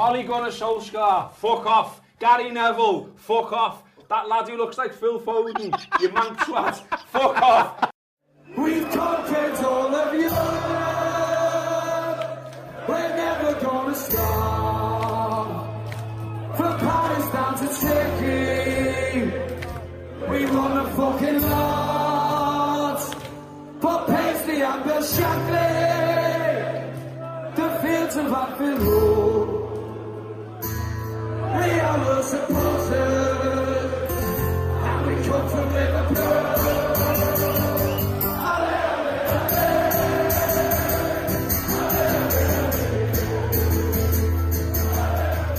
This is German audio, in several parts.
Ollie Gunnar Solskjaer, fuck off. Gary Neville, fuck off. That lad who looks like Phil Foden, you mank swat, fuck off. We've conquered all of Europe. We're never gonna stop. From Paris down to Turkey, we won the fucking lot. For Paisley and Bill Shankly, the fields of Anfield Road. Liverpool.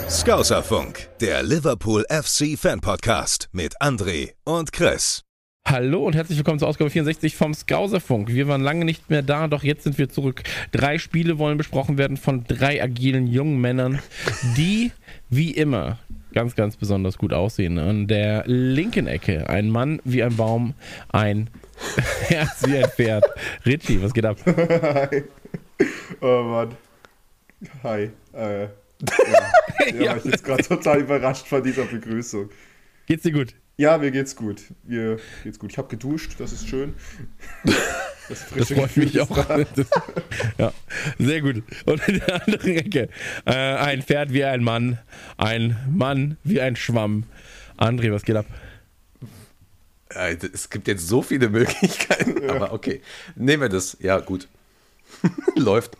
Scouserfunk, der Liverpool FC Fan Podcast mit André und Chris. Hallo und herzlich willkommen zur Ausgabe 64 vom Skauserfunk. Wir waren lange nicht mehr da, doch jetzt sind wir zurück. Drei Spiele wollen besprochen werden von drei agilen jungen Männern, die wie immer ganz, ganz besonders gut aussehen. An der linken Ecke ein Mann wie ein Baum, ein Herz wie ein Pferd. Richie, was geht ab? Hi. Oh Mann. Hi. Äh, ja, ja, Ja. ich bin jetzt gerade total überrascht von dieser Begrüßung. Geht's dir gut? Ja, mir geht's gut. Mir geht's gut. Ich habe geduscht, das ist schön. Das, Das freut mich auch. da. Das, ja, sehr gut. Und in der anderen Ecke äh, ein Pferd wie ein Mann, ein Mann wie ein Schwamm. André, was geht ab? Es gibt jetzt so viele Möglichkeiten, aber okay. Nehmen wir das. Ja, gut. Läuft.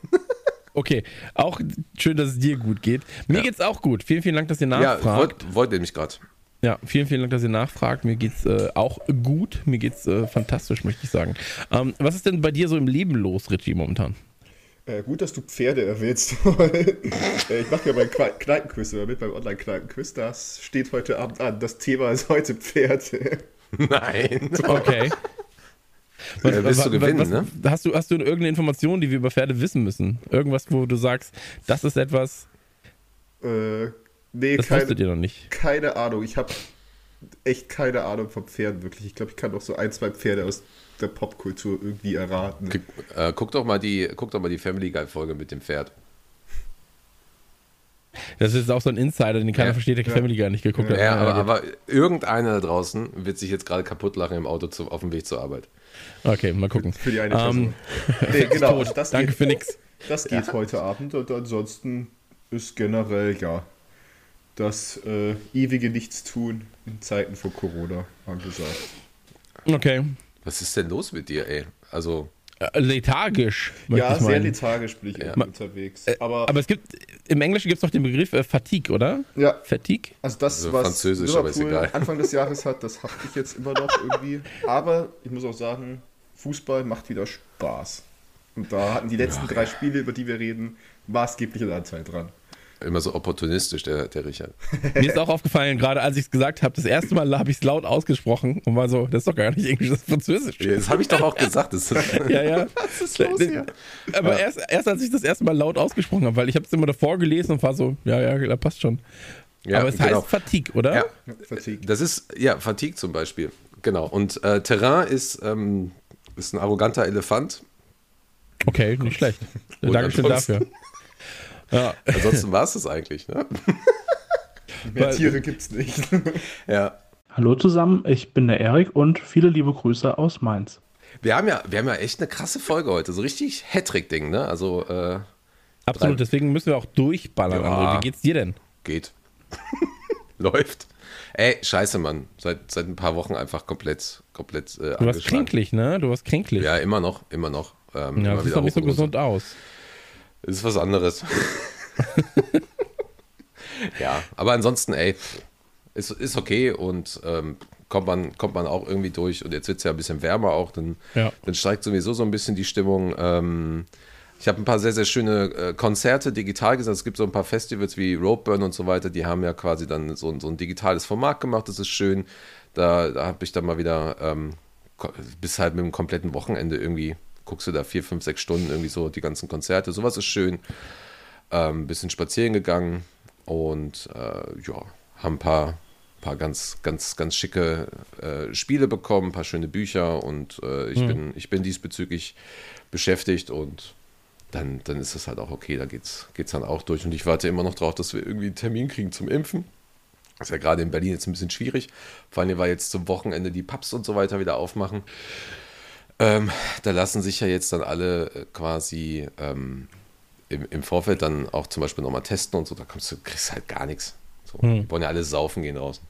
Okay, auch schön, dass es dir gut geht. Mir Ja. geht's auch gut. Vielen, vielen Dank, dass ihr Ja, nachfragt. wollte wollt nämlich gerade. Ja, vielen, vielen Dank, dass ihr nachfragt. Mir geht's äh, auch gut. Mir geht's äh, fantastisch, möchte ich sagen. Ähm, was ist denn bei dir so im Leben los, Richie, momentan? Äh, gut, dass du Pferde erwähnst. äh, ich mache ja meinen Kne- Kneipenquiz immer mit, beim Online-Kneipenquiz. Das steht heute Abend an. Das Thema ist heute Pferde. Nein. Okay. Äh, willst du gewinnen, was, ne? Hast du, hast du irgendeine Information, die wir über Pferde wissen müssen? Irgendwas, wo du sagst, das ist etwas, Äh, nee, das keine, wusstet ihr noch nicht. keine Ahnung. Ich habe echt keine Ahnung von Pferden, wirklich. Ich glaube, ich kann noch so ein, zwei Pferde aus der Popkultur irgendwie erraten. Äh, guck doch mal die, guck doch mal die Family Guy Folge mit dem Pferd. Das ist auch so ein Insider, den keiner Ja. versteht, der Family gar nicht geguckt hat. Ja, aber, aber irgendeiner da draußen wird sich jetzt gerade kaputt lachen im Auto zu, auf dem Weg zur Arbeit. Okay, mal gucken. Für die eine Ähm, Person. nee, genau. Danke geht, für nix. Das geht heute Abend und ansonsten ist generell ja das äh, ewige Nichtstun in Zeiten von Corona angesagt. Okay. Was ist denn los mit dir, ey? Also, Äh, lethargisch. Ja, ich sehr lethargisch bin ich Ja. unterwegs. Aber, Aber es gibt, im Englischen gibt es noch den Begriff äh, Fatigue, oder? ja, Fatigue? also das, Also was Französisch, aber ist Liverpool egal. Anfang des Jahres hat, das habe ich jetzt immer noch irgendwie. Aber ich muss auch sagen, Fußball macht wieder Spaß. Und da hatten die letzten drei Spiele, über die wir reden, maßgeblichen Anteil dran. Immer so opportunistisch, der, der Richard. Mir ist auch aufgefallen, gerade als ich es gesagt habe, das erste Mal habe ich es laut ausgesprochen und war so, das ist doch gar nicht Englisch, das ist Französisch. Ja, Das habe ich doch auch gesagt. Das ist, Ja, ja. Was ist los hier? Aber erst, erst als ich das erste Mal laut ausgesprochen habe, weil ich habe es immer davor gelesen und war so, ja, ja, da passt schon. Ja, Aber es genau. heißt Fatigue, oder? Ja. Fatigue. Das ist, ja, Fatigue zum Beispiel. Genau. Und äh, Terrain ist, ähm, ist ein arroganter Elefant. Okay, nicht schlecht. Dankeschön dafür. Ja, Ansonsten war es das eigentlich. Ne? Mehr Weil- Tiere gibt's nicht. Ja. Hallo zusammen, ich bin der Erik und viele liebe Grüße aus Mainz. Wir haben ja, wir haben ja echt eine krasse Folge heute. So richtig Hattrick-Ding, ne? Also, äh, absolut. Deswegen müssen wir auch durchballern. Ja. Wie geht's dir denn? geht. Läuft. Ey, scheiße, Mann. Seit, seit ein paar Wochen einfach komplett, komplett äh, Du warst kränklich, ne? Du warst kränklich. Ja, immer noch, immer noch. Ähm, Ja, immer das sieht doch nicht so gesund aus. Ist was anderes. ja, aber ansonsten, ey, ist, ist okay und ähm, kommt, man, kommt man auch irgendwie durch. Und jetzt wird es ja ein bisschen wärmer auch, dann, Ja. dann steigt sowieso so ein bisschen die Stimmung. Ähm, ich habe ein paar sehr, sehr schöne äh, Konzerte digital gesehen. Es gibt so ein paar Festivals wie Roadburn und so weiter, die haben ja quasi dann so, ein- so ein digitales Format gemacht. Das ist schön. Da, da habe ich dann mal wieder ähm, bis halt mit dem kompletten Wochenende irgendwie, guckst du da vier, fünf, sechs Stunden irgendwie so die ganzen Konzerte. Sowas ist schön. Ähm, bisschen spazieren gegangen und äh, ja, haben ein paar, paar ganz, ganz, ganz schicke äh, Spiele bekommen, ein paar schöne Bücher und äh, ich, bin, ich bin diesbezüglich beschäftigt und dann, dann ist das halt auch okay, da geht's, geht's dann auch durch. Und ich warte immer noch drauf, dass wir irgendwie einen Termin kriegen zum Impfen. Das ist ja gerade in Berlin jetzt ein bisschen schwierig. Vor allem, weil jetzt zum Wochenende die Pubs und so weiter wieder aufmachen. Ähm, da lassen sich ja jetzt dann alle äh, quasi ähm, im, im Vorfeld dann auch zum Beispiel nochmal testen und so. Da kommst du, kriegst halt gar nichts. So, Die wollen ja alle saufen gehen draußen.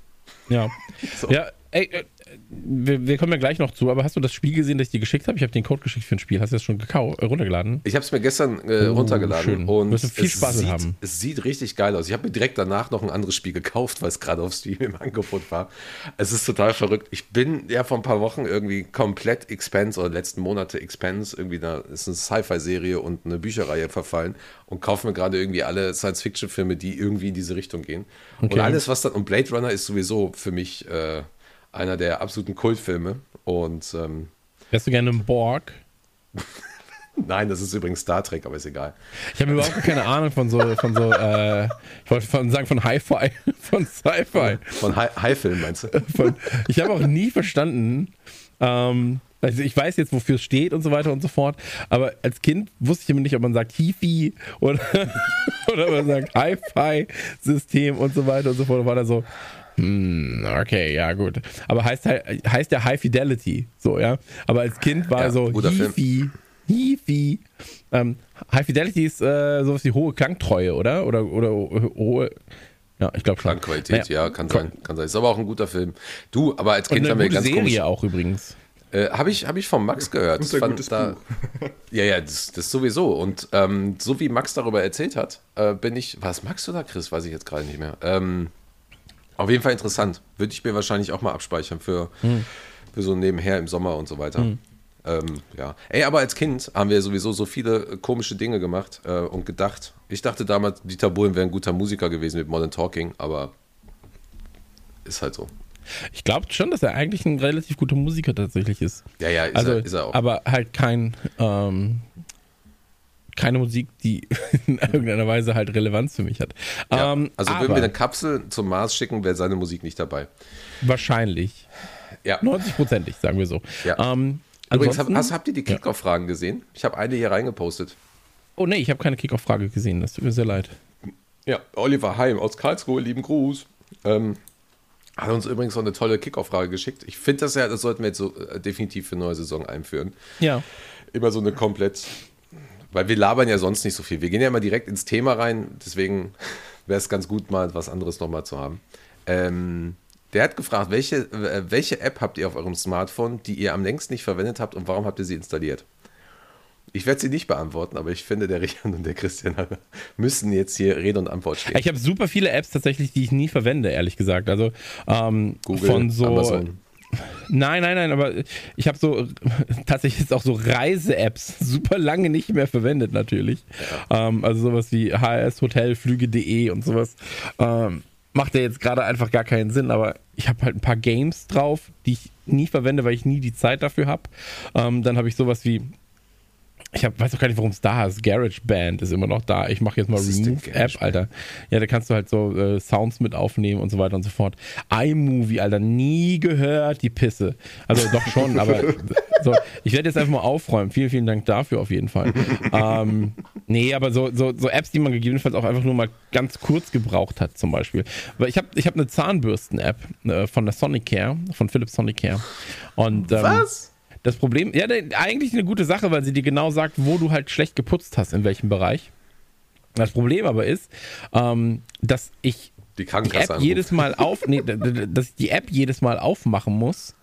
Ja. Ja, ey, äh, wir, wir kommen ja gleich noch zu, aber hast du das Spiel gesehen, das ich dir geschickt habe? Ich habe den Code geschickt für ein Spiel. Hast du das schon gekau äh, runtergeladen? Ich habe es mir gestern äh, Oh, runtergeladen schön. und Wirst du viel es Spaß sieht, haben. es sieht richtig geil aus. Ich habe mir direkt danach noch ein anderes Spiel gekauft, weil es gerade auf Steam im Angebot war. Es ist total verrückt. Ich bin ja vor ein paar Wochen irgendwie komplett Expense oder letzten Monate Expense, irgendwie da ist eine Sci-Fi-Serie und eine Bücherreihe verfallen und kaufe mir gerade irgendwie alle Science-Fiction-Filme, die irgendwie in diese Richtung gehen. Und Okay. alles, was dann, und Blade Runner ist sowieso für mich äh, einer der absoluten Kultfilme und ähm, Wärst du gerne ein Borg? nein, das ist übrigens Star Trek, aber ist egal. Ich habe überhaupt keine Ahnung von so, von so, äh, ich wollte von, sagen von Hi-Fi, von Sci-Fi. Von High- High-Film meinst du? Von, ich habe auch nie verstanden, ähm, also ich weiß jetzt, wofür es steht und so weiter und so fort, aber als Kind wusste ich immer nicht, ob man sagt Hi-Fi oder, oder man sagt Hi-Fi-System und so weiter und so fort. Und war da so, hm, okay, ja gut. Aber heißt, halt- heißt ja High Fidelity, so, ja. Aber als Kind war Ja, so. Hi-Fi, Hi-Fi. Ähm, High Fidelity ist äh, sowas wie hohe Klangtreue, oder? Oder, oder hohe, ja, ich glaube schon. Klangqualität, Naja, ja, kann sein, kann sein. Ist aber auch ein guter Film. Du, aber als Kind haben wir ganz Serie komisch. auch übrigens. Äh, habe ich, hab ich von Max gehört. Und ein gutes Buch. Ja, ja, das, das sowieso. Und ähm, so wie Max darüber erzählt hat, äh, bin ich. War es Max oder Chris? Weiß ich jetzt gerade nicht mehr. Ähm, auf jeden Fall interessant. Würde ich mir wahrscheinlich auch mal abspeichern für, Hm. für so nebenher im Sommer und so weiter. Ähm, ja. Ey, aber als Kind haben wir sowieso so viele äh, komische Dinge gemacht äh, und gedacht. Ich dachte damals, Dieter Bohlen wäre ein guter Musiker gewesen mit Modern Talking, aber ist halt so. Ich glaube schon, dass er eigentlich ein relativ guter Musiker tatsächlich ist. Ja, ja, ist, also, er, ist er auch. aber halt kein, ähm, keine Musik, die in irgendeiner Weise halt Relevanz für mich hat. Ja, ähm, also würden wir eine Kapsel zum Mars schicken, wäre seine Musik nicht dabei. wahrscheinlich. Ja. 90-prozentig, sagen wir so. Ja. Ähm, Übrigens, hab, hast, habt ihr die Kickoff-Fragen gesehen? Ich habe eine hier reingepostet. oh nee, ich habe keine Kickoff-Frage gesehen, das tut mir sehr leid. Ja, Oliver Heim aus Karlsruhe, lieben Gruß. Ähm, hat uns übrigens noch eine tolle Kickoff-Frage geschickt. Ich finde das ja, das sollten wir jetzt so äh, definitiv für neue Saison einführen. Ja. Immer so eine komplett, weil wir labern ja sonst nicht so viel. Wir gehen ja immer direkt ins Thema rein, deswegen wäre es ganz gut, mal was anderes nochmal zu haben. Ähm, der hat gefragt, welche, äh, welche App habt ihr auf eurem Smartphone, die ihr am längsten nicht verwendet habt und warum habt ihr sie installiert? Ich werde sie nicht beantworten, aber ich finde, der Richard und der Christian müssen jetzt hier Rede und Antwort stehen. Ich habe super viele Apps tatsächlich, die ich nie verwende, ehrlich gesagt. Also ähm, Google, von so. Amazon. Nein, nein, nein, aber ich habe so tatsächlich jetzt auch so Reise-Apps super lange nicht mehr verwendet, natürlich. Ähm, also sowas wie HS, Hotelflüge.de und sowas. Ähm, macht ja jetzt gerade einfach gar keinen Sinn, aber ich habe halt ein paar Games drauf, die ich nie verwende, weil ich nie die Zeit dafür habe. Ähm, dann habe ich sowas wie. Ich hab, weiß auch gar nicht, warum es da ist. GarageBand ist immer noch da. Ich mache jetzt mal Remove-App? Alter. Ja, da kannst du halt so äh, Sounds mit aufnehmen und so weiter und so fort. iMovie, Alter, nie gehört, die Pisse. Also doch schon, aber so, ich werde jetzt einfach mal aufräumen. Vielen, vielen Dank dafür auf jeden Fall. ähm, nee, aber so, so, so Apps, die man gegebenenfalls auch einfach nur mal ganz kurz gebraucht hat, zum Beispiel. Weil ich habe ich hab eine Zahnbürsten-App äh, von der Sonicare, von Philips Sonicare. Und, ähm, Was? Das Problem, ja, eigentlich eine gute Sache, weil sie dir genau sagt, wo du halt schlecht geputzt hast, in welchem Bereich. Das Problem aber ist, ähm, dass ich Die die App anruft. jedes Mal auf, nee, dass ich die App jedes Mal aufmachen muss,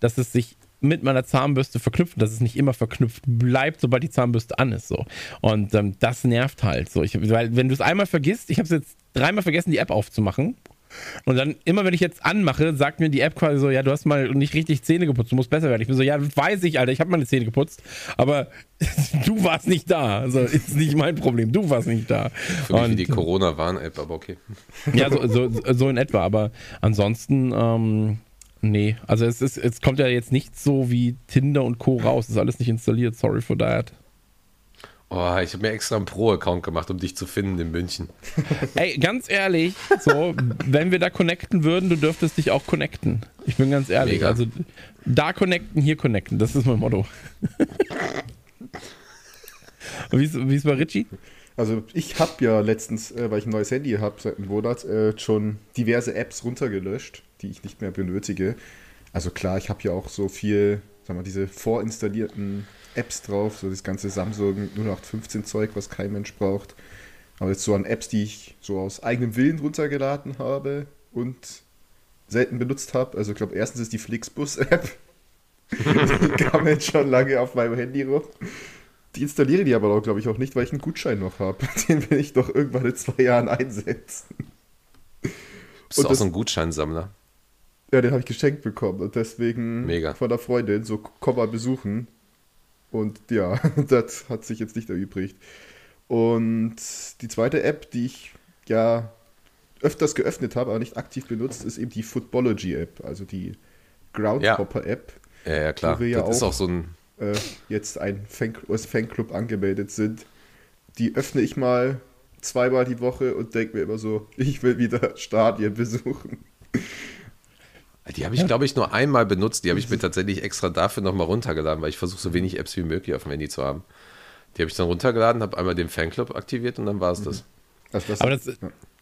dass es sich mit meiner Zahnbürste verknüpft, dass es nicht immer verknüpft bleibt, sobald die Zahnbürste an ist. So. Und ähm, das nervt halt so. Ich, weil, wenn du es einmal vergisst, ich habe es jetzt dreimal vergessen, die App aufzumachen. Und dann, immer wenn ich jetzt anmache, sagt mir die App quasi so, ja, du hast mal nicht richtig Zähne geputzt, du musst besser werden. Ich bin so, ja, weiß ich, Alter, ich habe meine Zähne geputzt, aber du warst nicht da. Also ist nicht mein Problem, du warst nicht da. Für mich wie Und- die Corona-Warn-App, aber okay. ja, so, so, so in etwa, aber ansonsten, ähm, nee. Also es ist, es kommt ja jetzt nicht so wie Tinder und Co. raus. ist alles nicht installiert, sorry for that. Oh, ich habe mir extra einen Pro-Account gemacht, um dich zu finden in München. Ey, ganz ehrlich, so, wenn wir da connecten würden, du dürftest dich auch connecten. Ich bin ganz ehrlich. Mega. Also da connecten, hier connecten, das ist mein Motto. Wie ist, wie ist bei Richie? Also ich habe ja letztens, äh, weil ich ein neues Handy habe seit einem Monat, äh, schon diverse Apps runtergelöscht, die ich nicht mehr benötige. Also klar, ich habe ja auch so viel, sagen wir, diese vorinstallierten Apps drauf, so das ganze Samsung 0815 Zeug, was kein Mensch braucht. Aber jetzt so an Apps, die ich so aus eigenem Willen runtergeladen habe und selten benutzt habe. Also ich glaube, erstens ist die Flixbus-App. die kam jetzt schon lange auf meinem Handy rum. Die installiere die aber auch, glaube ich, auch nicht, weil ich einen Gutschein noch habe. Den will ich doch irgendwann in zwei Jahren einsetzen. Bist du Und auch das- so ein Gutscheinsammler? Ja, den habe ich geschenkt bekommen und deswegen Mega. von der Freundin so komm mal besuchen. Und ja, das hat sich jetzt nicht erübrigt. Und die zweite App, die ich ja öfters geöffnet habe, aber nicht aktiv benutzt, ist eben die Footballogy-App, also die Groundhopper-App, Ja, ja, klar. Wo wir ja das ist auch- auch so ein. äh, jetzt ein Fan Fanclub angemeldet sind. Die öffne ich mal zweimal die Woche und denke mir immer so, ich will wieder Stadien besuchen. Die habe ich, glaube ich, nur einmal benutzt. Die habe ich mir tatsächlich extra dafür nochmal runtergeladen, weil ich versuche, so wenig Apps wie möglich auf dem Handy zu haben. Die habe ich dann runtergeladen, habe einmal den Fanclub aktiviert und dann war es das. Also das, Aber das,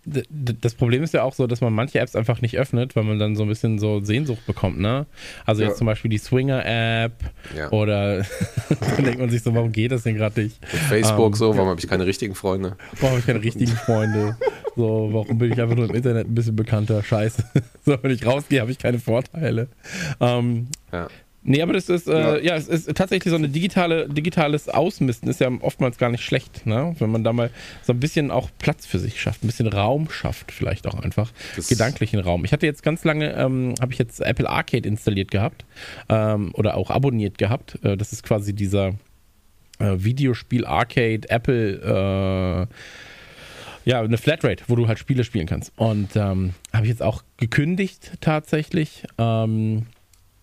das Problem ist ja auch so, dass man manche Apps einfach nicht öffnet, weil man dann so ein bisschen so Sehnsucht bekommt, ne? Also Ja. jetzt zum Beispiel die Swinger-App Ja. oder dann denkt man sich so, warum geht das denn gerade nicht? Und Facebook Ähm, so, warum habe ich keine richtigen Freunde? Warum habe ich keine richtigen Freunde? So, warum bin ich einfach nur im Internet ein bisschen bekannter? Scheiße. So, wenn ich rausgehe, habe ich keine Vorteile. Ähm, Ja. Nee, aber das ist, äh, Ja. ja. es ist tatsächlich so eine digitale, digitales Ausmisten ist ja oftmals gar nicht schlecht, ne? Wenn man da mal so ein bisschen auch Platz für sich schafft, ein bisschen Raum schafft, vielleicht auch einfach. Das- gedanklichen Raum. Ich hatte jetzt ganz lange, ähm, habe ich jetzt Apple Arcade installiert gehabt ähm, oder auch abonniert gehabt. Äh, das ist quasi dieser äh, Videospiel Arcade Apple äh, ja, eine Flatrate, wo du halt Spiele spielen kannst. Und ähm, habe ich jetzt auch gekündigt tatsächlich, ähm,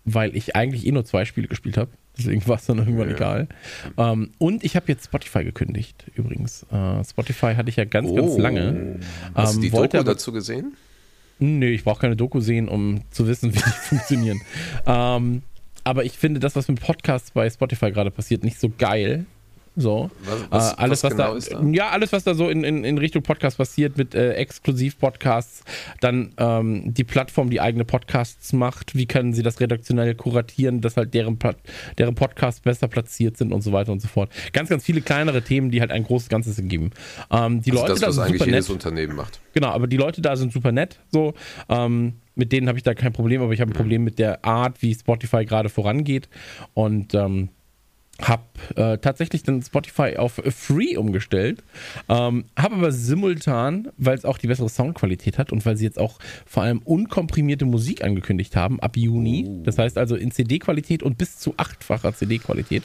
weil ich eigentlich eh nur zwei Spiele gespielt habe. Deswegen war es dann irgendwann Ja. egal. Ähm, und ich habe jetzt Spotify gekündigt, übrigens. Äh, Spotify hatte ich ja ganz, ganz Oh. lange. Hast du Ähm, die wollte Doku dazu gesehen? Nö, ich brauche keine Doku sehen, um zu wissen, wie die funktionieren. Ähm, aber ich finde das, was mit Podcasts bei Spotify gerade passiert, nicht so geil. So. Was- was- äh, alles, was was, genau da, ist da? Ja, alles, was da so in, in, in Richtung Podcast passiert, mit äh, Exklusiv-Podcasts, dann ähm, die Plattform, die eigene Podcasts macht, wie können sie das redaktionell kuratieren, dass halt deren, deren Podcasts besser platziert sind und so weiter und so fort. Ganz, ganz viele kleinere Themen, die halt ein großes Ganzes ergeben. Ähm, die Also Leute das, da was sind eigentlich super jedes nett. Unternehmen macht. Genau, aber die Leute da sind super nett, so. Ähm, mit denen habe ich da kein Problem, aber ich habe ein Problem mit der Art, wie Spotify gerade vorangeht. Und ähm, habe äh, tatsächlich dann Spotify auf Free umgestellt. Ähm, habe aber simultan, weil es auch die bessere Soundqualität hat und weil sie jetzt auch vor allem unkomprimierte Musik angekündigt haben ab Juni. Das heißt also in CD-Qualität und bis zu achtfacher CD-Qualität.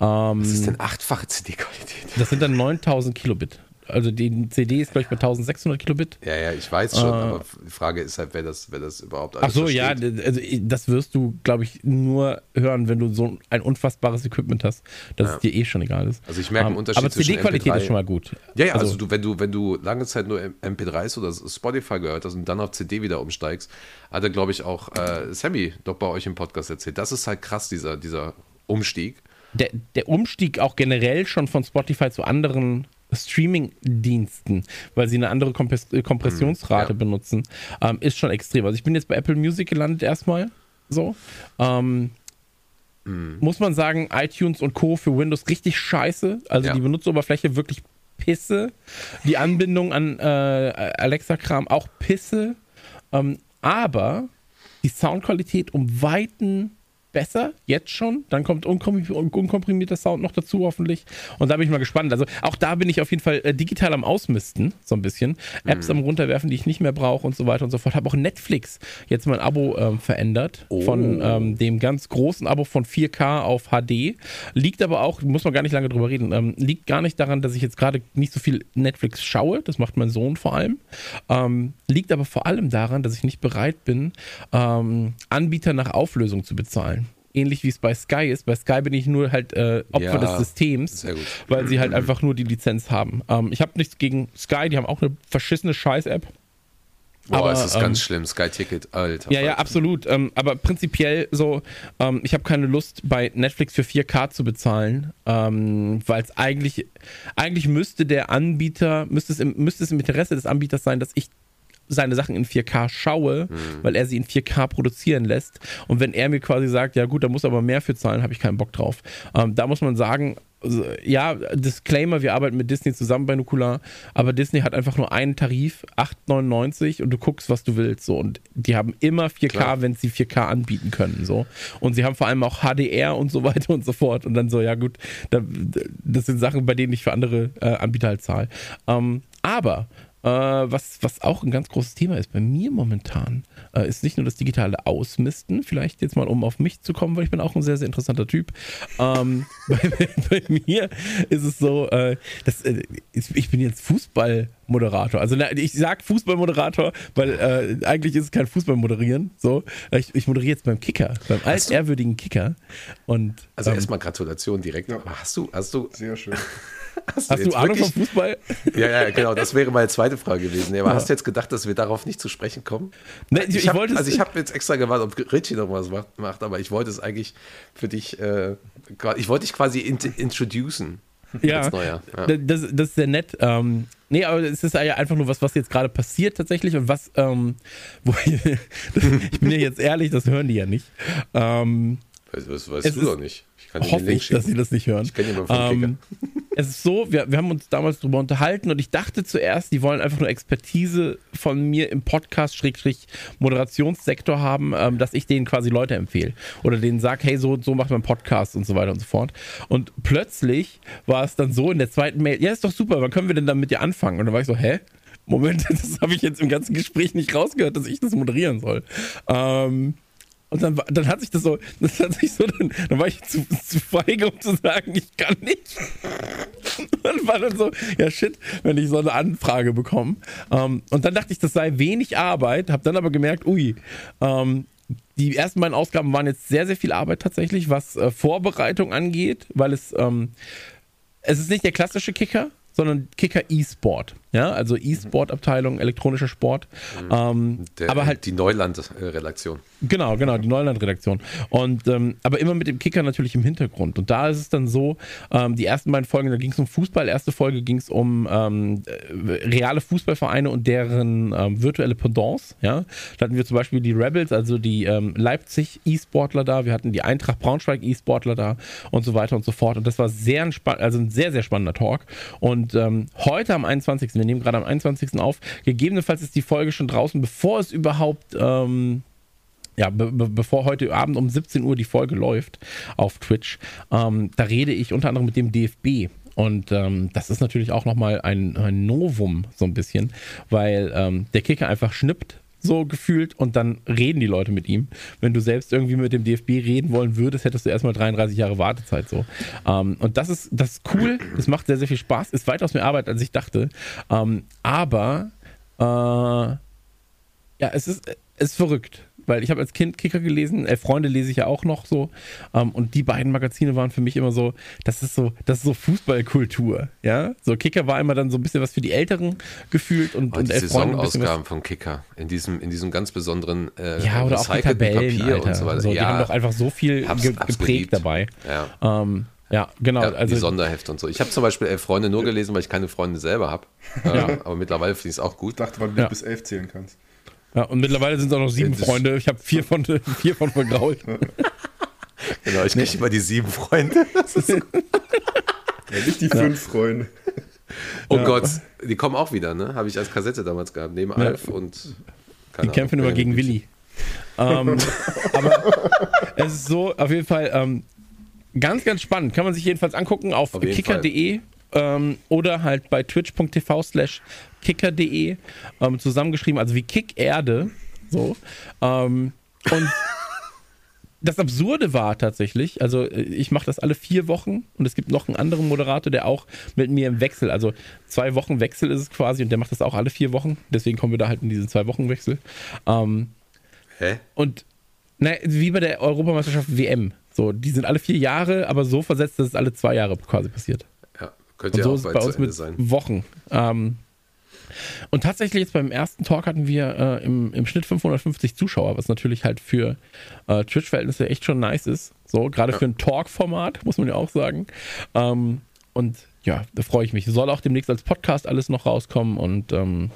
Ähm, Was ist denn achtfache CD-Qualität? das sind dann 9000 Kilobit. Also die CD ist, glaube ich, bei 1600 Kilobit. Ja, ja, ich weiß schon, aber die Frage ist halt, wer das, wer das überhaupt Ach alles so, ja, versteht. also das wirst du, glaube ich, nur hören, wenn du so ein unfassbares Equipment hast, dass es dir eh schon egal ist. Also ich merke einen Ähm, Unterschied Aber CD-Qualität MP3 ist schon mal gut. Ja, ja, also, du, wenn du, wenn du lange Zeit nur MP3s oder Spotify gehört hast und dann auf CD wieder umsteigst, hat er, glaube ich, auch äh, Sammy doch bei euch im Podcast erzählt. Das ist halt krass, dieser, dieser Umstieg. Der, der Umstieg auch generell schon von Spotify zu anderen Streaming-Diensten, weil sie eine andere Kompres äh, Kompressionsrate ja. benutzen, ähm, ist schon extrem. Also ich bin jetzt bei Apple Music gelandet erstmal. So. Ähm, Muss man sagen, iTunes und Co. für Windows richtig scheiße. Also Ja. die Benutzeroberfläche wirklich Pisse. Die Anbindung an äh, Alexa-Kram auch Pisse. Ähm, aber die Soundqualität um Weiten besser, jetzt schon. Dann kommt unkom- unkomprimierter Sound noch dazu, hoffentlich. Und da bin ich mal gespannt. Also auch da bin ich auf jeden Fall äh, digital am Ausmisten, so ein bisschen. Apps am runterwerfen, die ich nicht mehr brauche und so weiter und so fort. Habe auch Netflix jetzt mein Abo ähm, verändert. Von ähm, dem ganz großen Abo von 4K auf HD. Liegt aber auch, muss man gar nicht lange drüber reden, ähm, liegt gar nicht daran, dass ich jetzt gerade nicht so viel Netflix schaue. Das macht mein Sohn vor allem. Ähm, liegt aber vor allem daran, dass ich nicht bereit bin, ähm, Anbieter nach Auflösung zu bezahlen. Ähnlich wie es bei Sky ist. Bei Sky bin ich nur halt äh, Opfer Ja, des Systems, weil sie halt einfach nur die Lizenz haben. Ähm, ich habe nichts gegen Sky, die haben auch eine verschissene Scheiß-App. Boah, aber, es ist ähm, ganz schlimm. Sky Ticket, alter. Ja, ja, absolut. Ähm, aber prinzipiell so, ähm, ich habe keine Lust, bei Netflix für 4K zu bezahlen, ähm, weil es eigentlich, eigentlich müsste der Anbieter, müsste es, im, müsste es im Interesse des Anbieters sein, dass ich seine Sachen in 4K schaue, weil er sie in 4K produzieren lässt. Und wenn er mir quasi sagt, ja gut, da muss aber mehr für zahlen, habe ich keinen Bock drauf. Ähm, da muss man sagen, also, ja, Disclaimer, wir arbeiten mit Disney zusammen bei Nukular, aber Disney hat einfach nur einen Tarif, 8,99 und du guckst, was du willst. So. Und die haben immer 4K, Klar. wenn sie 4K anbieten können. So. Und sie haben vor allem auch HDR und so weiter und so fort. Und dann so, ja gut, da, das sind Sachen, bei denen ich für andere äh, Anbieter halt zahle. Ähm, aber äh, was, was auch ein ganz großes Thema ist bei mir momentan, äh, ist nicht nur das digitale Ausmisten, vielleicht jetzt mal um auf mich zu kommen, weil ich bin auch ein sehr, sehr interessanter Typ. Ähm, bei, bei mir ist es so, äh, dass, äh, ich ich bin jetzt Fußballmoderator. Also na, ich sag Fußballmoderator, weil äh, eigentlich ist es kein Fußballmoderieren. So, ich, ich moderiere jetzt beim Kicker, beim altehrwürdigen Kicker. Und Also ähm, erstmal Gratulation direkt. Ja. Hast du, hast du, Sehr schön. Hast, hast du jetzt Ahnung wirklich- vom Fußball? Ja, ja, genau. Das wäre meine zweite Frage gewesen. Ja, aber hast du jetzt gedacht, dass wir darauf nicht zu sprechen kommen? Ne, ich- ich, ich hab, wollte also ich habe jetzt extra gewartet, ob Richie noch was macht, macht, aber ich wollte es eigentlich für dich, äh, ich wollte dich quasi int introducen. Ja, ja. Das, das ist sehr nett. Ähm, nee, aber es ist ja einfach nur was, was jetzt gerade passiert tatsächlich und was, ähm, wo ich, ich bin ja jetzt ehrlich, das hören die ja nicht. Ähm, das weißt Es du ist- doch nicht. Ich hoffe ich, dass sie das nicht hören. Ich kenne jemanden vom Ähm, es ist so, wir, wir haben uns damals darüber unterhalten und ich dachte zuerst, die wollen einfach nur Expertise von mir im Podcast-Moderationssektor haben, ähm, dass ich denen quasi Leute empfehle. Oder denen sage, hey, so, so macht man Podcast und so weiter und so fort. Und plötzlich war es dann so in der zweiten Mail, ja, ist doch super, wann können wir denn dann mit dir anfangen? Und dann war ich so, hä? Moment, das habe ich jetzt im ganzen Gespräch nicht rausgehört, dass ich das moderieren soll. Ähm, und dann, dann hat sich das so, das hat sich so, dann, dann war ich zu, zu feige, um zu sagen, ich kann nicht. Und war dann so, ja shit, wenn ich so eine Anfrage bekomme. Ähm, und dann dachte ich, das sei wenig Arbeit, habe dann aber gemerkt, ui, ähm, die ersten beiden Ausgaben waren jetzt sehr, sehr viel Arbeit tatsächlich, was äh, Vorbereitung angeht, weil es, ähm, es ist nicht der klassische Kicker, sondern Kicker E-Sport. Ja, also E-Sport-Abteilung, elektronischer Sport. Ähm, Der, aber halt die Neuland-Redaktion. Genau, genau, die Neuland-Redaktion. Und ähm, aber immer mit dem Kicker natürlich im Hintergrund. Und da ist es dann so, ähm, die ersten beiden Folgen, da ging es um Fußball, erste Folge ging es um ähm, äh, reale Fußballvereine und deren ähm, virtuelle Pendants. Ja? Da hatten wir zum Beispiel die Rebels, also die ähm, Leipzig E-Sportler da, wir hatten die Eintracht Braunschweig E-Sportler da und so weiter und so fort. Und das war sehr also ein sehr, sehr spannender Talk. Und heute am 21. Wir nehmen gerade am 21. auf. Gegebenenfalls ist die Folge schon draußen, bevor es überhaupt ähm, ja, be be bevor heute Abend um 17 Uhr die Folge läuft auf Twitch, ähm, da rede ich unter anderem mit dem DFB. Und ähm, das ist natürlich auch nochmal ein, ein Novum, so ein bisschen, weil ähm, der Kicker einfach schnippt, so gefühlt, und dann reden die Leute mit ihm. Wenn du selbst irgendwie mit dem DFB reden wollen würdest, hättest du erstmal 33 Jahre Wartezeit so. Ähm, und das ist, das ist cool, es macht sehr, sehr viel Spaß, ist weitaus mehr Arbeit, als ich dachte. Ähm, aber äh, ja, es ist, es ist verrückt, weil ich habe als Kind Kicker gelesen, äh, Freunde lese ich ja auch noch so ähm, und die beiden Magazine waren für mich immer so, das ist so, das ist so Fußballkultur, ja, so Kicker war immer dann so ein bisschen was für die Älteren gefühlt und, Und und die Saisonausgaben vom Kicker in diesem, in diesem ganz besonderen äh, ja, oder auch die Tabellen, Papier Alter. und so weiter. So, die ja, haben doch einfach so viel hab's- ge hab's geprägt geliebt. dabei. ja. Ähm, ja, genau. Ja, also die Sonderhefte und so. Ich habe zum Beispiel elf Freunde nur gelesen, weil ich keine Freunde selber habe. Äh, aber mittlerweile finde ich es auch Ich gut. dachte, weil du Ja. bis elf zählen kannst. Ja, und mittlerweile sind es auch noch sieben Ja, das- Freunde. Ich habe vier von vier von vergrault. Genau, ich kriege immer die sieben Freunde. Das ist, Ja, nicht die fünf Freunde. oh Gott, die kommen auch wieder, ne? Habe ich als Kassette damals gehabt, neben Alf und. Die kämpfen immer gegen Benjamin Willi. ähm, aber es ist so, auf jeden Fall ähm, ganz, ganz spannend. Kann man sich jedenfalls angucken auf, Auf kicker.de ähm, oder halt bei twitch.tv slash kicker.de ähm, zusammengeschrieben, also wie Kick-Erde. So. Ähm, und das Absurde war tatsächlich, also äh, ich mache das alle vier Wochen und es gibt noch einen anderen Moderator, der auch mit mir im Wechsel, also zwei Wochen Wechsel ist es quasi und der macht das auch alle vier Wochen. Deswegen kommen wir da halt in diesen zwei Wochen Wechsel. Ähm, Hä? und na, wie bei der Europameisterschaft WM. So, die sind alle vier Jahre, aber so versetzt, dass es alle zwei Jahre quasi passiert. Ja, könnte Und ja so auch bei zu uns mit sein. Wochen. Ähm, Und tatsächlich jetzt beim ersten Talk hatten wir äh, im, im Schnitt 550 Zuschauer, was natürlich halt für äh, Twitch-Verhältnisse echt schon nice ist. So, gerade für ein Talk-Format, muss man ja auch sagen. Ähm, und ja, da freue ich mich. Soll auch demnächst als Podcast alles noch rauskommen und ähm,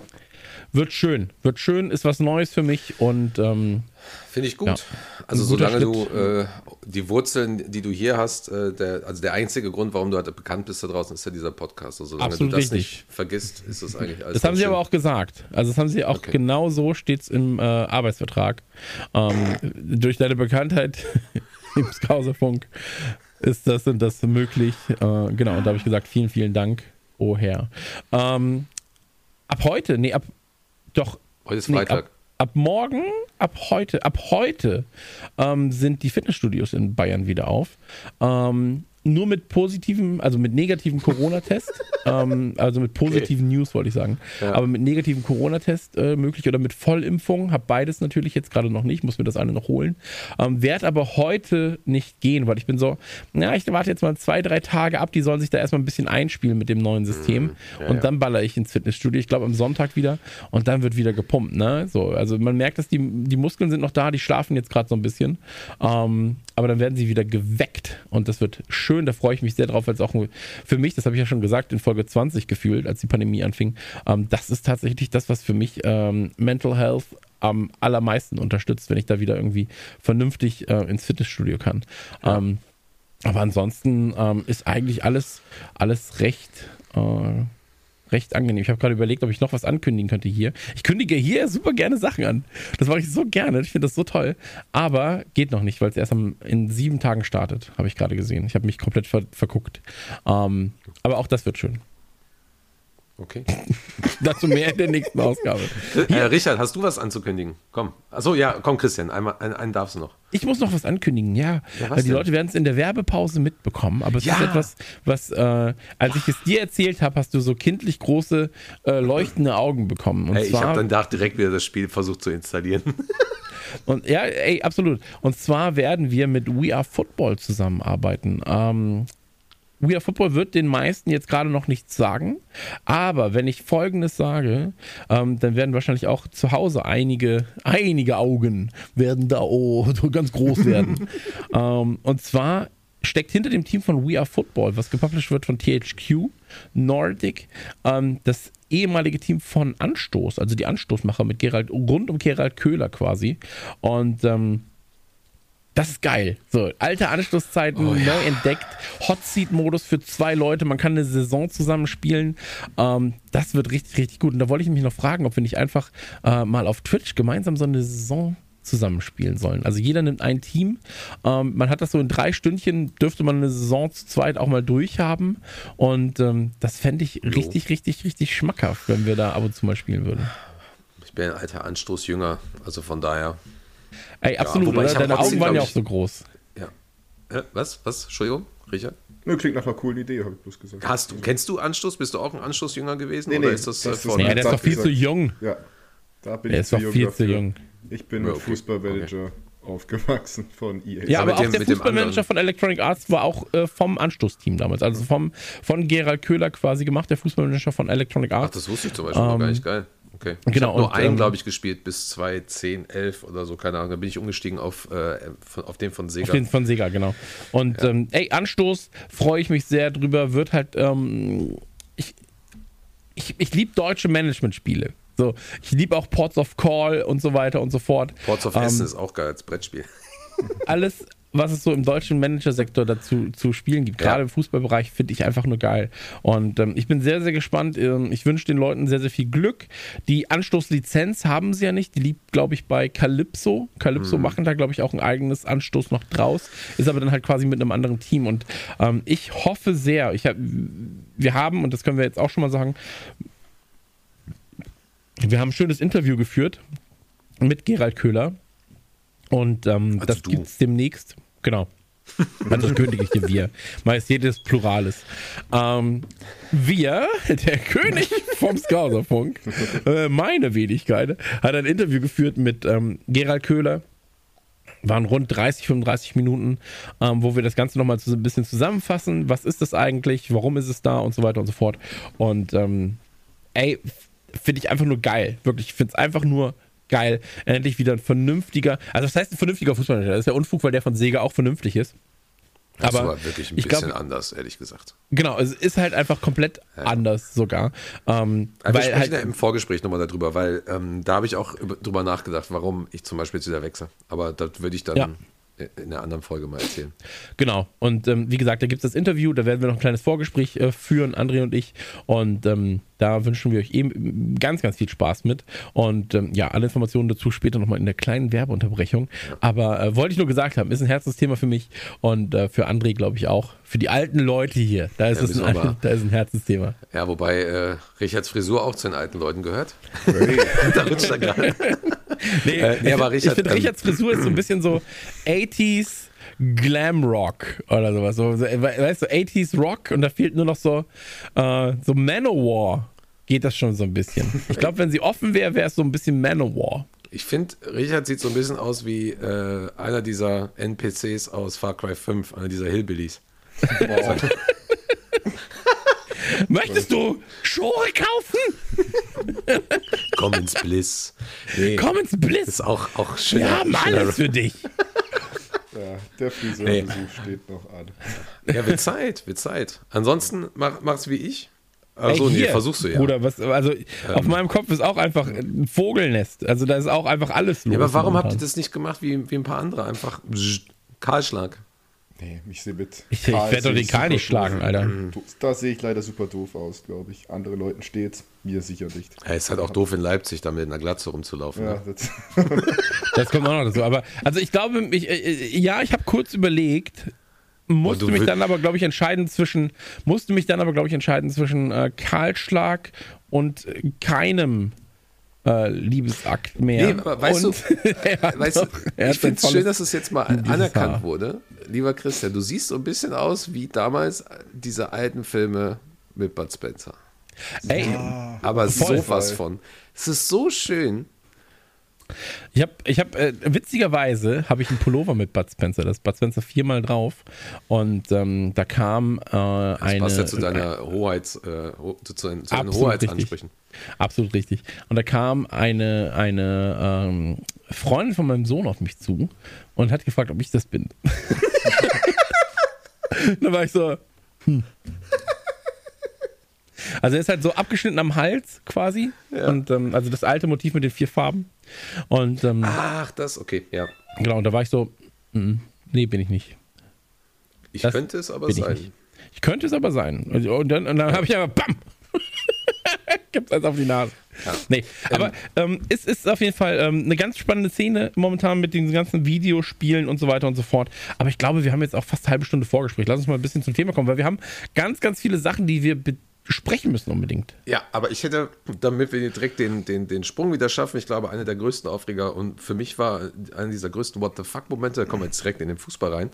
wird schön. Wird schön, ist was Neues für mich und ähm, Finde ich gut. Ja. Also solange du Schritt. äh, die Wurzeln, die du hier hast, äh, der, also der einzige Grund, warum du halt bekannt bist da draußen, ist ja dieser Podcast. Also solange Absolut du das richtig. nicht vergisst, ist das eigentlich alles. Das haben ganz sie schön. aber auch gesagt. Also das haben sie auch Okay. genau so steht es im äh, Arbeitsvertrag. Ähm, durch deine Bekanntheit im Skauserfunk ist das und das möglich. Äh, genau, und da habe ich gesagt, vielen, vielen Dank, oh Herr. Ähm, ab heute, nee, ab doch, Heute ist nee, Freitag. ab, ab morgen, ab heute, ab heute ähm, sind die Fitnessstudios in Bayern wieder auf. Ähm, nur mit positiven, also mit negativen Corona-Test, ähm, also mit positiven News wollte ich sagen, Ja. aber mit negativen Corona-Test äh, möglich oder mit Vollimpfung, habe beides natürlich jetzt gerade noch nicht, muss mir das eine noch holen, ähm, werd aber heute nicht gehen, weil ich bin so, na, ich warte jetzt mal zwei, drei Tage ab, die sollen sich da erstmal ein bisschen einspielen mit dem neuen System. Und dann baller ich ins Fitnessstudio, ich glaube am Sonntag wieder. Und dann wird wieder gepumpt, ne, so, also man merkt, dass die, die Muskeln sind noch da, die schlafen jetzt gerade so ein bisschen, ähm, aber dann werden sie wieder geweckt und das wird schön, da freue ich mich sehr drauf, weil es auch für mich, das habe ich ja schon gesagt in Folge 20 gefühlt, als die Pandemie anfing, ähm, das ist tatsächlich das, was für mich ähm, Mental Health am allermeisten unterstützt, wenn ich da wieder irgendwie vernünftig äh, ins Fitnessstudio kann. Ähm, aber ansonsten ähm, ist eigentlich alles, alles recht, äh, recht angenehm. Ich habe gerade überlegt, ob ich noch was ankündigen könnte hier. Ich kündige hier super gerne Sachen an. Das mache ich so gerne. Ich finde das so toll. Aber geht noch nicht, weil es erst am, in sieben Tagen startet, habe ich gerade gesehen. Ich habe mich komplett ver verguckt. Ähm, aber auch das wird schön. Okay. Dazu mehr in der nächsten Ausgabe. Äh, Richard, hast du was anzukündigen? Komm. Achso, ja, komm, Christian, einmal, einen, einen darfst du noch. Ich muss noch was ankündigen, ja. Ja, was die denn? Leute werden es in der Werbepause mitbekommen. Aber es Ja. ist etwas, was, äh, als ich es dir erzählt habe, hast du so kindlich große, äh, leuchtende Augen bekommen. Und Ey, ich habe zwar, dann da direkt wieder das Spiel versucht zu installieren. und, ja, ey, absolut. Und zwar werden wir mit We Are Football zusammenarbeiten. Ähm, We Are Football wird den meisten jetzt gerade noch nichts sagen, aber wenn ich Folgendes sage, ähm, dann werden wahrscheinlich auch zu Hause einige, einige Augen werden da oh, ganz groß werden. ähm, und zwar steckt hinter dem Team von We Are Football, was gepublished wird von THQ Nordic, ähm, das ehemalige Team von Anstoß, also die Anstoßmacher mit Gerald, rund um Gerald Köhler quasi. Und ähm, das ist geil. So, alte Anschlusszeiten, neu entdeckt. Hot Seat-Modus für zwei Leute. Man kann eine Saison zusammen spielen. Ähm, das wird richtig, richtig gut. Und da wollte ich mich noch fragen, ob wir nicht einfach äh, mal auf Twitch gemeinsam so eine Saison zusammenspielen sollen. Also jeder nimmt ein Team. Ähm, man hat das so in drei Stündchen, dürfte man eine Saison zu zweit auch mal durchhaben. Und ähm, das fände ich richtig, richtig, richtig schmackhaft, wenn wir da ab und zu mal spielen würden. Ich bin ein alter Anstoßjünger, also von daher. Ey, absolut, oder? hab Deine Augen waren ja auch so groß. Ja. Äh, was? Was? Entschuldigung, Richard? Nö, klingt nach einer coolen Idee, habe ich bloß gesagt. Hast du, kennst du Anstoß? Bist du auch ein Anstoßjünger gewesen? Nee, oder nee, ist das, das äh, ist. Nee, der ist doch viel zu gesagt. jung. Ja, da bin Der ich ist doch zu viel dafür. zu jung. Ich bin Ja, mit okay. Fußballmanager aufgewachsen von EA. Ja, aber mit auch dem- der Fußballmanager von Electronic Arts war auch äh, vom Anstoßteam damals. Also vom, von Gerald Köhler quasi gemacht, der Fußballmanager von Electronic Ach, Arts. das wusste ich zum Beispiel noch gar nicht. Geil. Okay. Ich genau, habe nur und, einen, ähm, glaube ich, gespielt bis 2010, 11 oder so, keine Ahnung. Da bin ich umgestiegen auf, äh, von, auf den von Sega. Auf den von Sega, genau. Und ähm, ey, Anstoß, freue ich mich sehr drüber. Wird halt, ähm, ich, ich, ich liebe deutsche Management-Spiele. So, ich liebe auch Ports of Call und so weiter und so fort. Ports of Ähm, Essen ist auch geil als Brettspiel. alles, was es so im deutschen Managersektor dazu zu spielen gibt, gerade Ja. im Fußballbereich, finde ich einfach nur geil. Und ähm, ich bin sehr, sehr gespannt. Ähm, ich wünsche den Leuten sehr, sehr viel Glück. Die Anstoßlizenz haben sie ja nicht. Die liegt, glaube ich, bei Calypso. Calypso Mhm. machen da, glaube ich, auch ein eigenes Anstoß noch draus. Ist aber dann halt quasi mit einem anderen Team. Und ähm, ich hoffe sehr, ich hab, wir haben, und das können wir jetzt auch schon mal sagen, wir haben ein schönes Interview geführt mit Gerald Köhler. Und ähm, Also das du. gibt es demnächst. Genau. Also das königliche Wir. Majestät des Plurales. Ähm, wir, der König vom Skauserfunk, äh, meine Wenigkeit, hat ein Interview geführt mit ähm, Gerald Köhler. Waren rund 30, 35 Minuten, ähm, wo wir das Ganze nochmal so ein bisschen zusammenfassen. Was ist das eigentlich? Warum ist es da? Und so weiter und so fort. Und ähm, ey, finde ich einfach nur geil. Wirklich, ich finde es einfach nur geil. Endlich wieder ein vernünftiger, also das heißt ein vernünftiger Fußballmanager. Das ist ja Unfug, weil der von Sega auch vernünftig ist. Das Aber war wirklich ein ich bisschen glaub- anders, ehrlich gesagt. Genau, es ist halt einfach komplett anders sogar. Ähm, Aber wir sprechen halt, ja im Vorgespräch nochmal darüber, weil ähm, da habe ich auch über, drüber nachgedacht, warum ich zum Beispiel jetzt wieder wechsle. Aber das würde ich dann Ja. In einer anderen Folge mal erzählen. Genau. Und ähm, wie gesagt, da gibt es das Interview, da werden wir noch ein kleines Vorgespräch äh, führen, André und ich. Und ähm, da wünschen wir euch eben ganz, ganz viel Spaß mit. Und ähm, ja, alle Informationen dazu später nochmal in der kleinen Werbeunterbrechung. Aber äh, wollte ich nur gesagt haben, ist ein Herzensthema für mich und äh, für André, glaube ich, auch. Für die alten Leute hier, da ist Ja, es ein, mal- da ist ein Herzensthema. Ja, wobei äh, Richards Frisur auch zu den alten Leuten gehört. da rutscht er gerade. Nee, Äh, nee, ich aber find- ich Richard, finde, ähm, Richards Frisur ist so ein bisschen so 80s Glamrock oder sowas. So, so, we- weißt du, 80s Rock und da fehlt nur noch so, äh, so Manowar. Geht das schon so ein bisschen. Ich glaube, wenn sie offen wäre, wäre es so ein bisschen Manowar. Ich finde, Richard sieht so ein bisschen aus wie äh, einer dieser NPCs aus Far Cry 5, einer dieser Hillbillies. Möchtest du Schuhe kaufen? Komm ins Bliss. Nee, Komm ins Bliss. ist auch, auch schön. Wir haben alles für dich. Ja, der Friseurbesuch steht noch an. Ja, wird Zeit, wird Zeit. Ansonsten mach, mach's wie ich. Achso, Ey, nee, hier, versuchst du ja. Bruder, was, also auf meinem Kopf ist auch einfach ein Vogelnest. Also da ist auch einfach alles los. ja, aber warum habt ihr das nicht gemacht wie, wie ein paar andere? Einfach Kahlschlag. Nee, ich sehe mit. Ich, ich werde doch sehe den Karl nicht schlagen, doof. Alter. Da sehe ich leider super doof aus, glaube ich. Andere Leuten steht's, mir sicher nicht. Ja, ist halt auch doof in Leipzig, da mit einer Glatze rumzulaufen. Ja, Ne? das, Das kommt auch noch dazu. Aber also ich glaube, ich, äh, ja, ich habe kurz überlegt, musste mich dann aber, glaube ich, entscheiden zwischen, musste mich dann aber, glaube ich, entscheiden zwischen äh, Kahlschlag und äh, keinem äh, Liebesakt mehr. Nee, aber weißt und hat Weißt du, noch- hat ich finde es schön, dass es jetzt mal anerkannt Haar. wurde. Lieber Christian, du siehst so ein bisschen aus wie damals diese alten Filme mit Bud Spencer. Ey, Aber Voll. sowas von. Es ist so schön. Ich habe, ich hab, äh, witzigerweise habe ich einen Pullover mit Bud Spencer. Das ist Bud Spencer viermal drauf. Und ähm, da kam äh, Das eine. passt ja zu deiner Hoheits, äh, zu, zu, zu Hoheitsansprüchen. Absolut richtig. Und da kam eine, eine ähm, Freundin von meinem Sohn auf mich zu und hat gefragt, ob ich das bin. da war ich so. Hm. Also er ist halt so abgeschnitten am Hals quasi. Und ähm, also das alte Motiv mit den vier Farben. Und ähm, Ach, das, okay, ja. genau, und da war ich so, mm, nee, bin ich nicht. Ich Das könnte es aber ich sein. nicht. Ich könnte es aber sein. Und und dann, und dann habe ich aber BAM! Gibt's eins auf die Nase. Nee, aber ähm, es ist auf jeden Fall ähm, eine ganz spannende Szene momentan mit den ganzen Videospielen und so weiter und so fort. Aber ich glaube, wir haben jetzt auch fast eine halbe Stunde Vorgespräch. Lass uns mal ein bisschen zum Thema kommen, weil wir haben ganz, ganz viele Sachen, die wir besprechen müssen unbedingt. Ja, aber ich hätte, damit wir direkt den, den, den Sprung wieder schaffen, ich glaube, einer der größten Aufreger und für mich war einer dieser größten What the fuck-Momente, da kommen wir jetzt direkt in den Fußball rein.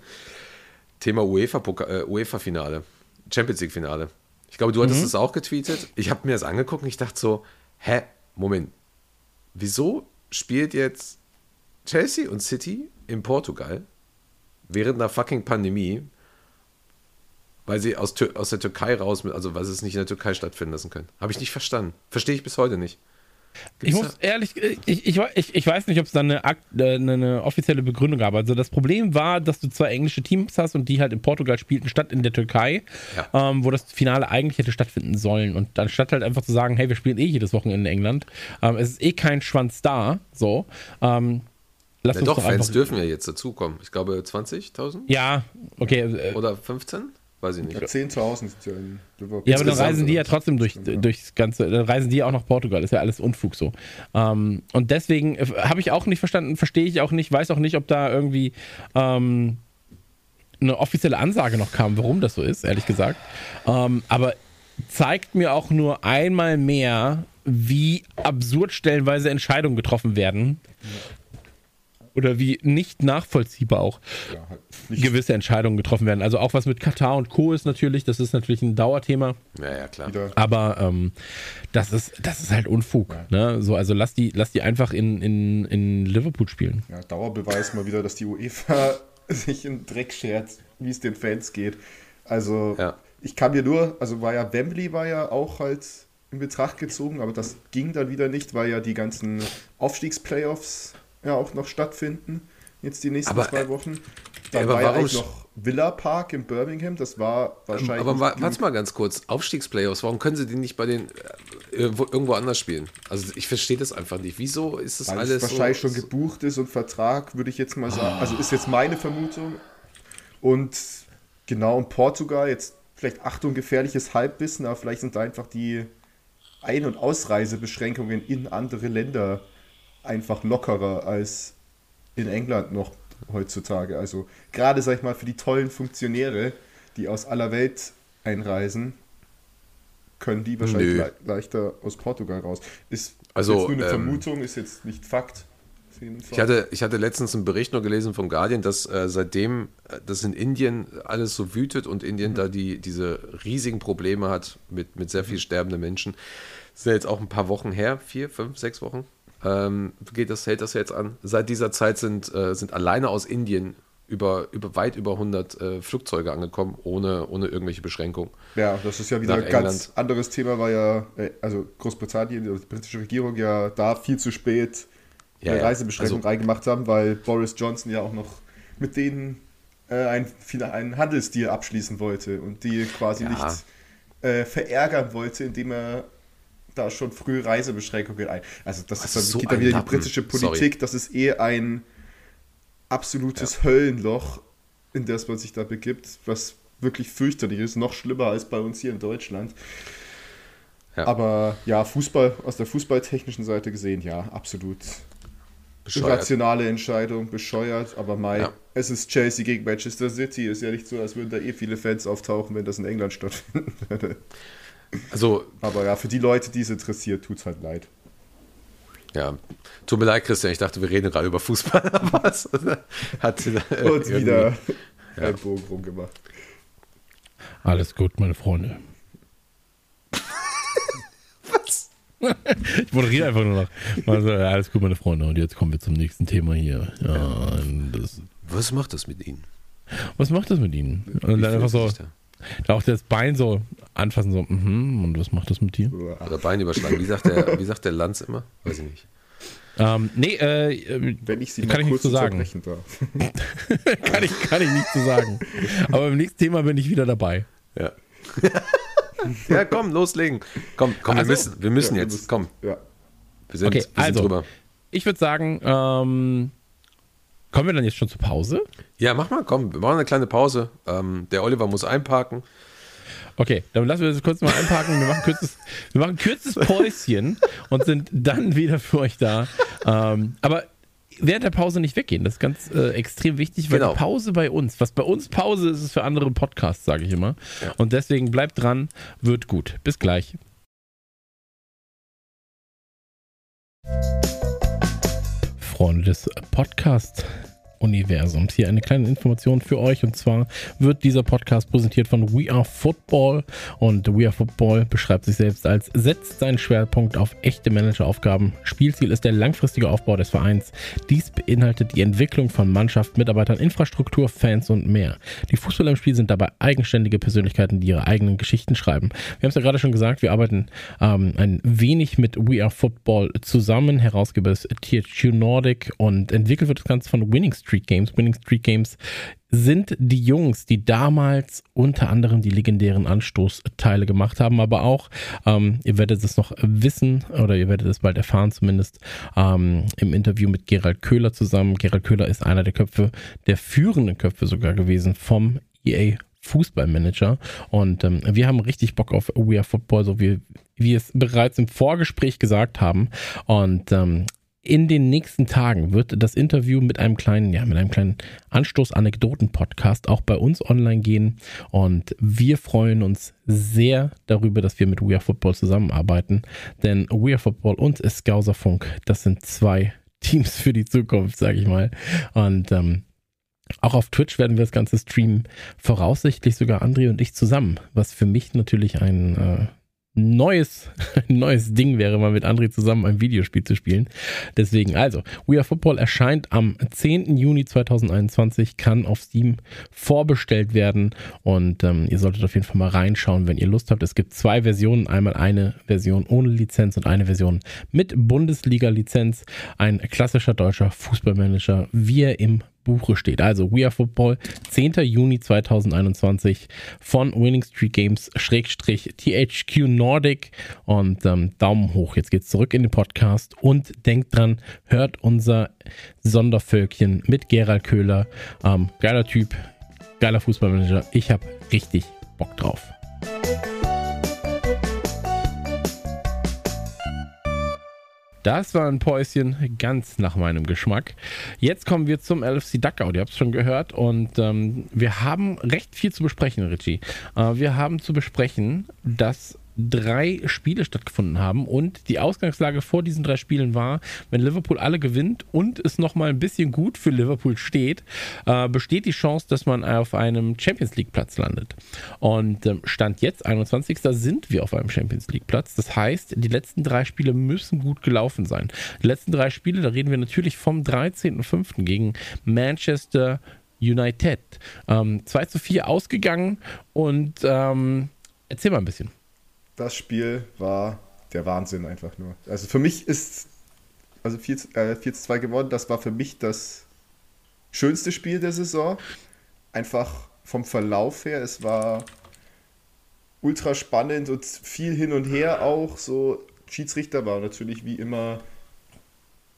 Thema äh, UEFA-Finale, Champions League-Finale. Ich glaube, du hattest es auch getweetet. Ich habe mir das angeguckt und ich dachte so, hä, Moment, wieso spielt jetzt Chelsea und City in Portugal während einer fucking Pandemie, weil sie aus, aus der Türkei raus, also weil sie es nicht in der Türkei stattfinden lassen können. Habe ich nicht verstanden. Verstehe ich bis heute nicht. Ich Gibt's muss ehrlich, ich, ich, ich, ich weiß nicht, ob es da eine, äh, eine, eine offizielle Begründung gab. Also das Problem war, dass du zwei englische Teams hast und die halt in Portugal spielten, statt in der Türkei, Ja. ähm, wo das Finale eigentlich hätte stattfinden sollen. Und anstatt halt einfach zu sagen, hey, wir spielen eh jedes Wochenende in England, ähm, es ist eh kein Schwanz da, so. Ähm, lass Ja, uns doch, doch Fans dürfen ja jetzt dazukommen. Ich glaube 20.000 Ja, okay. Äh, oder 15? Weiß ich nicht. ja, 10.000 sind ja in Liverpool. Ja, aber dann reisen die ja trotzdem durch, durchs ganze, dann reisen die ja auch nach Portugal, ist ja alles Unfug so. Ähm, und deswegen äh, habe ich auch nicht verstanden, verstehe ich auch nicht, weiß auch nicht, ob da irgendwie ähm, eine offizielle Ansage noch kam, warum das so ist, ehrlich gesagt. Ähm, aber zeigt mir auch nur einmal mehr, wie absurd stellenweise Entscheidungen getroffen werden. Oder wie nicht nachvollziehbar auch Ja, halt nicht gewisse Entscheidungen getroffen werden. Also auch was mit Katar und Co. ist natürlich, das ist natürlich ein Dauerthema. Ja, ja, klar. Aber ähm, das, ist, das ist halt Unfug. Ne? So, also lass die, lass die einfach in, in, in Liverpool spielen. Ja, Dauerbeweis mal wieder, dass die UEFA sich in Dreck schert, wie es den Fans geht. Also, Ja. ich kann mir nur, also war ja Wembley war ja auch halt in Betracht gezogen, aber das ging dann wieder nicht, weil ja die ganzen Aufstiegsplayoffs ja auch noch stattfinden. Jetzt die nächsten Aber, zwei äh, Dann aber war warum sch- noch Villa Park in Birmingham, das war wahrscheinlich. Aber wa- warte mal ganz kurz. Aufstiegsplayoffs, warum können sie die nicht bei den äh, irgendwo, anders spielen? Also ich verstehe das einfach nicht. Wieso ist das Weil alles es wahrscheinlich so, schon gebucht ist und Vertrag, würde ich jetzt mal sagen. Also ist jetzt meine Vermutung. Und genau in Portugal, jetzt vielleicht Achtung, gefährliches Halbwissen, aber vielleicht sind da einfach die Ein- und Ausreisebeschränkungen in andere Länder einfach lockerer als in England noch heutzutage. Also gerade, sag ich mal, für die tollen Funktionäre, die aus aller Welt einreisen, können die wahrscheinlich le leichter aus Portugal raus. Ist Also, jetzt nur eine ähm, Vermutung, ist jetzt nicht Fakt. Ich hatte, ich hatte letztens einen Bericht nur gelesen vom Guardian, dass äh, seitdem äh, das in Indien alles so wütet und Indien da die, diese riesigen Probleme hat mit, mit sehr viel sterbenden Menschen, das ist ja jetzt auch ein paar Wochen her, vier, fünf, sechs Wochen, ähm, geht das, hält das jetzt an. Seit dieser Zeit sind, äh, sind alleine aus Indien über, über weit über 100 äh, Flugzeuge angekommen, ohne, ohne irgendwelche Beschränkungen. Ja, das ist ja wieder Nach ein ganz England. anderes Thema, weil ja, äh, also Großbritannien, die britische Regierung ja da viel zu spät Ja, eine ja. Reisebeschränkung Also- reingemacht haben, weil Boris Johnson ja auch noch mit denen äh, ein, einen Handelsdeal abschließen wollte und die quasi Ja. nicht äh, verärgern wollte, indem er da schon früh Reisebeschränkungen ein. Also das, Das ist dann, so geht dann wieder in die Lappen. britische Sorry. Politik, das ist eh ein absolutes Höllenloch, in das man sich da begibt, was wirklich fürchterlich ist, noch schlimmer als bei uns hier in Deutschland. Ja. Aber ja, Fußball, aus der fußballtechnischen Seite gesehen, ja, absolut Bescheuert. irrationale Entscheidung, bescheuert, aber Mai, Ja. es ist Chelsea gegen Manchester City, ist ja nicht so, als würden da eh viele Fans auftauchen, wenn das in England stattfinden würde. Also, Aber ja, für die Leute, die es interessiert, tut's halt leid. ja, tut mir leid, Christian, ich dachte, wir reden gerade über Fußball. aber es hat äh, Und wieder ein Bogen rumgemacht. Alles gut, meine Freunde. Was? Ich moderiere einfach nur noch. Also, ja, alles gut, meine Freunde. Und jetzt kommen wir zum nächsten Thema hier. Ja, das, Was macht das mit Ihnen? was macht das mit Ihnen? Und Wie dann einfach so, da? Da auch das Bein so anfassen, so, mhm, und was macht das mit dir? Oder Bein überschlagen. Wie sagt der, wie sagt der Lanz immer? Weiß ich nicht. Ähm, nee, äh, Wenn ich sie Kann mal ich nicht kurz so sagen. darf. kann, ich, kann ich nicht zu sagen. Aber im nächsten Thema bin ich wieder dabei. Ja. ja, komm, loslegen. Komm, komm, Also- wir müssen, wir müssen Ja, wir jetzt. müssen- Komm, Ja. wir sind, Okay, wir sind also. drüber. Ich würde sagen, ähm, kommen wir dann jetzt schon zur Pause? Ja, mach mal, komm, wir machen eine kleine Pause. Ähm, der Oliver muss einparken. Okay, dann lassen wir das kurz mal einparken. Wir machen ein kurzes, wir machen ein kurzes Päuschen und sind dann wieder für euch da. Ähm, aber während der Pause nicht weggehen, das ist ganz äh, extrem wichtig, weil Genau. die Pause bei uns, was bei uns Pause ist, ist für andere Podcasts, sage ich immer. Und deswegen bleibt dran, wird gut. Bis gleich. Freunde des Podcast Universums. Hier eine kleine Information für euch und zwar wird dieser Podcast präsentiert von We Are Football und We Are Football beschreibt sich selbst als setzt seinen Schwerpunkt auf echte Manageraufgaben. Spielziel ist der langfristige Aufbau des Vereins. Dies beinhaltet die Entwicklung von Mannschaft, Mitarbeitern, Infrastruktur, Fans und mehr. Die Fußballer im Spiel sind dabei eigenständige Persönlichkeiten, die ihre eigenen Geschichten schreiben. Wir haben es ja gerade schon gesagt, wir arbeiten ähm, ein wenig mit We Are Football zusammen. Herausgeber ist THQ Nordic und entwickelt wird das Ganze von Winning Street Games. Winning Street Games sind die Jungs, die damals unter anderem die legendären Anstoßteile gemacht haben, aber auch, ähm, ihr werdet es noch wissen oder ihr werdet es bald erfahren zumindest, ähm, im Interview mit Gerald Köhler zusammen. Gerald Köhler ist einer der Köpfe, der führenden Köpfe sogar gewesen vom EA Fußballmanager und ähm, wir haben richtig Bock auf We Are Football, so wie wir es bereits im Vorgespräch gesagt haben und ähm, in den nächsten Tagen wird das Interview mit einem kleinen, ja, mit einem kleinen Anstoß-Anekdoten-Podcast auch bei uns online gehen. Und wir freuen uns sehr darüber, dass wir mit We Are Football zusammenarbeiten. Denn We Are Football und Skauserfunk, das sind zwei Teams für die Zukunft, sage ich mal. Und ähm, auch auf Twitch werden wir das Ganze streamen, voraussichtlich sogar André und ich zusammen, was für mich natürlich ein, äh, neues, neues Ding wäre, mal mit André zusammen ein Videospiel zu spielen. Deswegen, also, We Are Football erscheint am 10. Juni 2021, kann auf Steam vorbestellt werden und ähm, ihr solltet auf jeden Fall mal reinschauen, wenn ihr Lust habt. Es gibt zwei Versionen, einmal eine Version ohne Lizenz und eine Version mit Bundesliga-Lizenz. Ein klassischer deutscher Fußballmanager, wie er im Buche steht. Also We Are Football, 10. Juni 2021 von Winning Street Games Schrägstrich THQ Nordic und ähm, Daumen hoch. Jetzt geht's zurück in den Podcast und denkt dran, hört unser Sondervölkchen mit Gerald Köhler. Ähm, geiler Typ, geiler Fußballmanager. Ich habe richtig Bock drauf. Das war ein Päuschen ganz nach meinem Geschmack. Jetzt kommen wir zum LFC Duckout. Ihr habt es schon gehört und ähm, wir haben recht viel zu besprechen, Richie. Äh, wir haben zu besprechen, dass drei Spiele stattgefunden haben und die Ausgangslage vor diesen drei Spielen war, wenn Liverpool alle gewinnt und es nochmal ein bisschen gut für Liverpool steht, äh, besteht die Chance, dass man auf einem Champions League Platz landet. Und ähm, Stand jetzt, 21. sind wir auf einem Champions League Platz. Das heißt, die letzten drei Spiele müssen gut gelaufen sein. Die letzten drei Spiele, da reden wir natürlich vom 13.05. gegen Manchester United. Ähm, 2 zu 4 ausgegangen und ähm, erzähl mal ein bisschen das Spiel war der Wahnsinn einfach nur. Also für mich ist, also 4, äh, 4 zu 2 gewonnen, das war für mich das schönste Spiel der Saison. Einfach vom Verlauf her, es war ultra spannend und viel hin und her auch. So, Schiedsrichter war natürlich wie immer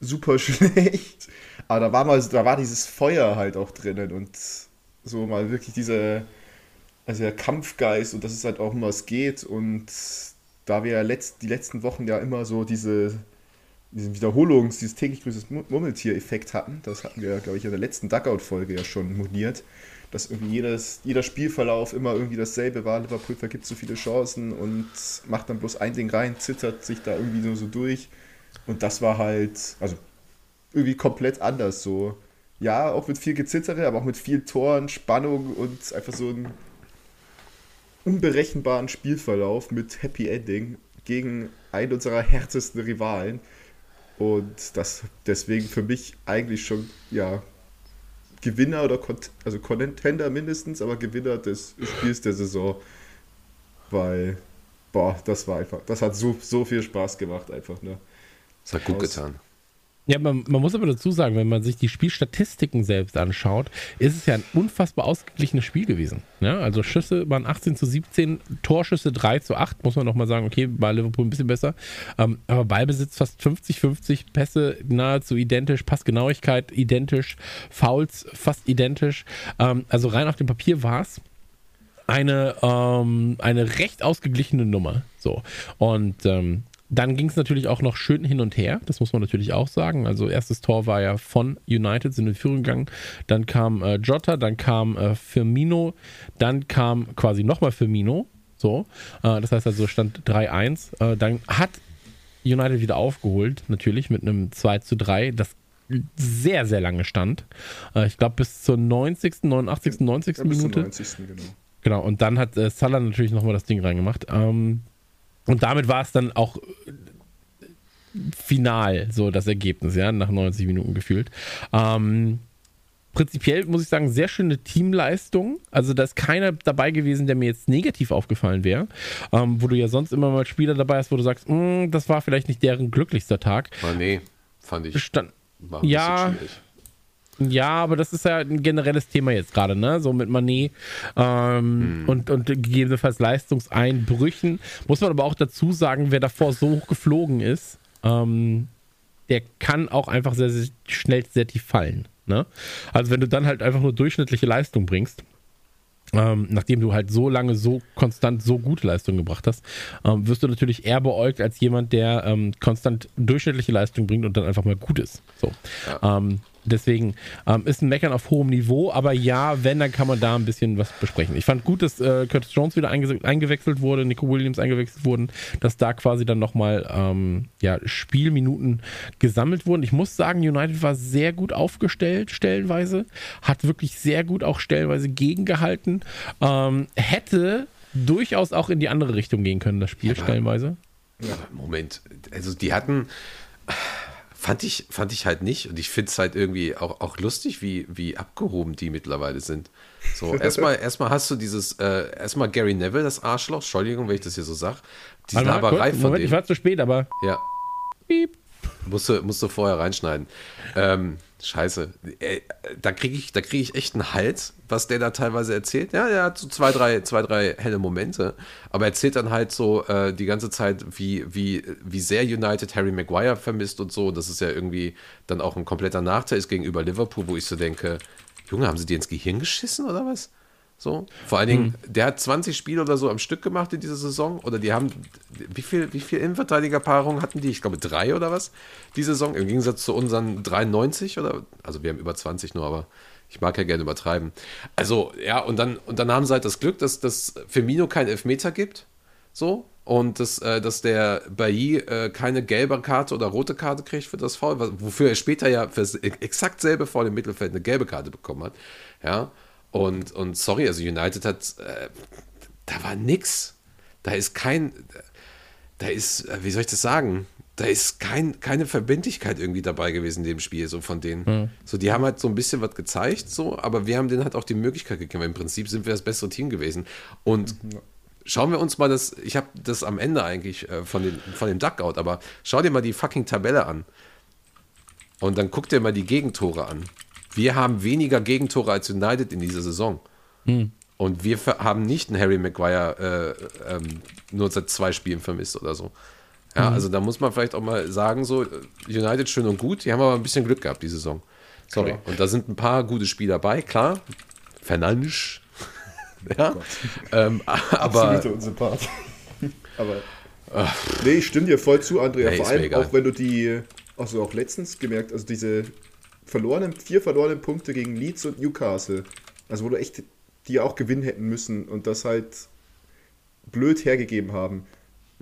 super schlecht. Aber da war mal, da war dieses Feuer halt auch drinnen und so mal wirklich diese also der Kampfgeist und dass es halt auch um was geht. Und da wir ja letzt, die letzten Wochen ja immer so diese, diesen Wiederholungs-, dieses täglich grüßes Murmeltier-Effekt hatten, das hatten wir, glaube ich, in der letzten Duckout-Folge ja schon moniert, dass irgendwie jedes, jeder Spielverlauf immer irgendwie dasselbe war. Liverpool vergibt so viele Chancen und macht dann bloß ein Ding rein, zittert sich da irgendwie nur so durch. Und das war halt, also irgendwie komplett anders so. Ja, auch mit viel Gezittere, aber auch mit viel Toren, Spannung und einfach so ein unberechenbaren Spielverlauf mit Happy Ending gegen einen unserer härtesten Rivalen. Und das deswegen für mich eigentlich schon, ja, Gewinner oder also Contender mindestens, aber Gewinner des Spiels der Saison. Weil, boah, das war einfach, das hat so, so viel Spaß gemacht einfach, ne? Das hat gut Aus, getan. Ja, man, man, muss aber dazu sagen, wenn man sich die Spielstatistiken selbst anschaut, ist es ja ein unfassbar ausgeglichenes Spiel gewesen. Ja, also Schüsse waren 18 zu 17, Torschüsse 3 zu 8, muss man nochmal sagen, okay, bei Liverpool ein bisschen besser. Ähm, aber Ballbesitz fast 50-50, Pässe nahezu identisch, Passgenauigkeit identisch, Fouls fast identisch. Ähm, also rein auf dem Papier war es eine, ähm, eine recht ausgeglichene Nummer. So. Und ähm, dann ging es natürlich auch noch schön hin und her, das muss man natürlich auch sagen. Also erstes Tor war ja von United, sind in Führung gegangen. Dann kam äh, Jota, dann kam äh, Firmino, dann kam quasi nochmal Firmino. So, äh, das heißt also stand 3-1. Äh, dann hat United wieder aufgeholt, natürlich mit einem 2 zu 3, das sehr, sehr lange stand. Äh, ich glaube bis zur 90., 89., 90. Ja, Minute. 90. genau. Genau, und dann hat äh, Salah natürlich nochmal das Ding reingemacht. Ähm, und damit war es dann auch final so das Ergebnis, ja, nach 90 Minuten gefühlt. Ähm, prinzipiell muss ich sagen, sehr schöne Teamleistung. Also da ist keiner dabei gewesen, der mir jetzt negativ aufgefallen wäre. Ähm, wo du ja sonst immer mal Spieler dabei hast, wo du sagst, mm, das war vielleicht nicht deren glücklichster Tag. Ah, nee, fand ich. Stand, ja, schwierig. Ja, aber das ist ja ein generelles Thema jetzt gerade, ne? So mit Manet ähm, hm. und, und gegebenenfalls Leistungseinbrüchen. Muss man aber auch dazu sagen, wer davor so hoch geflogen ist, ähm, der kann auch einfach sehr, sehr schnell sehr tief fallen. Ne? Also wenn du dann halt einfach nur durchschnittliche Leistung bringst, ähm, nachdem du halt so lange so konstant so gute Leistung gebracht hast, ähm, wirst du natürlich eher beäugt als jemand, der ähm, konstant durchschnittliche Leistung bringt und dann einfach mal gut ist. So. Ja. Deswegen ähm, ist ein Meckern auf hohem Niveau, aber ja, wenn, dann kann man da ein bisschen was besprechen. Ich fand gut, dass äh, Curtis Jones wieder einge eingewechselt wurde, Nico Williams eingewechselt wurden, dass da quasi dann nochmal ähm, ja, Spielminuten gesammelt wurden. Ich muss sagen, United war sehr gut aufgestellt, stellenweise, hat wirklich sehr gut auch stellenweise gegengehalten, ähm, hätte durchaus auch in die andere Richtung gehen können, das Spiel stellenweise. Moment, also die hatten, fand ich, fand ich halt nicht und ich finde es halt irgendwie auch, auch lustig, wie, wie abgehoben die mittlerweile sind. So, erstmal, erstmal hast du dieses, äh, erstmal Gary Neville, das Arschloch, Entschuldigung, wenn ich das hier so sage, die Laberei von Moment, ich dem. war zu spät, aber Ja, piep. Musst du, musst du vorher reinschneiden. Ähm, scheiße, äh, da kriege ich, krieg ich echt einen Hals, was der da teilweise erzählt. Ja, der hat so zwei, drei, zwei, drei helle Momente, aber er erzählt dann halt so äh, die ganze Zeit, wie, wie, wie sehr United Harry Maguire vermisst und so. Das ist ja irgendwie dann auch ein kompletter Nachteil ist gegenüber Liverpool, wo ich so denke, Junge, haben sie dir ins Gehirn geschissen oder was? So. Vor allen Dingen, der hat 20 Spiele oder so am Stück gemacht in dieser Saison. Oder die haben, wie viel, wie viel Innenverteidigerpaarungen hatten die? Ich glaube drei oder was? Die Saison. Im Gegensatz zu unseren 93 oder, also wir haben über 20 nur, aber ich mag ja gerne übertreiben. Also, ja, und dann, und dann haben sie halt das Glück, dass das Firmino keinen Elfmeter gibt. So. Und dass, äh, dass der Bailly äh, keine gelbe Karte oder rote Karte kriegt für das Foul, wofür er später ja für das exakt selbe Foul im Mittelfeld eine gelbe Karte bekommen hat. Ja. Und, und sorry, also United hat, äh, da war nix. Da ist kein, da ist, äh, wie soll ich das sagen? Da ist kein, keine Verbindlichkeit irgendwie dabei gewesen in dem Spiel, so von denen. So, die haben halt so ein bisschen was gezeigt, so, aber wir haben denen halt auch die Möglichkeit gegeben. Im Prinzip sind wir das bessere Team gewesen. Und schauen wir uns mal das, ich habe das am Ende eigentlich äh, von, den, von dem Duckout, aber schau dir mal die fucking Tabelle an. Und dann guck dir mal die Gegentore an. Wir haben weniger Gegentore als United in dieser Saison. Und wir haben nicht einen Harry Maguire äh, ähm, nur seit zwei Spielen vermisst oder so. Ja, also da muss man vielleicht auch mal sagen, so, United schön und gut, die haben aber ein bisschen Glück gehabt die Saison. Sorry. Und da sind ein paar gute Spieler dabei, klar. Fernandes. ja. ähm, aber Absoluter Unsympath. Aber. Nee, ich stimme dir voll zu, Andrea. Nee, Vor allem auch wenn du die, also auch letztens gemerkt, also diese verlorenen, vier verlorenen Punkte gegen Leeds und Newcastle, also wo du echt die auch gewinnen hätten müssen und das halt blöd hergegeben haben.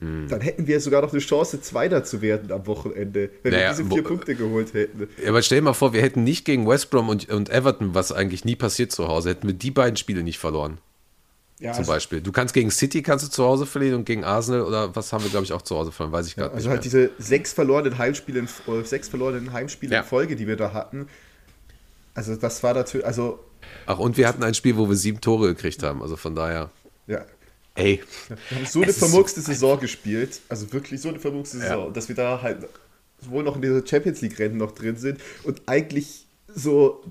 Mhm. Dann hätten wir sogar noch eine Chance, Zweiter zu werden am Wochenende, wenn Naja, wir diese vier Punkte geholt hätten. Ja, aber stell dir mal vor, wir hätten nicht gegen West Brom und, und Everton, was eigentlich nie passiert zu Hause, hätten wir die beiden Spiele nicht verloren. Ja, Zum also, Beispiel. Du kannst gegen City kannst du zu Hause verlieren und gegen Arsenal oder was haben wir, glaube ich, auch zu Hause verloren, weiß ich gerade also nicht. halt diese sechs verlorenen Heimspiele, in, sechs verlorenen Heimspiele Ja. in Folge, die wir da hatten. Also das war natürlich, also Ach, und wir hatten ein Spiel, wo wir sieben Tore gekriegt haben. Also von daher, ja, ey, Wir haben so eine vermurkste Saison gespielt, also wirklich so eine vermurkste Saison, dass wir da halt wohl noch in dieser Champions League-Rennen noch drin sind und eigentlich so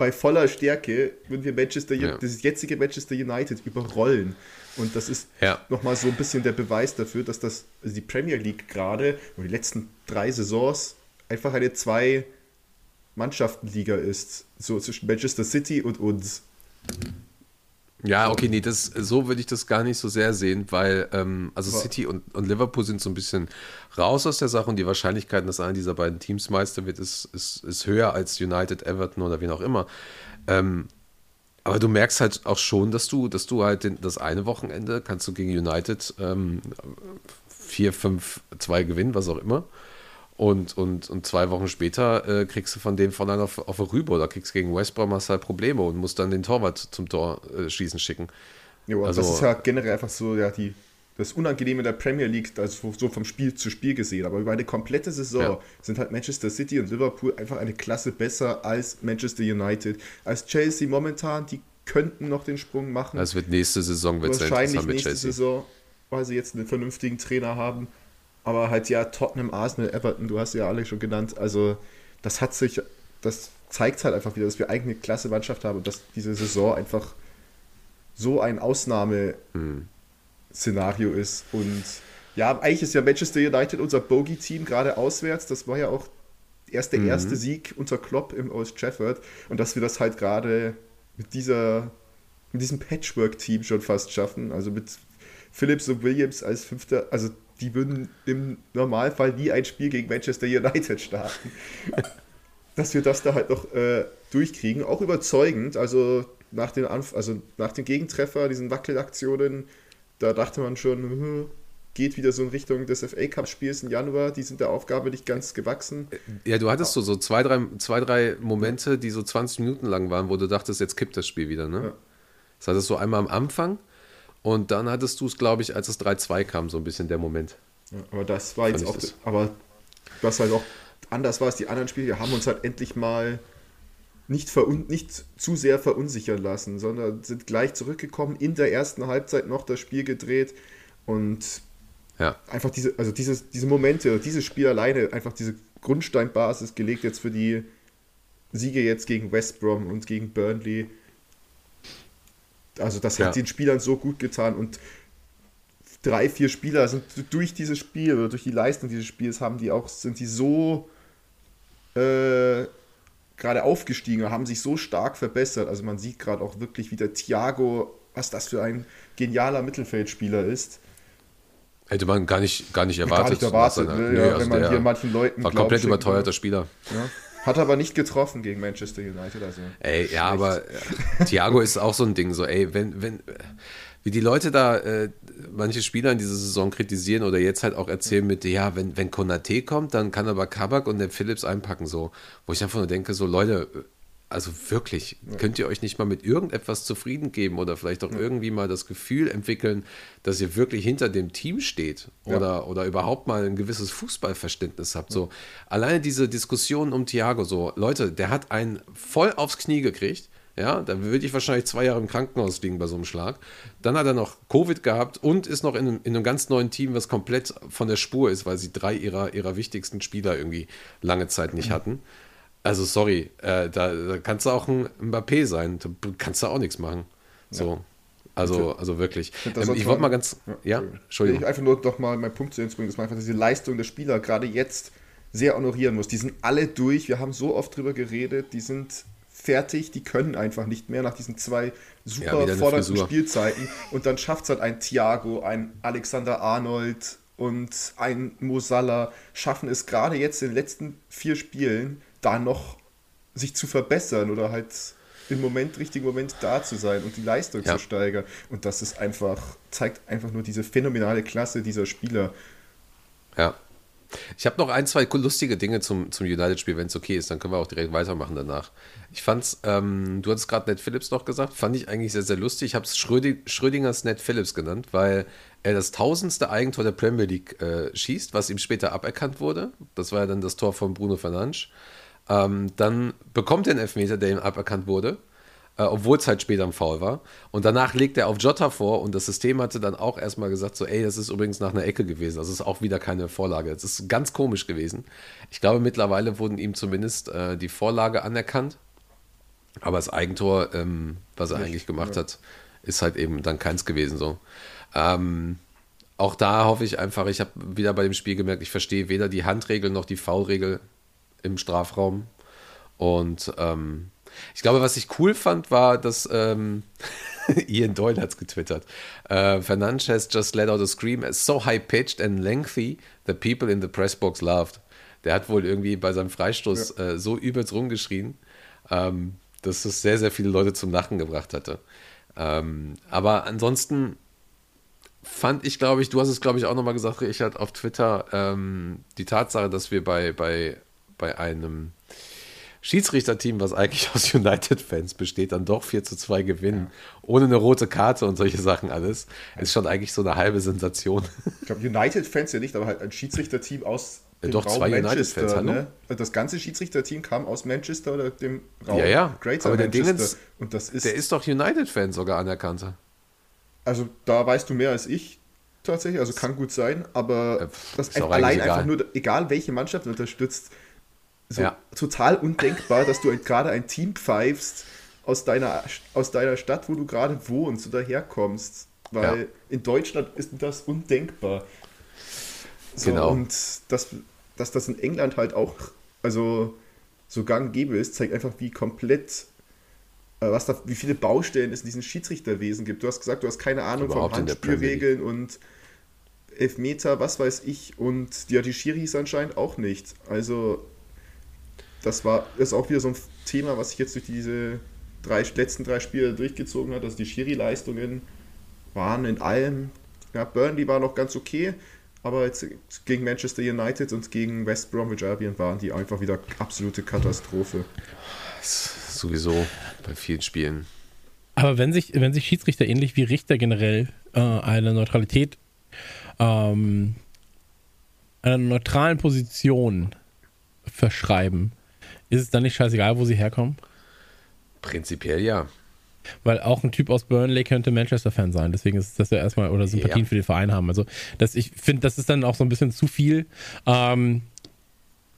bei voller Stärke würden wir Manchester, Ja. das jetzige Manchester United überrollen. Und das ist Ja. nochmal so ein bisschen der Beweis dafür, dass das also die Premier League gerade und die letzten drei Saisons einfach eine zwei Mannschaftenliga ist, so zwischen Manchester City und uns. Ja, okay, nee, das, so würde ich das gar nicht so sehr sehen, weil ähm, also City und, und Liverpool sind so ein bisschen raus aus der Sache und die Wahrscheinlichkeit, dass einer dieser beiden Teams Meister wird, ist, ist, ist höher als United, Everton oder wen auch immer. Ähm, aber du merkst halt auch schon, dass du, dass du halt den, das eine Wochenende kannst du gegen United ähm, 4, 5, 2 gewinnen, was auch immer. Und, und, und zwei Wochen später äh, kriegst du von dem von einer auf, auf eine Rübe oder kriegst gegen West Brom hast halt Probleme und musst dann den Torwart zum Tor äh, schießen schicken. Ja, und Also- das ist ja generell einfach so, ja, die, das Unangenehme der Premier League, also so vom Spiel zu Spiel gesehen. Aber über eine komplette Saison Ja. sind halt Manchester City und Liverpool einfach eine Klasse besser als Manchester United. Als Chelsea momentan, die könnten noch den Sprung machen. Es wird nächste Saison wird Wahrscheinlich nächste Chelsea. Saison, weil sie jetzt einen vernünftigen Trainer haben. Aber halt ja, Tottenham, Arsenal, Everton, du hast ja alle schon genannt. Also das hat sich, das zeigt halt einfach wieder, dass wir eigentlich eine klasse Mannschaft haben und dass diese Saison einfach so ein Ausnahmeszenario ist. Und ja, eigentlich ist ja Manchester United unser Bogey-Team, gerade auswärts. Das war ja auch erst der erste Sieg unter Klopp im Old Trafford. Und dass wir das halt gerade mit dieser mit diesem Patchwork-Team schon fast schaffen. Also mit Phillips und Williams als Fünfter, also die würden im Normalfall nie ein Spiel gegen Manchester United starten. Dass wir das da halt noch äh, durchkriegen, auch überzeugend. Also nach den, Anf also nach den Gegentreffer, diesen Wackelaktionen, da dachte man schon, hm, geht wieder so in Richtung des FA Cup-Spiels im Januar. Die sind der Aufgabe nicht ganz gewachsen. Ja, du hattest so, so zwei, drei, zwei, drei Momente, die so 20 Minuten lang waren, wo du dachtest, jetzt kippt das Spiel wieder, ne? Ja. Das hattest du einmal am Anfang Und dann hattest du es, glaube ich, als es 3-2 kam, so ein bisschen der Moment. Ja, aber das war jetzt auch, das. aber was halt auch anders war als die anderen Spiele, haben uns halt endlich mal nicht, verun nicht zu sehr verunsichern lassen, sondern sind gleich zurückgekommen, in der ersten Halbzeit noch das Spiel gedreht und Ja. einfach diese, also dieses, diese Momente, dieses Spiel alleine, einfach diese Grundsteinbasis gelegt jetzt für die Siege jetzt gegen West Brom und gegen Burnley. Also das Ja. hat den Spielern so gut getan und drei, vier Spieler sind durch dieses Spiel oder durch die Leistung dieses Spiels haben die auch, sind die so äh, gerade aufgestiegen und haben sich so stark verbessert. Also man sieht gerade auch wirklich, wie der Thiago, was das für ein genialer Mittelfeldspieler ist. Hätte man gar nicht, gar nicht erwartet. Gar nicht erwartet, ne? seiner- ja, Nee, also wenn man hier manchen Leuten War Glauben komplett überteuerter. Spieler. Ja. Hat aber nicht getroffen gegen Manchester United. Also. Ey, ja, aber Thiago ist auch so ein Ding, so, ey, wenn, wenn, wie die Leute da äh, manche Spieler in dieser Saison kritisieren oder jetzt halt auch erzählen mit, ja, wenn, wenn Konate kommt, dann kann aber Kabak und der Phillips einpacken, so, wo ich einfach nur denke, so, Leute, also wirklich, könnt ihr euch nicht mal mit irgendetwas zufrieden geben oder vielleicht auch irgendwie mal das Gefühl entwickeln, dass ihr wirklich hinter dem Team steht oder, oder überhaupt mal ein gewisses Fußballverständnis habt. So, alleine diese Diskussion um Thiago, so, Leute, der hat einen voll aufs Knie gekriegt. Ja, da würde ich wahrscheinlich zwei Jahre im Krankenhaus liegen bei so einem Schlag. Dann hat er noch Covid gehabt und ist noch in einem, in einem ganz neuen Team, was komplett von der Spur ist, weil sie drei ihrer, ihrer wichtigsten Spieler irgendwie lange Zeit nicht hatten. Also sorry, äh, da, da kannst du auch ein Mbappé sein, da kannst du auch nichts machen. So, also, also wirklich. Ähm, ich wollte mal- ganz, ja, Ich Entschuldigung. einfach nur doch mal meinen Punkt zu Ende bringen, dass man einfach diese Leistung der Spieler gerade jetzt sehr honorieren muss. Die sind alle durch, wir haben so oft drüber geredet, die sind fertig, die können einfach nicht mehr nach diesen zwei Ja, super eine fordernden. Spielzeiten. Und dann schafft es halt ein Thiago, ein Alexander Arnold und ein Mo Salah, schaffen es gerade jetzt in den letzten vier Spielen da noch sich zu verbessern oder halt im Moment, richtigen Moment da zu sein und die Leistung Ja. zu steigern. Und das ist einfach, zeigt einfach nur diese phänomenale Klasse dieser Spieler. Ja. Ich habe noch ein, zwei lustige Dinge zum, zum United-Spiel, wenn es okay ist, dann können wir auch direkt weitermachen danach. Ich fand's, ähm, du hattest gerade Ned Phillips noch gesagt, fand ich eigentlich sehr, sehr lustig. Ich habe es Schrödi Schrödingers Ned Phillips genannt, weil er das tausendste Eigentor der Premier League äh, schießt, was ihm später aberkannt wurde. Das war ja dann das Tor von Bruno Fernandes. Ähm, dann bekommt er einen Elfmeter, der ihm aberkannt wurde, äh, obwohl es halt später im Foul war. Und danach legt er auf Jota vor und das System hatte dann auch erstmal gesagt, so, ey, das ist übrigens nach einer Ecke gewesen. Das ist auch wieder keine Vorlage. Das ist ganz komisch gewesen. Ich glaube, mittlerweile wurden ihm zumindest äh, die Vorlage anerkannt. Aber das Eigentor, ähm, was er eigentlich gemacht hat, ist halt eben dann keins gewesen so. Ähm, auch da hoffe ich einfach, ich habe wieder bei dem Spiel gemerkt, ich verstehe weder die Handregel noch die Foulregel im Strafraum. Und ähm, ich glaube, was ich cool fand, war, dass ähm, Ian Doyle hat es getwittert. Äh, Fernandes has just let out a scream as so high-pitched and lengthy the people in the press box laughed. Der hat wohl irgendwie bei seinem Freistoß äh, so übelst rumgeschrien, ähm, dass es sehr, sehr viele Leute zum Lachen gebracht hatte. Ähm, aber ansonsten fand ich, glaube ich, du hast es, glaube ich, auch nochmal gesagt, Richard, auf Twitter, ähm, die Tatsache, dass wir bei, bei, bei einem Schiedsrichterteam, was eigentlich aus United-Fans besteht, dann doch 4 zu 2 gewinnen, ohne eine rote Karte und solche Sachen alles, ist schon eigentlich so eine halbe Sensation. Ich glaube, United-Fans ja nicht, aber halt ein Schiedsrichterteam aus Ja, dem doch, Raum zwei Manchester. United-Fans, ne? Das ganze Schiedsrichterteam kam aus Manchester oder dem Raum Ja, ja. Greater Aber der Manchester. Dingens- und das ist, Der ist doch United-Fan sogar anerkannter. also da weißt du mehr als ich tatsächlich, also kann gut sein, aber Äh, das allein eigentlich einfach egal. nur, egal welche Mannschaft du unterstützt, so Ja. total undenkbar, dass du ein- gerade ein Team pfeifst aus deiner, aus deiner Stadt, wo du gerade wohnst oder herkommst. Weil Ja. in Deutschland ist das undenkbar. So, Genau. Und dass, dass das in England halt auch also so gang gäbe ist, zeigt einfach, wie komplett, äh, was da, wie viele Baustellen es in diesem Schiedsrichterwesen gibt. Du hast gesagt, du hast keine Ahnung Überhaupt von. Handspielregeln und Elfmeter, was weiß ich, und ja, die Schiris anscheinend auch nicht. Also, das war ist auch wieder so ein Thema, was sich jetzt durch diese drei, letzten drei Spiele durchgezogen hat. Also die Schiri-Leistungen waren in allem, ja, Burnley war noch ganz okay, aber jetzt gegen Manchester United und gegen West Bromwich Albion waren die einfach wieder absolute Katastrophe. Sowieso bei vielen Spielen. Aber wenn sich, wenn sich Schiedsrichter ähnlich wie Richter generell äh, eine Neutralität, ähm, einer neutralen Position verschreiben, ist es dann nicht scheißegal, wo sie herkommen? Prinzipiell ja. Weil auch ein Typ aus Burnley könnte Manchester-Fan sein. Deswegen ist das ja erstmal, oder Sympathien Ja. für den Verein haben. Also, das, ich finde, das ist dann auch so ein bisschen zu viel. Ähm,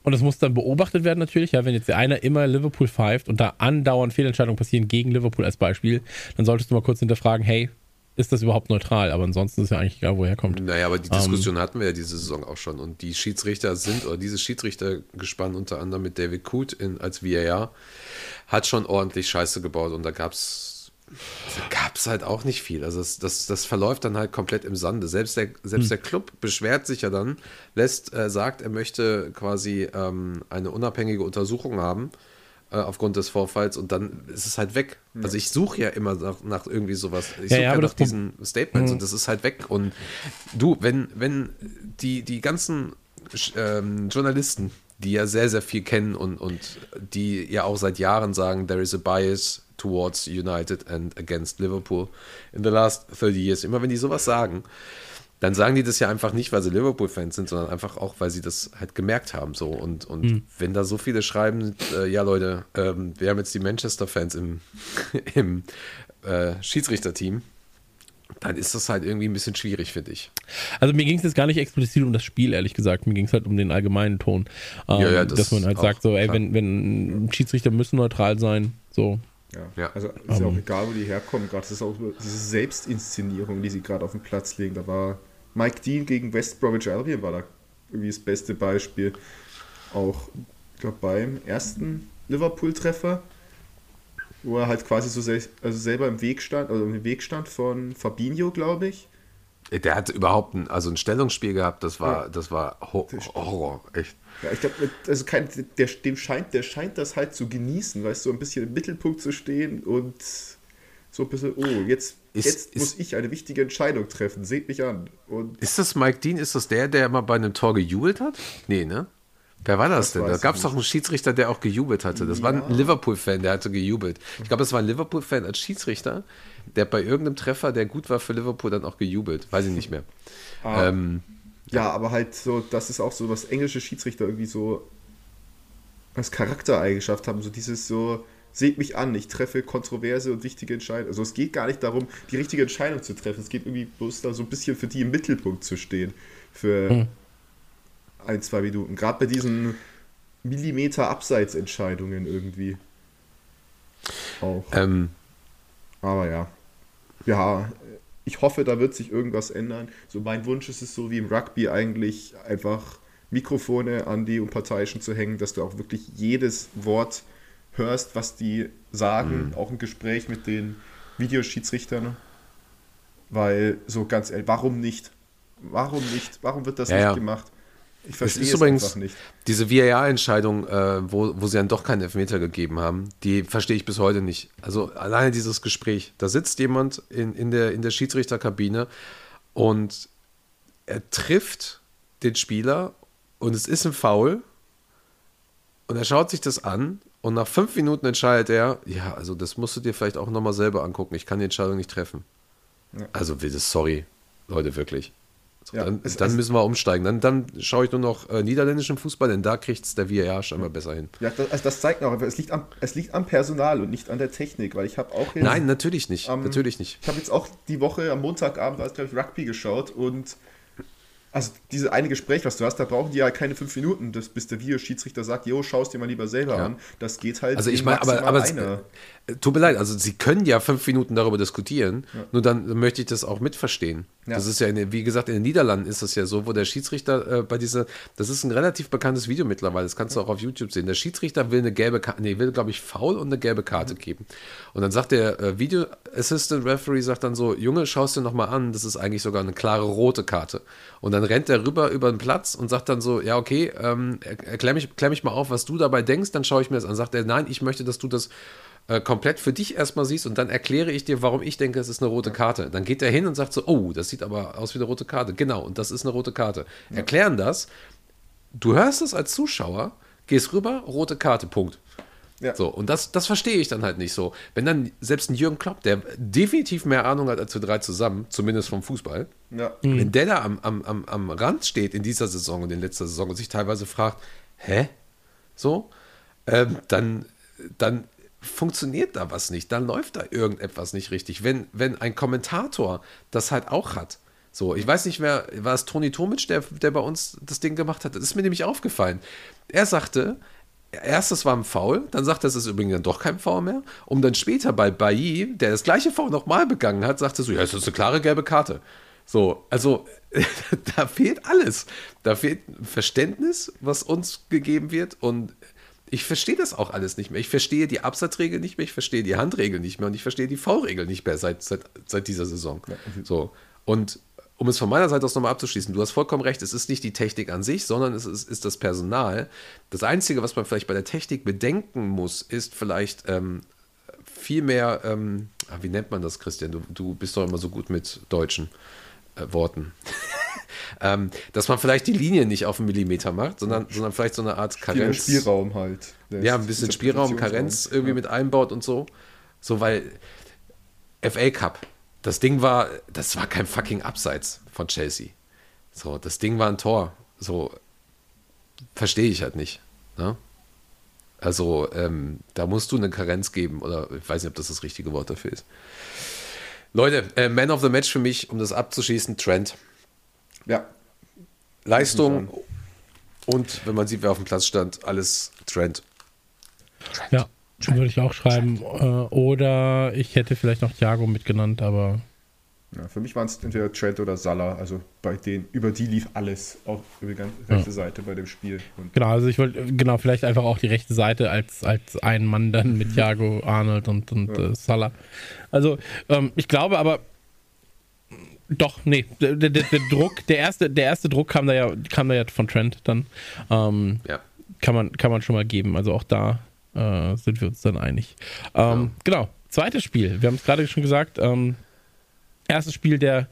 und das muss dann beobachtet werden natürlich. Ja, wenn jetzt der einer immer Liverpool pfeift und da andauernd Fehlentscheidungen passieren gegen Liverpool als Beispiel, dann solltest du mal kurz hinterfragen, hey, ist das überhaupt neutral? Aber ansonsten ist ja eigentlich egal, woher kommt. Naja, aber die Diskussion hatten wir ja diese Saison auch schon. Und die Schiedsrichter sind, oder dieses Schiedsrichtergespann unter anderem mit David Coote in, als VAR, hat schon ordentlich Scheiße gebaut. Und da gab es gab's halt auch nicht viel. Also das, das, das verläuft dann halt komplett im Sande. Selbst der, selbst der Club beschwert sich ja dann, lässt, äh, sagt, er möchte quasi ähm, eine unabhängige Untersuchung haben äh, aufgrund des Vorfalls und dann ist es halt weg. Also ich suche ja immer nach, nach irgendwie sowas. Ich Ja, suche ja, ja, aber nach diesen Statements und das ist halt weg. Und du, wenn, wenn die, die ganzen ähm, Journalisten, die ja sehr, sehr viel kennen und, und die ja auch seit Jahren sagen, there is a bias towards United and against Liverpool in the last 30 years. Immer wenn die sowas sagen, dann sagen die das ja einfach nicht, weil sie Liverpool-Fans sind, sondern einfach auch, weil sie das halt gemerkt haben. So. Und, und wenn da so viele schreiben, äh, ja Leute, ähm, wir haben jetzt die Manchester-Fans im, im äh, Schiedsrichterteam, dann ist das halt irgendwie ein bisschen schwierig, finde ich. Also mir ging es jetzt gar nicht explizit um das Spiel, ehrlich gesagt. Mir ging es halt um den allgemeinen Ton. Ähm, Ja, ja, das dass man halt sagt, so, ey, klar. wenn, wenn Schiedsrichter müssen neutral sein, so. Ja. Ja. Also ist ja auch egal, wo die herkommen. Gerade das ist auch diese Selbstinszenierung, die sie gerade auf den Platz legen. Da war Mike Dean gegen West Bromwich Albion war da irgendwie das beste Beispiel. Auch, ich glaube, beim ersten Liverpool-Treffer, wo er halt quasi so sel also selber im Weg stand, also im Weg stand von Fabinho, glaube ich. Der hat überhaupt ein, also ein Stellungsspiel gehabt, das war, Ja. das war Ho Horror, echt. Ja, ich glaube, also kein, der, dem scheint, der scheint das halt zu genießen, weißt du, so ein bisschen im Mittelpunkt zu stehen und so ein bisschen, oh, jetzt, Ist- jetzt ist- muss ich eine wichtige Entscheidung treffen, seht mich an. Und Ist das Mike Dean? Ist das der, der mal bei einem Tor gejubelt hat? Nee, ne? Wer war das, Das denn? Da gab es doch einen Schiedsrichter, der auch gejubelt hatte. Das war Ja. ein Liverpool-Fan, der hatte gejubelt. Ich glaube, das war ein Liverpool-Fan als Schiedsrichter, der bei irgendeinem Treffer, der gut war für Liverpool, dann auch gejubelt. Weiß ich nicht mehr. Ah. Ähm, ja, aber halt so, das ist auch so, was englische Schiedsrichter irgendwie so als Charaktereigenschaft haben, so dieses so, seht mich an, ich treffe kontroverse und wichtige Entscheidungen. Also es geht gar nicht darum, die richtige Entscheidung zu treffen, es geht irgendwie bloß da so ein bisschen für die im Mittelpunkt zu stehen. Für ein, zwei Minuten. Gerade bei diesen Millimeter Abseitsentscheidungen irgendwie. Auch. ähm, Aber ja. Ja, ich hoffe, da wird sich irgendwas ändern. So mein Wunsch ist es so wie im Rugby eigentlich einfach Mikrofone an die Unparteiischen zu hängen, dass du auch wirklich jedes Wort hörst, was die sagen, auch im Gespräch mit den Videoschiedsrichtern. Weil so ganz ehrlich, warum nicht? Warum nicht? Warum wird das Ja, nicht ja. gemacht? Ich es verstehe ist es, übrigens einfach nicht. diese VAR-Entscheidung, äh, wo, wo sie dann doch keinen Elfmeter gegeben haben, die verstehe ich bis heute nicht. Also alleine dieses Gespräch, da sitzt jemand in, in, der, in der Schiedsrichterkabine und er trifft den Spieler und es ist ein Foul und er schaut sich das an und nach fünf Minuten entscheidet er, ja, also das musst du dir vielleicht auch nochmal selber angucken, ich kann die Entscheidung nicht treffen. Ja. Also bitte, sorry, Leute, wirklich. So, Ja, dann, es- dann es- müssen wir umsteigen. Dann, dann schaue ich nur noch äh, niederländischen Fußball, denn da kriegt es der VAR scheinbar besser hin. Ja, das, also das zeigt auch, es liegt, am, es liegt am Personal und nicht an der Technik, weil ich habe auch jetzt, Nein, natürlich nicht. Ähm, natürlich nicht. Ich habe jetzt auch die Woche am Montagabend, es glaube ich Rugby geschaut und also diese eine Gespräch, was du hast, da brauchen die ja keine fünf Minuten, das, bis der Videoschiedsrichter sagt, jo, schau es dir mal lieber selber Ja. an. Das geht halt Also ich in meine, aber, aber einer. äh, tut mir leid, also Sie können ja fünf Minuten darüber diskutieren, nur dann möchte ich das auch mitverstehen. Ja. Das ist ja, in, wie gesagt, in den Niederlanden ist das ja so, wo der Schiedsrichter äh, bei dieser, das ist ein relativ bekanntes Video mittlerweile, das kannst du auch auf YouTube sehen. Der Schiedsrichter will eine gelbe Karte, nee, will glaube ich faul und eine gelbe Karte geben. Und dann sagt der äh, Video Assistant Referee, sagt dann so, Junge, schaust dir nochmal an, das ist eigentlich sogar eine klare rote Karte. Und dann rennt er rüber über den Platz und sagt dann so, ja okay, ähm, er- erklär, mich, klär mich mal auf, was du dabei denkst, dann schaue ich mir das an. Sagt er, nein, ich möchte, dass du das äh, komplett für dich erstmal siehst und dann erkläre ich dir, warum ich denke, es ist eine rote Karte. Dann geht er hin und sagt so, oh, das sieht aber aus wie eine rote Karte. Genau, und das ist eine rote Karte. Erklären das. Du hörst es als Zuschauer, gehst rüber, rote Karte, Punkt. Ja. So, und das, das verstehe ich dann halt nicht so. Wenn dann selbst ein Jürgen Klopp, der definitiv mehr Ahnung hat als wir drei zusammen, zumindest vom Fußball, Ja. wenn der da am, am, am, am Rand steht in dieser Saison und in letzter Saison und sich teilweise fragt, hä? So, ähm, dann, dann funktioniert da was nicht, dann läuft da irgendetwas nicht richtig. Wenn, wenn ein Kommentator das halt auch hat, so, ich weiß nicht mehr, war es Toni Tomic, der, der bei uns das Ding gemacht hat? Das ist mir nämlich aufgefallen. Er sagte, erst es war ein Foul, dann sagt er, es ist übrigens dann doch kein Foul mehr, um dann später bei Bailly, der das gleiche Foul nochmal begangen hat, sagte so, ja, es ist eine klare gelbe Karte. So, also da fehlt alles. Da fehlt Verständnis, was uns gegeben wird und ich verstehe das auch alles nicht mehr. Ich verstehe die Absatzregel nicht mehr, ich verstehe die Handregel nicht mehr und ich verstehe die V-Regel nicht mehr seit, seit, seit dieser Saison. So, und um es von meiner Seite aus nochmal abzuschließen, du hast vollkommen recht, es ist nicht die Technik an sich, sondern es ist, ist das Personal. Das Einzige, was man vielleicht bei der Technik bedenken muss, ist vielleicht ähm, viel mehr, ähm, ah, wie nennt man das, Christian? Du, du bist doch immer so gut mit deutschen äh, Worten. ähm, dass man vielleicht die Linie nicht auf einen Millimeter macht, sondern, sondern vielleicht so eine Art Viel Karenz. Spielraum halt. Ja, ein bisschen Spielraum, Karenz irgendwie Ja. mit einbaut und so. So, weil FA Cup, das Ding war, das war kein fucking Abseits von Chelsea. So, das Ding war ein Tor. So, verstehe ich halt nicht. Ne? Also, ähm, da musst du eine Karenz geben, oder ich weiß nicht, ob das das richtige Wort dafür ist. Leute, äh, Man of the Match für mich, um das abzuschließen, Trent. Ja, Leistung und wenn man sieht, wer auf dem Platz stand, alles Trent. Ja, würde ich auch schreiben. Äh, Oder ich hätte vielleicht noch Thiago mitgenannt, aber ja, für mich waren es entweder Trent oder Salah. Also bei denen, über die lief alles, auch über die ganze rechte Seite bei dem Spiel. Und genau, also ich wollte, genau, vielleicht einfach auch die rechte Seite als, als ein Mann dann mit Thiago, Arnold und, und Ja. äh, Salah. Also ähm, ich glaube aber, doch, nee, der, der, der Druck, der erste, der erste Druck kam da ja, kam da ja von Trent dann. Ähm, Ja. kann man, kann man schon mal geben. Also auch da äh, sind wir uns dann einig. Ähm, Genau, zweites Spiel. Wir haben es gerade schon gesagt. Ähm, erstes Spiel der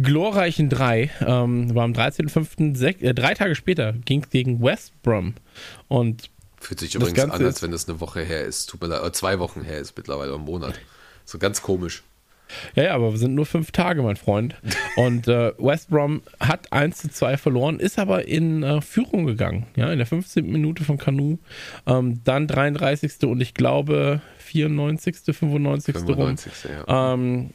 glorreichen drei ähm, war am 13.05. sech- Äh, drei Tage später ging es gegen West Brom. Und Fühlt sich übrigens an, als wenn das eine Woche her ist. Tut mir leid, oder zwei Wochen her ist mittlerweile, oder ein Monat. So ganz komisch. Ja, ja, aber wir sind nur fünf Tage, mein Freund. Und äh, West Brom hat 1 zu 2 verloren, ist aber in äh, Führung gegangen. Ja, in der 15. Minute von Kanu. Ähm, dann 33. und ich glaube 94., 95. rum. 95. Ja. ähm,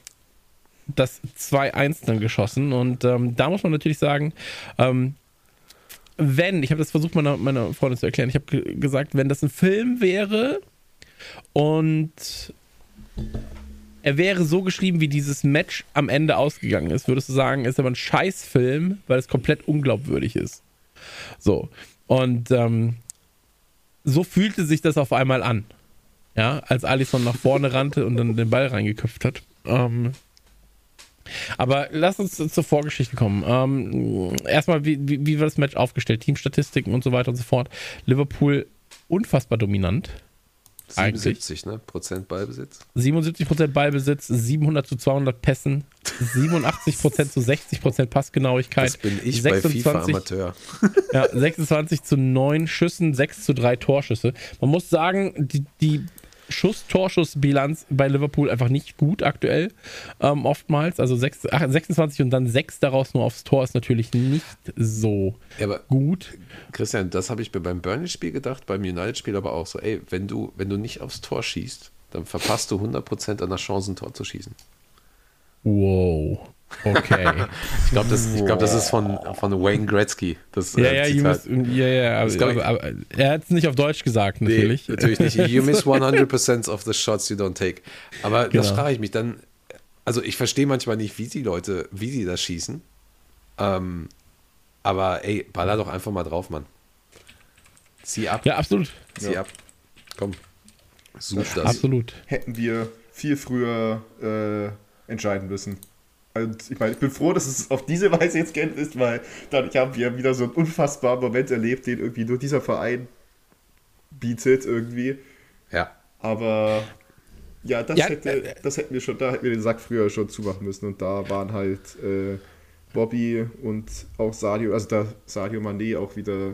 das 2-1 dann geschossen. Und ähm, da muss man natürlich sagen, ähm, wenn, ich habe das versucht meiner, meiner Freundin zu erklären, ich habe ge gesagt, wenn das ein Film wäre und er wäre so geschrieben, wie dieses Match am Ende ausgegangen ist, würdest du sagen, ist aber ein Scheißfilm, weil es komplett unglaubwürdig ist. So. Und ähm, so fühlte sich das auf einmal an. Ja, als Alisson nach vorne rannte und dann den Ball reingeköpft hat. Ähm, aber lass uns zur Vorgeschichte kommen. Ähm, erstmal, wie, wie, wie war das Match aufgestellt? Teamstatistiken und so weiter und so fort. Liverpool unfassbar dominant. Eigentlich. 77, ne? Prozent Ballbesitz. 77% Ballbesitz, 700 zu 200 Pässen, 87% zu 60% Passgenauigkeit. Das bin ich bei FIFA Amateur. Ja, 26 zu 9 Schüssen, 6 zu 3 Torschüsse. Man muss sagen, die, die Schuss-Torschuss-Bilanz bei Liverpool einfach nicht gut aktuell. Ähm, oftmals. Also 6, ach, 26 und dann 6 daraus nur aufs Tor ist natürlich nicht so Ja, aber gut. Christian, das habe ich mir beim Burnley-Spiel gedacht, beim United-Spiel aber auch so, ey, wenn du, wenn du nicht aufs Tor schießt, dann verpasst du 100% an der Chance, ein Tor zu schießen. Wow. Okay. Ich glaube, das, ich glaub, das ist von, von Wayne Gretzky. Das, ja, äh, ja, you Zitat. miss, ja, ja, Das aber, ich- aber, aber er hat es nicht auf Deutsch gesagt, natürlich. Nee, natürlich nicht. You miss 100% of the shots you don't take. Aber das Genau. frage ich mich dann. Also ich verstehe manchmal nicht, wie die Leute, wie sie das schießen. Ähm, aber ey, baller doch einfach mal drauf, Mann. Zieh ab, Ja, absolut. zieh ab. Komm. Such das. Absolut. hätten wir viel früher äh, entscheiden müssen. Und ich meine, ich bin froh, dass es auf diese Weise jetzt geendet ist, weil dadurch haben wir wieder so einen unfassbaren Moment erlebt, den irgendwie nur dieser Verein bietet irgendwie. Ja. Aber ja, das, Ja, hätte, äh, das hätten wir schon, da hätten wir den Sack früher schon zumachen müssen. Und da waren halt äh, Bobby und auch Sadio, also da Sadio Mané auch wieder,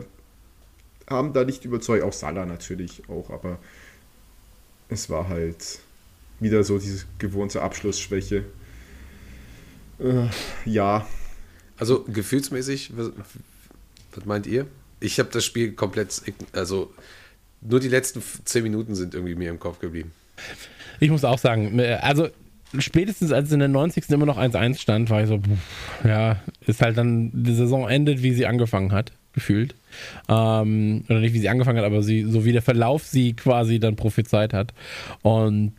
haben da nicht überzeugt, auch Salah natürlich auch, aber es war halt wieder so diese gewohnte Abschlussschwäche. Äh, ja, Also gefühlsmäßig, was, was meint ihr? Ich habe das Spiel komplett, also nur die letzten 10 Minuten sind irgendwie mir im Kopf geblieben. Ich muss auch sagen, äh, also spätestens als es in der 90. immer noch 1-1 stand, war ich so, pff, ja, ist halt dann, die Saison endet, wie sie angefangen hat, gefühlt. Ähm, oder nicht, wie sie angefangen hat, aber sie, so wie der Verlauf sie quasi dann prophezeit hat. Und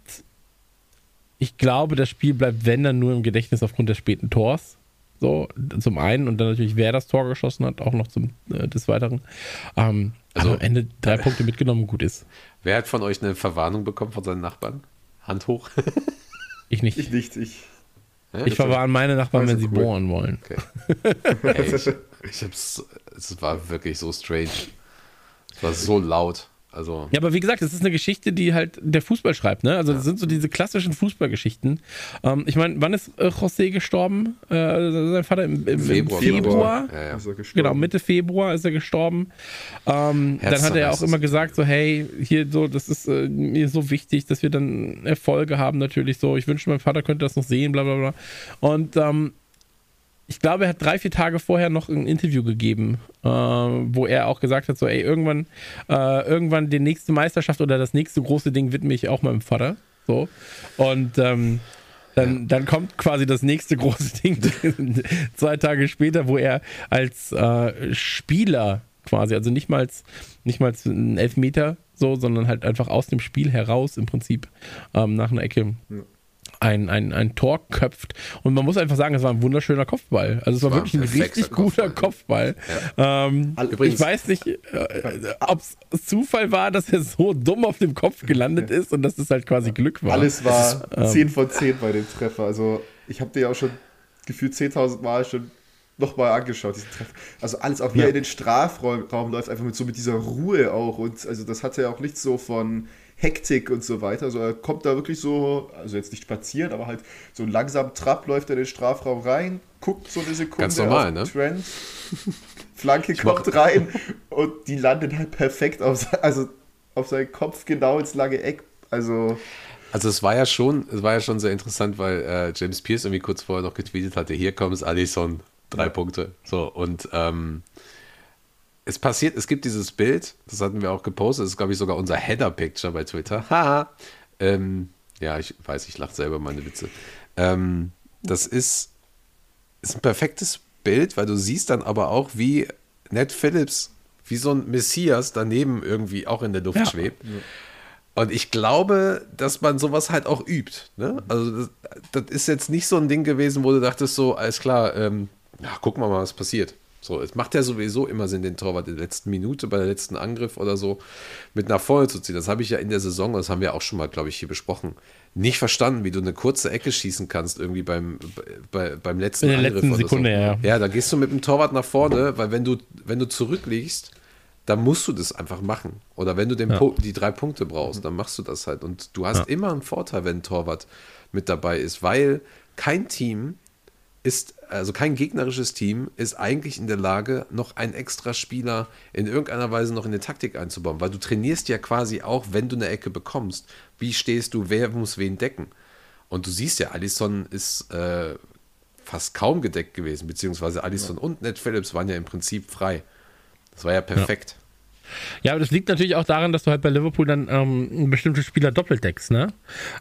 ich glaube, das Spiel bleibt, wenn dann nur im Gedächtnis aufgrund des späten Tors. So, zum einen und dann natürlich, wer das Tor geschossen hat, auch noch zum, äh, des Weiteren. Ähm, Also- also am Ende drei Punkte mitgenommen, gut ist. Wer hat von euch eine Verwarnung bekommen von seinen Nachbarn? Hand hoch. Ich nicht. ich nicht. Ich, Ja, Ich verwarne meine Nachbarn, wenn sie cool. bohren wollen. Ey, ich, ich hab's, es war wirklich so strange. Es war so laut. Also, Ja, aber wie gesagt, es ist eine Geschichte, die halt der Fußball schreibt, ne? Also das sind so diese klassischen Fußballgeschichten. Ähm, ich meine, wann ist äh, José gestorben? Äh, sein Vater im, im Februar, Februar. Ja, ja. ist er gestorben. Genau, Mitte Februar ist er gestorben. Ähm, dann hat er ja auch immer gesagt, so, hey, hier so, das ist äh, mir so wichtig, dass wir dann Erfolge haben, natürlich so. Ich wünschte, mein Vater könnte das noch sehen, bla bla bla. Und ähm, ich glaube, er hat drei, vier Tage vorher noch ein Interview gegeben, äh, wo er auch gesagt hat, so, ey, irgendwann, äh, irgendwann die nächste Meisterschaft oder das nächste große Ding widme ich auch meinem Vater. So. Und ähm, dann, dann kommt quasi das nächste große Ding zwei Tage später, wo er als äh, Spieler quasi, also nicht mal, nicht mal ein Elfmeter so, sondern halt einfach aus dem Spiel heraus im Prinzip ähm, nach einer Ecke ein, ein, ein Tor köpft. Und man muss einfach sagen, es war ein wunderschöner Kopfball. Also es war, war wirklich ein richtig guter Kopfball. Ähm, Übrigens- ich weiß nicht, äh, ob es Zufall war, dass er so dumm auf dem Kopf gelandet ist und dass es halt quasi Glück war. Alles war ähm, 10 von 10 bei dem Treffer. Also ich habe dir ja auch schon gefühlt 10.000 Mal schon nochmal angeschaut, diesen Treffer. Also alles auch, wie Ja. er in den Strafraum Raum läuft, einfach mit so mit dieser Ruhe auch. Und also das hatte ja auch nichts so von Hektik und so weiter. Also er kommt da wirklich so, also jetzt nicht spazieren, aber halt so langsam Trab läuft er in den Strafraum rein, guckt so eine Sekunde Ganz normal, auf ne? Trend, Flanke kommt rein und die landet halt perfekt auf, also auf seinen Kopf genau ins lange Eck. Also Also es war ja schon, es war ja schon sehr interessant, weil äh, James Pierce irgendwie kurz vorher noch getweetet hatte, hier kommt Allison, drei Punkte. So, und ähm, es passiert, es gibt dieses Bild, das hatten wir auch gepostet, das ist, glaube ich, sogar unser Header-Picture bei Twitter. Haha. ähm, ja, ich weiß, ich lache selber meine Witze. Ähm, das ist, ist ein perfektes Bild, weil du siehst dann aber auch, wie Ned Phillips, wie so ein Messias daneben irgendwie auch in der Luft Ja. schwebt. Und ich glaube, dass man sowas halt auch übt. Ne? Also das, das ist jetzt nicht so ein Ding gewesen, wo du dachtest so, alles klar, ähm, ja, gucken wir mal, was passiert. So, es macht ja sowieso immer Sinn, den Torwart in der letzten Minute, bei der letzten Angriff oder so, mit nach vorne zu ziehen. Das habe ich ja in der Saison, das haben wir auch schon mal, glaube ich, hier besprochen, nicht verstanden, wie du eine kurze Ecke schießen kannst, irgendwie beim, bei, beim letzten In der Angriff letzten Sekunde, so. ja. Ja, da gehst du mit dem Torwart nach vorne, weil wenn du, wenn du zurückliegst, dann musst du das einfach machen. Oder wenn du den Pu- die drei Punkte brauchst, dann machst du das halt. Und du hast immer einen Vorteil, wenn ein Torwart mit dabei ist, weil kein Team ist, also kein gegnerisches Team ist eigentlich in der Lage, noch einen extra Spieler in irgendeiner Weise noch in die Taktik einzubauen, weil du trainierst ja quasi auch, wenn du eine Ecke bekommst, wie stehst du, wer muss wen decken. Und du siehst ja, Alisson ist äh, fast kaum gedeckt gewesen, beziehungsweise Alisson und Ned Phillips waren ja im Prinzip frei. Das war ja perfekt. Ja, aber das liegt natürlich auch daran, dass du halt bei Liverpool dann ähm, bestimmte Spieler doppelt deckst, ne?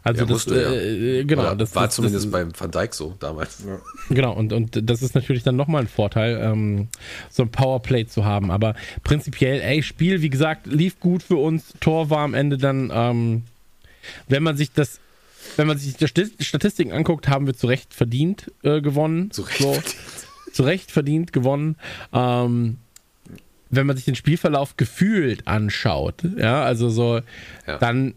Also Ja, das, musst du, ja. äh, genau, Oder das war das, zumindest das, beim Van Dijk so damals. Genau, und, und das ist natürlich dann nochmal ein Vorteil, ähm, so ein Powerplay zu haben. Aber prinzipiell, ey, Spiel, wie gesagt, lief gut für uns. Tor war am Ende dann, ähm, wenn man sich das, wenn man sich die Sti- Statistiken anguckt, haben wir zu Recht verdient äh, gewonnen. Zu Recht so, verdient. Zu Recht verdient gewonnen. Ähm, wenn man sich den Spielverlauf gefühlt anschaut, ja, also so, Ja. dann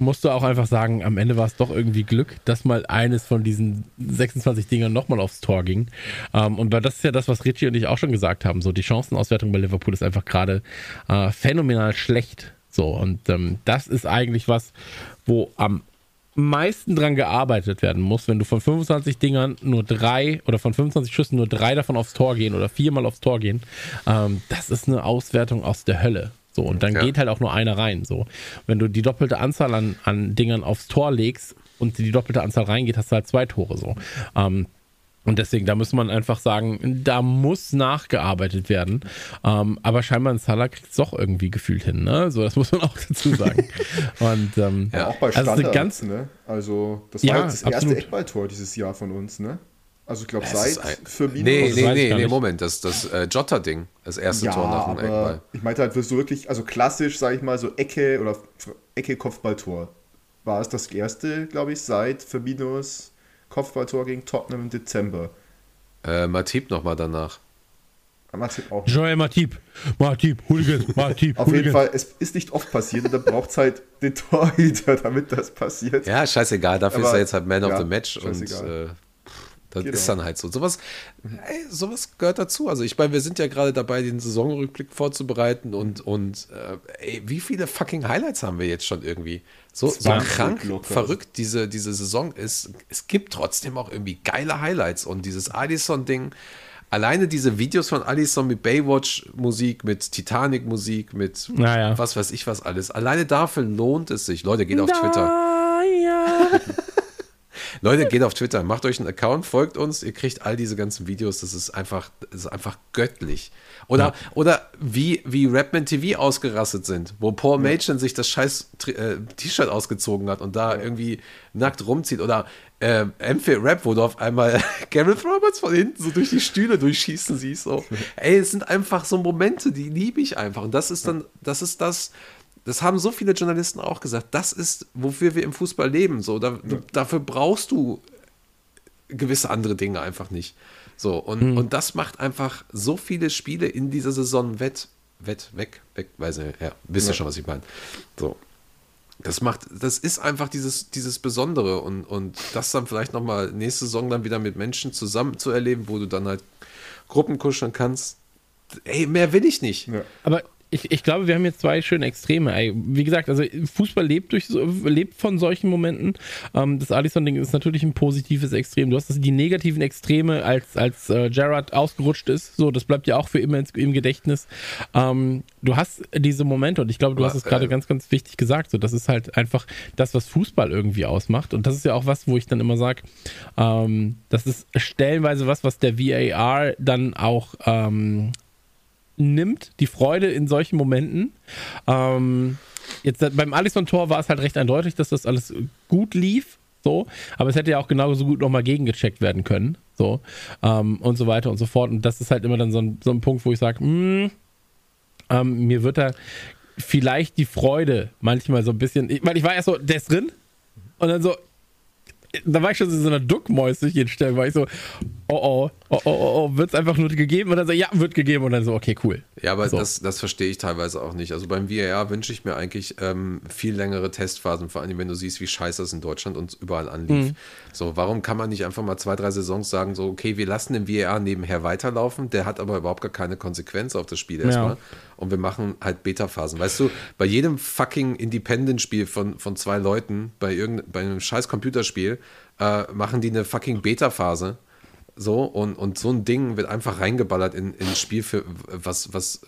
musst du auch einfach sagen, am Ende war es doch irgendwie Glück, dass mal eines von diesen 26 Dingern nochmal aufs Tor ging. Ähm, und weil das ist ja das, was Richie und ich auch schon gesagt haben. So, die Chancenauswertung bei Liverpool ist einfach gerade äh, phänomenal schlecht. So, und ähm, das ist eigentlich was, wo am meisten dran gearbeitet werden muss, wenn du von 25 Dingern nur drei oder von 25 Schüssen nur drei davon aufs Tor gehen oder viermal aufs Tor gehen. Ähm, das ist eine Auswertung aus der Hölle. So, und dann Ja. geht halt auch nur einer rein. So, wenn du die doppelte Anzahl an, an Dingern aufs Tor legst und die doppelte Anzahl reingeht, hast du halt zwei Tore so. Ähm, und deswegen, da muss man einfach sagen, da muss nachgearbeitet werden. Ähm, aber scheinbar ein Salah kriegt es doch irgendwie gefühlt hin, ne? So, das muss man auch dazu sagen. Und ähm, Ja. Auch bei Also Standards, eine ganz- ne? Also, das Ja, war jetzt das erste absolut. Eckballtor dieses Jahr von uns, ne? Also, ich glaube, seit ist ein- Firmino. Nee, nee, nee, nee. Moment, das, das äh, Jota-Ding, das erste ja, Tor nach dem Eckball. ich meinte halt, wirst du wirklich, also klassisch, sag ich mal, so Ecke oder F- Ecke Kopfballtor. War es das erste, glaube ich, seit Firminos Kopfballtor gegen Tottenham im Dezember. Äh, Matip nochmal danach. Matip auch. Joel Matip, Matip, Hooligan, Matip, Auf jeden Hooligan. Fall, es ist nicht oft passiert und dann braucht es halt den Torhüter, damit das passiert. Ja, scheißegal, dafür Aber- ist er jetzt halt Man of ja, the Match und scheißegal. äh, das Genau. ist dann halt so. Sowas, ey, sowas gehört dazu. Also ich meine, wir sind ja gerade dabei, den Saisonrückblick vorzubereiten und, und äh, ey, wie viele fucking Highlights haben wir jetzt schon irgendwie? So, so 20 krank, locker. verrückt diese, diese Saison ist. Es gibt trotzdem auch irgendwie geile Highlights und dieses Addison-Ding. Alleine diese Videos von Addison mit Baywatch-Musik, mit Titanic-Musik, mit Naja. was weiß ich was alles. Alleine dafür lohnt es sich. Leute, geht auf Twitter. Ah, ja. Leute, geht auf Twitter, macht euch einen Account, folgt uns, ihr kriegt all diese ganzen Videos, das ist einfach, das ist einfach göttlich. Oder, oder wie, wie Rapman TV ausgerastet sind, wo Paul Machen sich das scheiß äh, T-Shirt ausgezogen hat und da irgendwie nackt rumzieht. Oder äh, M4 Rap, wo du auf einmal Gareth Roberts von hinten so durch die Stühle durchschießen siehst. So. Ey, es sind einfach so Momente, die liebe ich einfach. Und das ist dann, das ist das, das haben so viele Journalisten auch gesagt, das ist, wofür wir im Fußball leben. So, da, du, dafür brauchst du gewisse andere Dinge einfach nicht. So, und, und das macht einfach so viele Spiele in dieser Saison wett, wett, weg, weg, weiß nicht, ja, wisst ihr schon, was ich meine. So. Das macht, das ist einfach dieses, dieses Besondere und, und das dann vielleicht nochmal nächste Saison dann wieder mit Menschen zusammen zu erleben, wo du dann halt Gruppen kuscheln kannst. Ey, mehr will ich nicht. Ja. Aber ich, ich glaube, wir haben jetzt zwei schöne Extreme. Wie gesagt, also Fußball lebt, durch, lebt von solchen Momenten. Ähm, das Alisson-Ding ist natürlich ein positives Extrem. Du hast das, die negativen Extreme, als, als äh, Gerrard ausgerutscht ist. So, das bleibt ja auch für immer im Gedächtnis. Ähm, du hast diese Momente und ich glaube, du hast es gerade äh, ganz, ganz wichtig gesagt. So, das ist halt einfach das, was Fußball irgendwie ausmacht. Und das ist ja auch was, wo ich dann immer sage, ähm, das ist stellenweise was, was der VAR dann auch ähm, nimmt, die Freude in solchen Momenten. Ähm, jetzt beim Alisson-Tor war es halt recht eindeutig, dass das alles gut lief. So, aber es hätte ja auch genauso gut nochmal gegengecheckt werden können. So, ähm, und so weiter und so fort. Und das ist halt immer dann so ein, so ein Punkt, wo ich sage, ähm, mir wird da vielleicht die Freude manchmal so ein bisschen, ich, weil ich war erst so, der ist drin und dann so, da war ich schon so in so einer Duckmäuschen-Stelle, war ich so, oh oh, oh oh, oh, oh wird es einfach nur gegeben? Und dann so, ja, wird gegeben. Und dann so, okay, cool. Ja, aber So. das, das verstehe ich teilweise auch nicht. Also beim VAR wünsche ich mir eigentlich ähm, viel längere Testphasen, vor allem wenn du siehst, wie scheiße es in Deutschland und überall anlief. So, warum kann man nicht einfach mal zwei, drei Saisons sagen, so, okay, wir lassen den VAR nebenher weiterlaufen, der hat aber überhaupt gar keine Konsequenz auf das Spiel erstmal. Und wir machen halt Beta-Phasen. Weißt du, bei jedem fucking Independent-Spiel von, von zwei Leuten, bei, bei einem scheiß Computerspiel, äh, machen die eine fucking Beta-Phase. So, und, und so ein Ding wird einfach reingeballert in, in ein Spiel, für was, was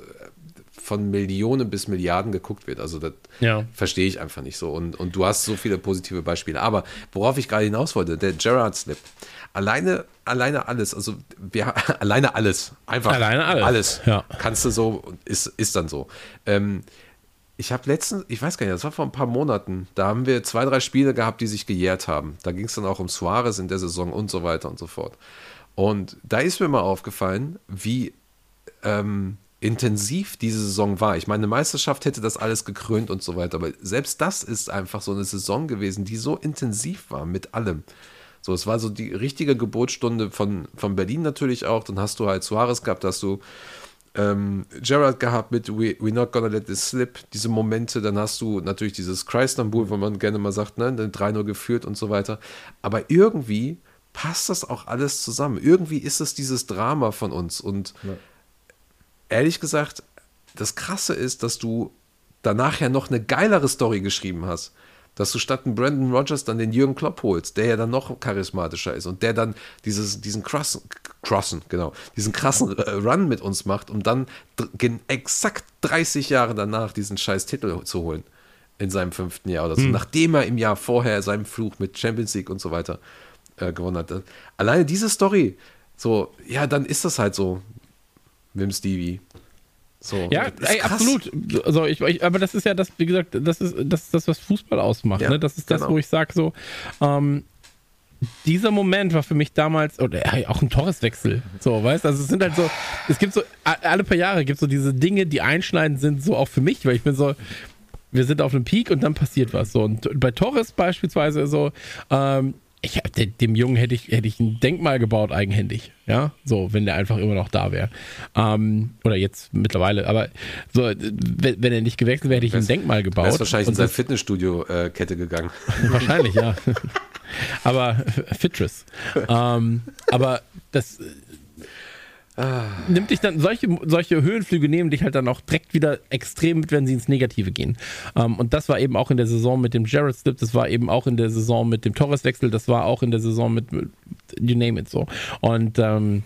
von Millionen bis Milliarden geguckt wird. Also das Ja. verstehe ich einfach nicht so. Und, und du hast so viele positive Beispiele. Aber worauf ich gerade hinaus wollte, der Gerard Slip. Alleine, alleine alles, also wir, alleine alles. Einfach Alleine alles, Alles. ja. Kannst du so, ist, ist dann so. Ähm, ich habe letztens, ich weiß gar nicht, das war vor ein paar Monaten, da haben wir zwei, drei Spiele gehabt, die sich gejährt haben. Da ging es dann auch um Suarez in der Saison und so weiter und so fort. Und da ist mir mal aufgefallen, wie ähm, intensiv diese Saison war. Ich meine, eine Meisterschaft hätte das alles gekrönt und so weiter, aber selbst das ist einfach so eine Saison gewesen, die so intensiv war mit allem. So, es war so die richtige Geburtsstunde von, von Berlin natürlich auch. Dann hast du halt Suarez gehabt, hast du ähm, Gerard gehabt mit We, We're Not Gonna Let This Slip, diese Momente. Dann hast du natürlich dieses Kreisnambul, wo man gerne mal sagt, ne, 3-0 geführt und so weiter. Aber irgendwie passt das auch alles zusammen. Irgendwie ist es dieses Drama von uns. Und ehrlich gesagt, das Krasse ist, dass du danach ja noch eine geilere Story geschrieben hast. dass du statt einen Brandon Rogers dann den Jürgen Klopp holst, der ja dann noch charismatischer ist und der dann dieses, diesen krassen, krassen, genau, diesen krassen äh, Run mit uns macht, um dann exakt 30 Jahre danach diesen scheiß Titel zu holen in seinem fünften Jahr oder so, nachdem er im Jahr vorher seinen Fluch mit Champions League und so weiter äh, gewonnen hat. Alleine diese Story, so, ja, dann ist das halt so dem Stevie. So, Ja, ey, absolut. Also ich, ich, aber das ist ja das, wie gesagt, das ist das, ist das was Fußball ausmacht. Ja, ne? Das ist das, genau. wo ich sage so, ähm, dieser Moment war für mich damals, oder ey, auch ein Torreswechsel. So, weißt Also es sind halt so, es gibt so, alle paar Jahre gibt es so diese Dinge, die einschneidend sind, so auch für mich, weil ich bin so, wir sind auf einem Peak und dann passiert was. So. Und bei Torres beispielsweise so, ähm, ich hab, dem Jungen hätte ich, hätte ich ein Denkmal gebaut, eigenhändig. Ja, so, wenn der einfach immer noch da wäre. Ähm, oder jetzt mittlerweile, aber so, wenn, wenn er nicht gewechselt wäre, hätte ich ein Denkmal gebaut. Er ist wahrscheinlich in seine Fitnessstudio-Kette gegangen. Wahrscheinlich, ja. aber Fitris. ähm, aber das äh, nimmt dich dann, solche, solche Höhenflüge nehmen dich halt dann auch direkt wieder extrem mit, wenn sie ins Negative gehen. Ähm, und das war eben auch in der Saison mit dem Jared Slip, das war eben auch in der Saison mit dem Torres-Wechsel, das war auch in der Saison mit, you name it so. Und ähm,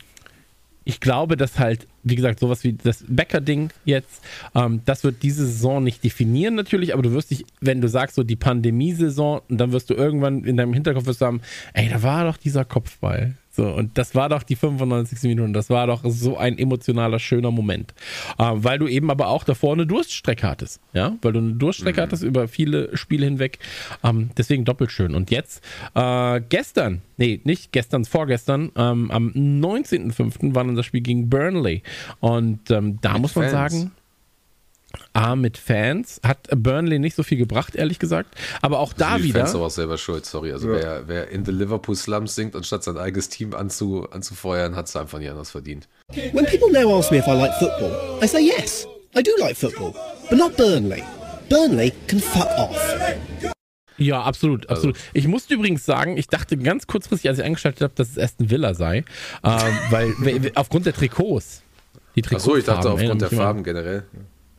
ich glaube, dass halt, wie gesagt, sowas wie das Becker-Ding jetzt, ähm, das wird diese Saison nicht definieren natürlich, aber du wirst dich, wenn du sagst, so die Pandemiesaison, und dann wirst du irgendwann in deinem Hinterkopf wirst du ey, da war doch dieser Kopfball. So, und das war doch die 95. Minute und das war doch so ein emotionaler, schöner Moment. Ähm, weil du eben aber auch davor eine Durststrecke hattest, ja, weil du eine Durststrecke hattest über viele Spiele hinweg. Ähm, deswegen doppelt schön. Und jetzt, äh, gestern, nee, nicht gestern, vorgestern, ähm, am 19.05. war dann das Spiel gegen Burnley. Und ähm, da Mit muss man Fans. sagen, A, mit Fans, hat Burnley nicht so viel gebracht, ehrlich gesagt. Aber auch da die wieder. Fans aber auch selber schuld, sorry. Also wer, wer in the Liverpool Slums singt, anstatt sein eigenes Team anzu, anzufeuern, hat es einfach nicht anders verdient. When people now ask me if I like football, I say yes, I do like football, but not Burnley. Burnley can fuck off. Ja, absolut, Also absolut. Ich musste übrigens sagen, ich dachte ganz kurzfristig, als ich eingeschaltet habe, dass es Aston Villa sei, ähm, weil we- we- aufgrund der Trikots. Die Trikots Achso, ich dachte aufgrund der Farben generell.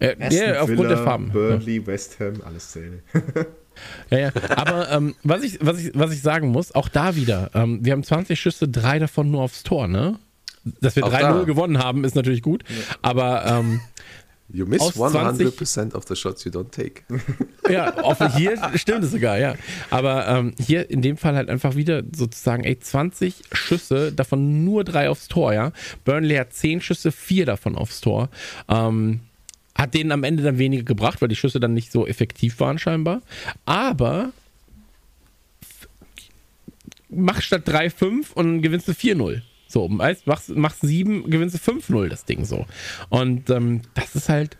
Äh, Aston ja, aufgrund Villa, der Farben. Burnley, West Ham, alles Zähne. Ja, ja. Aber ähm, was, ich, was, ich, was ich sagen muss, auch da wieder, ähm, wir haben 20 Schüsse, drei davon nur aufs Tor, ne? Dass wir Auch 3-0 da. gewonnen haben, ist natürlich gut. Aber ähm, You miss Aus 20 100% of the shots you don't take. Ja, offen hier stimmt es sogar, ja. Aber ähm, hier in dem Fall halt einfach wieder sozusagen, ey, 20 Schüsse, davon nur drei aufs Tor, ja. Burnley hat 10 Schüsse, vier davon aufs Tor. Ähm, hat denen am Ende dann weniger gebracht, weil die Schüsse dann nicht so effektiv waren scheinbar. Aber mach statt 3-5 und gewinnst du 4-0. So, weißt, machst, machst 7, gewinnst du 5-0 das Ding so. Und ähm, das ist halt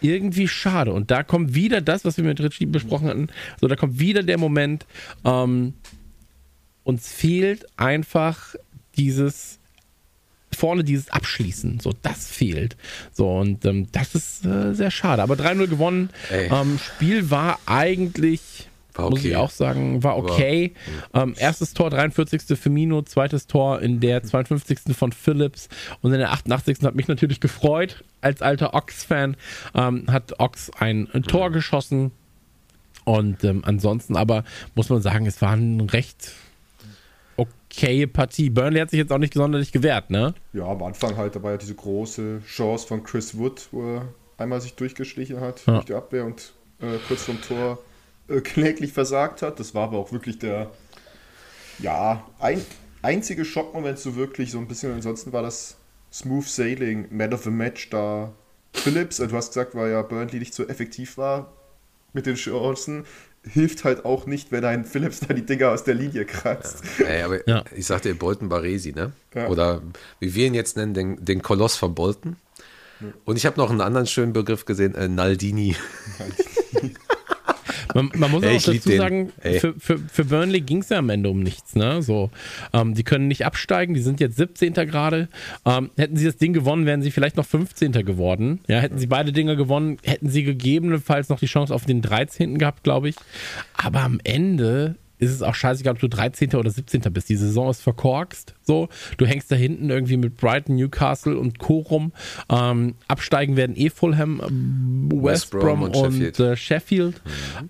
irgendwie schade. Und da kommt wieder das, was wir mit Richie besprochen hatten. So, da kommt wieder der Moment, ähm, uns fehlt einfach dieses vorne dieses Abschließen. So, das fehlt. So, und ähm, das ist äh, sehr schade. Aber 3-0 gewonnen. Ähm, Spiel war eigentlich, War muss ich okay. auch sagen, war okay. ähm, erstes Tor, 43. Firmino, zweites Tor in der 52. von Phillips und in der 88. hat mich natürlich gefreut, als alter Ox-Fan, ähm, hat Ox ein, ein Tor geschossen. Und ähm, ansonsten aber muss man sagen, es war ein recht okaye Partie. Burnley hat sich jetzt auch nicht sonderlich gewehrt, ne? Ja, am Anfang halt, da war ja diese große Chance von Chris Wood, wo er einmal sich durchgeschlichen hat Ja. durch die Abwehr und äh, kurz vorm Tor äh, kläglich versagt hat. Das war aber auch wirklich der, ja, ein, einzige Schockmoment so wirklich, so ein bisschen. Ansonsten war das Smooth Sailing, Man of the Match da. Phillips, äh, du hast gesagt, weil ja Burnley nicht so effektiv war mit den Chancen. Hilft halt auch nicht, wenn ein Phillips da die Dinger aus der Linie kratzt. Ey, aber Ja. ich sagte Bolton Baresi, ne? Ja. Oder wie wir ihn jetzt nennen, den, den Koloss von Bolton. Und ich habe noch einen anderen schönen Begriff gesehen, äh, Naldini. Man, man muss Ey, auch dazu sagen, für, für, für Burnley ging es ja am Ende um nichts. Ne? So, ähm, die können nicht absteigen, die sind jetzt 17. gerade. Ähm, hätten sie das Ding gewonnen, wären sie vielleicht noch 15. geworden. Ja, hätten sie beide Dinge gewonnen, hätten sie gegebenenfalls noch die Chance auf den 13. gehabt, glaube ich. Aber am Ende ist es auch scheißegal, ob du 13. oder 17. bist. Die Saison ist verkorkst. So, du hängst da hinten irgendwie mit Brighton, Newcastle und Co. rum. Ähm, absteigen werden eh Fulham, ähm, West, West Brom und und, Sheffield. Äh, Sheffield.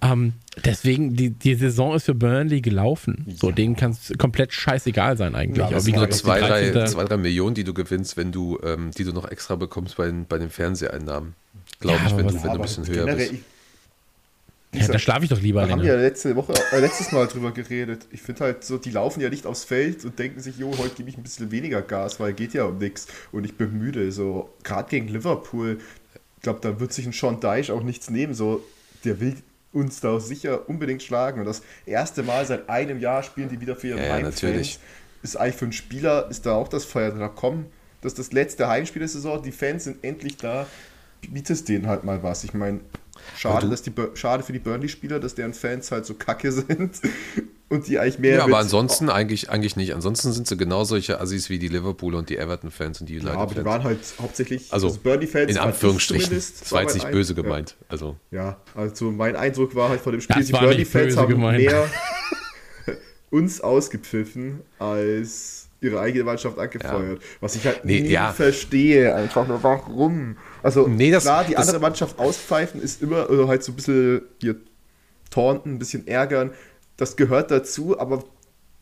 Ähm, deswegen, die, die Saison ist für Burnley gelaufen. So, denen kann es komplett scheißegal sein eigentlich. Ja, Aber wie gesagt, die zwei, drei, 13. zwei, drei Millionen, die du gewinnst, wenn du, ähm, die du noch extra bekommst bei, den- bei den Fernseheinnahmen. Glaube Ja, ich, wenn du, wenn du ein bisschen höher generell, bist. Ja, da schlafe ich doch lieber Da haben länger. wir ja letzte Woche, äh, letztes Mal drüber geredet. Ich finde halt so, die laufen ja nicht aufs Feld und denken sich, jo, heute gebe ich ein bisschen weniger Gas, weil geht ja um nichts und ich bin müde. So, gerade gegen Liverpool, ich glaube, da wird sich ein Sean Dyche auch nichts nehmen. So, der will uns da sicher unbedingt schlagen. Und das erste Mal seit einem Jahr spielen die wieder für ihre Ja, Heimfans. natürlich. Ist eigentlich für einen Spieler, ist da auch das Feuer drin. Komm, das ist das letzte Heimspiel der Saison, die Fans sind endlich da. Bietest denen halt mal was. Ich meine, schade, dass die schade für die Burnley-Spieler, dass deren Fans halt so kacke sind und die eigentlich mehr. Ja, aber ansonsten eigentlich, eigentlich nicht. Ansonsten sind sie genau solche Assis wie die Liverpool und die Everton-Fans und die Ja, aber die United-Fans. waren halt hauptsächlich Also, Burnley-Fans. in Anführungsstrichen. zumindest, Das war jetzt nicht Ein- böse ja. gemeint. Also, Ja, also mein Eindruck war halt von dem Spiel, Das die Burnley-Fans haben gemeint. mehr uns ausgepfiffen als ihre eigene Mannschaft angefeuert. Was ich halt Nee, nie ja. verstehe. Einfach nur, warum? Also Nee, das- klar, die das- andere Mannschaft auspfeifen ist immer oder halt so ein bisschen hier taunten, ein bisschen ärgern. Das gehört dazu, aber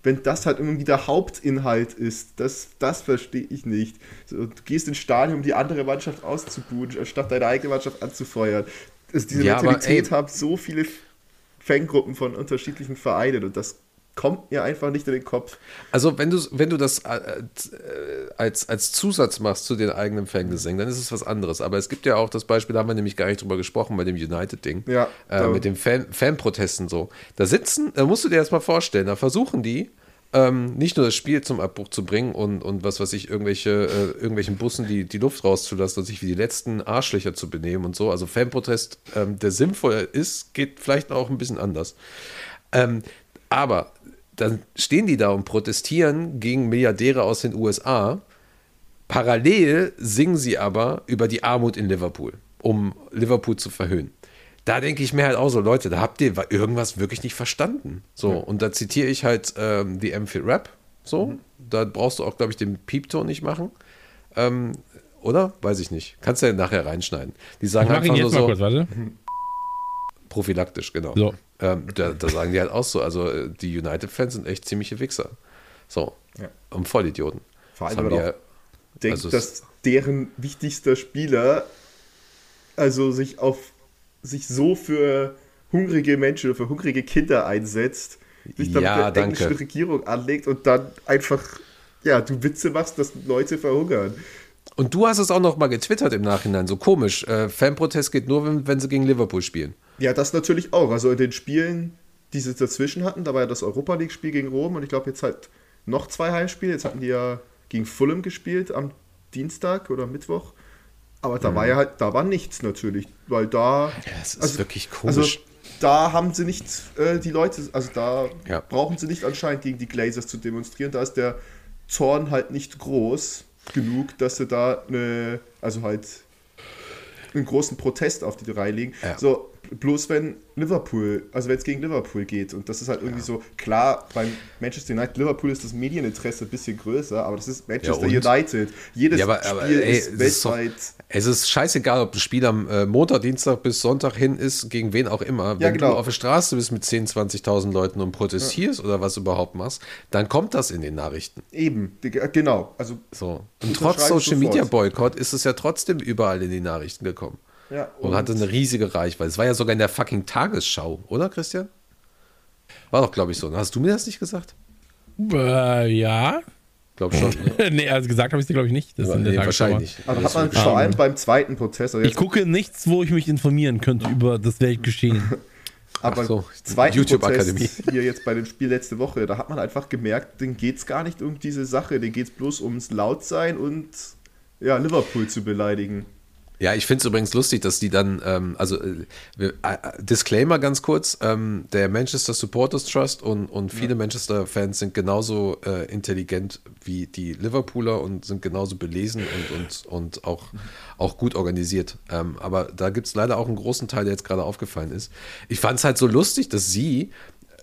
wenn das halt irgendwie der Hauptinhalt ist, das, das verstehe ich nicht. So, du gehst ins Stadion, um die andere Mannschaft auszubuhen, anstatt deine eigene Mannschaft anzufeuern. Das, diese Ja, aber, Mentalität ey- haben so viele Fangruppen von unterschiedlichen Vereinen und das kommt mir einfach nicht in den Kopf. also wenn du, wenn du das äh, äh, als, als Zusatz machst zu den eigenen Fangesängen, dann ist es was anderes. Aber es gibt ja auch das Beispiel, da haben wir nämlich gar nicht drüber gesprochen, bei dem United-Ding. Ja, äh, mit den Fan, Fanprotesten so. Da sitzen, da musst du dir erst mal vorstellen, da versuchen die, ähm, nicht nur das Spiel zum Abbruch zu bringen und, und was weiß ich, irgendwelche, äh, irgendwelchen Bussen die, die Luft rauszulassen und sich wie die letzten Arschlöcher zu benehmen und so. Also Fanprotest, ähm, der sinnvoll ist, geht vielleicht auch ein bisschen anders. Ähm, aber dann stehen die da und protestieren gegen Milliardäre aus den USA. Parallel singen sie aber über die Armut in Liverpool, um Liverpool zu verhöhnen. Da denke ich mir halt auch so, Leute, da habt ihr irgendwas wirklich nicht verstanden. So, und da zitiere ich halt ähm, die Amphill Rap. So, da brauchst du auch, glaube ich, den Piepton nicht machen. Ähm, oder? Weiß ich nicht. Kannst du ja nachher reinschneiden. Die sagen Ich mach ihn einfach nur jetzt mal so, kurz, warte. prophylaktisch, genau. So. Ähm, da, da sagen die halt auch so, also äh, die United-Fans sind echt ziemliche Wichser. So. Ja. Und Vollidioten. Vor allem Das haben die denkt, Also dass deren wichtigster Spieler also sich auf sich so für hungrige Menschen oder für hungrige Kinder einsetzt, sich dann Ja, mit der englischen. Regierung anlegt und dann einfach ja, du Witze machst, dass Leute verhungern. Und du hast es auch noch mal getwittert im Nachhinein, so komisch. Äh, Fanprotest geht nur, wenn, wenn sie gegen Liverpool spielen. Ja, das natürlich auch. Also in den Spielen, die sie dazwischen hatten, da war ja das Europa League-Spiel gegen Rom und ich glaube jetzt halt noch zwei Heimspiele. Jetzt hatten die ja gegen Fulham gespielt am Dienstag oder Mittwoch. Aber da war ja halt, da war nichts natürlich, weil da. Es ist also- wirklich Also komisch. da haben sie nicht äh, die Leute, also da Ja. brauchen sie nicht anscheinend gegen die Glazers zu demonstrieren. Da ist der Zorn halt nicht groß genug, dass sie da eine, also halt einen großen Protest auf die Reihe legen. Ja. So, bloß wenn Liverpool, also wenn es gegen Liverpool geht und das ist halt irgendwie so, klar, beim Manchester United, Liverpool ist das Medieninteresse ein bisschen größer, aber das ist Manchester und? United. Jedes Ja, aber, aber Spiel ey, ist es, ist doch, weltweit. es ist scheißegal, ob ein Spiel am äh, Montag, Dienstag bis Sonntag hin ist, gegen wen auch immer. Wenn genau. du auf der Straße bist mit 10.000, 20.000 Leuten und protestierst oder was überhaupt machst, dann kommt das in den Nachrichten. Eben, die- genau. Also So. Und trotz Social. Media Boykott ist es ja trotzdem überall in die Nachrichten gekommen. Ja, und, und- hatte eine riesige Reichweite. Es war ja sogar in der fucking Tagesschau, oder Christian? War doch, glaube ich, so. Hast du mir das nicht gesagt? Äh, ja. Glaub schon. Ne? nee, also gesagt habe ich dir, glaube ich, nicht. Das der nee, wahrscheinlich nicht. Also Das hat man vor allem beim zweiten Protest, also Ich gucke nichts, wo ich mich informieren könnte über das Weltgeschehen. aber so, zweiten YouTube-Akademie. Protest hier jetzt bei dem Spiel letzte Woche, da hat man einfach gemerkt, denen geht es gar nicht um diese Sache, denen geht es bloß ums Lautsein und ja, Liverpool zu beleidigen. Ja, ich finde es übrigens lustig, dass die dann, ähm, also äh, wir, äh, Disclaimer ganz kurz, ähm, der Manchester Supporters Trust und, und viele Manchester-Fans sind genauso äh, intelligent wie die Liverpooler und sind genauso belesen und, und, und auch, auch gut organisiert. Ähm, aber da gibt es leider auch einen großen Teil, der jetzt gerade aufgefallen ist. Ich fand es halt so lustig, dass sie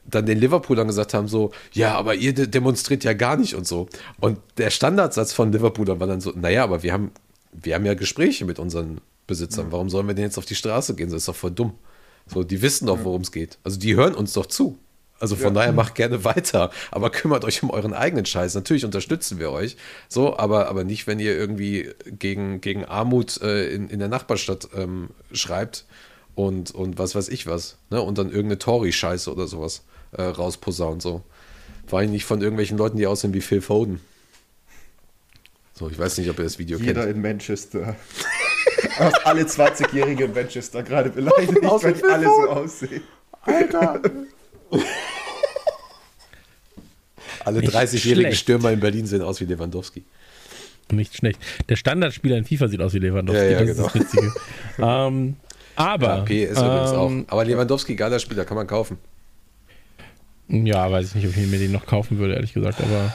dann den Liverpoolern gesagt haben, so, ja, aber ihr de demonstriert ja gar nicht und so. Und der Standardsatz von Liverpoolern war dann so, naja, aber wir haben, wir haben ja Gespräche mit unseren Besitzern. Warum sollen wir denn jetzt auf die Straße gehen? Das ist doch voll dumm. So, die wissen doch, worum es geht. Also die hören uns doch zu. Also von daher macht gerne weiter, aber kümmert euch um euren eigenen Scheiß. Natürlich unterstützen wir euch, so, aber, aber nicht, wenn ihr irgendwie gegen, gegen Armut äh, in, in der Nachbarstadt ähm, schreibt und, und was weiß ich was, ne? Und dann irgendeine Tory-Scheiße oder sowas äh, rausposaunt, so. Vor allem nicht von irgendwelchen Leuten, die aussehen wie Phil Foden. So, ich weiß nicht, ob ihr das Video Jeder kennt. in Manchester. Alle 20-Jährigen in Manchester gerade beleidigt, Außer weil die alle so aussehen. Alter! Alle Nicht 30-jährigen schlecht. Stürmer in Berlin sehen aus wie Lewandowski. Nicht schlecht. Der Standardspieler in FIFA sieht aus wie Lewandowski. Ja, ja, das genau. ist das Witzige. ähm, aber. Ja, PS übrigens auch. ähm, Aber Lewandowski, geiler Spieler, kann man kaufen. Ja, weiß ich nicht, ob ich mir den noch kaufen würde, ehrlich gesagt. Aber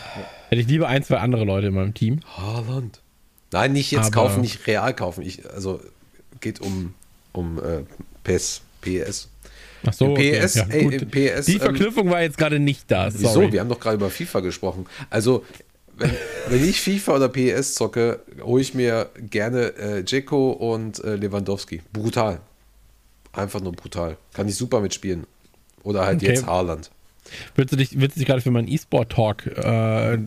hätte ich lieber ein, zwei andere Leute in meinem Team. Haaland. Nein, nicht jetzt Aber- kaufen, nicht real kaufen. Ich, also geht um, um äh, PES, PS. Ach so, okay. PS, ja, ey, PS, Die ähm, Verknüpfung war jetzt gerade nicht da. Wieso? Sorry. Wir haben doch gerade über FIFA gesprochen. Also, wenn, wenn ich FIFA oder PS zocke, hole ich mir gerne äh, Dzeko und äh, Lewandowski. Brutal. Einfach nur brutal. Kann ich super mitspielen. Oder halt Okay. jetzt Haaland. Willst du dich, willst du dich gerade für meinen E-Sport-Talk äh,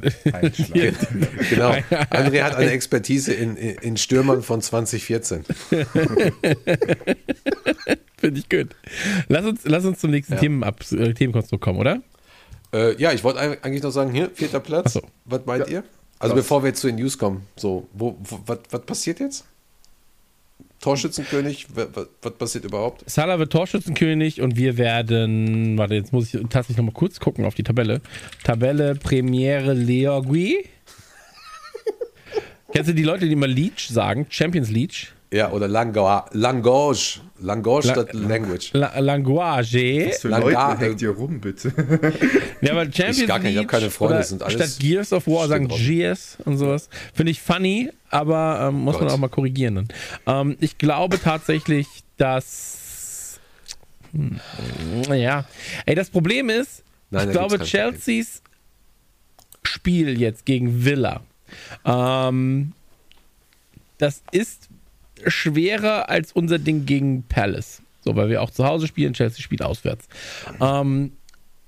Genau. André hat eine Expertise in, in, Stürmern von 2014. Finde ich gut. Lass uns, lass uns zum nächsten Themenab äh, Themenkonstrukt kommen, oder? Äh, ja, ich wollte eig- eigentlich noch sagen, hier, vierter Platz. So. Was meint ihr? Also Platz. bevor wir jetzt zu den News kommen, so, wo, wo, was, was passiert jetzt? Torschützenkönig, wa- wa- was passiert überhaupt? Salah wird Torschützenkönig und wir werden, warte, jetzt muss ich tatsächlich noch mal kurz gucken auf die Tabelle. Tabelle Premiere Leogui. Kennst du die Leute, die immer Leech sagen? Champions Leech? Ja, oder Langoa, Langoge. Langoge La- statt Language. La Language. Was für Lang- Leute hängt ihr rum, bitte? Ja, aber Champions Ich gar keine- ich hab League keine Freunde, sind alles statt Gears of War sagen Stimmt. GS und sowas. Finde ich funny, aber ähm, muss man Gott. auch mal korrigieren dann. Ähm, ich glaube tatsächlich, dass hm, ja, ey, das Problem ist, Nein, ich glaube. Chelseas Spiel jetzt gegen Villa, ähm, das ist schwerer als unser Ding gegen Palace. So, weil wir auch zu Hause spielen, Chelsea spielt auswärts. Ähm,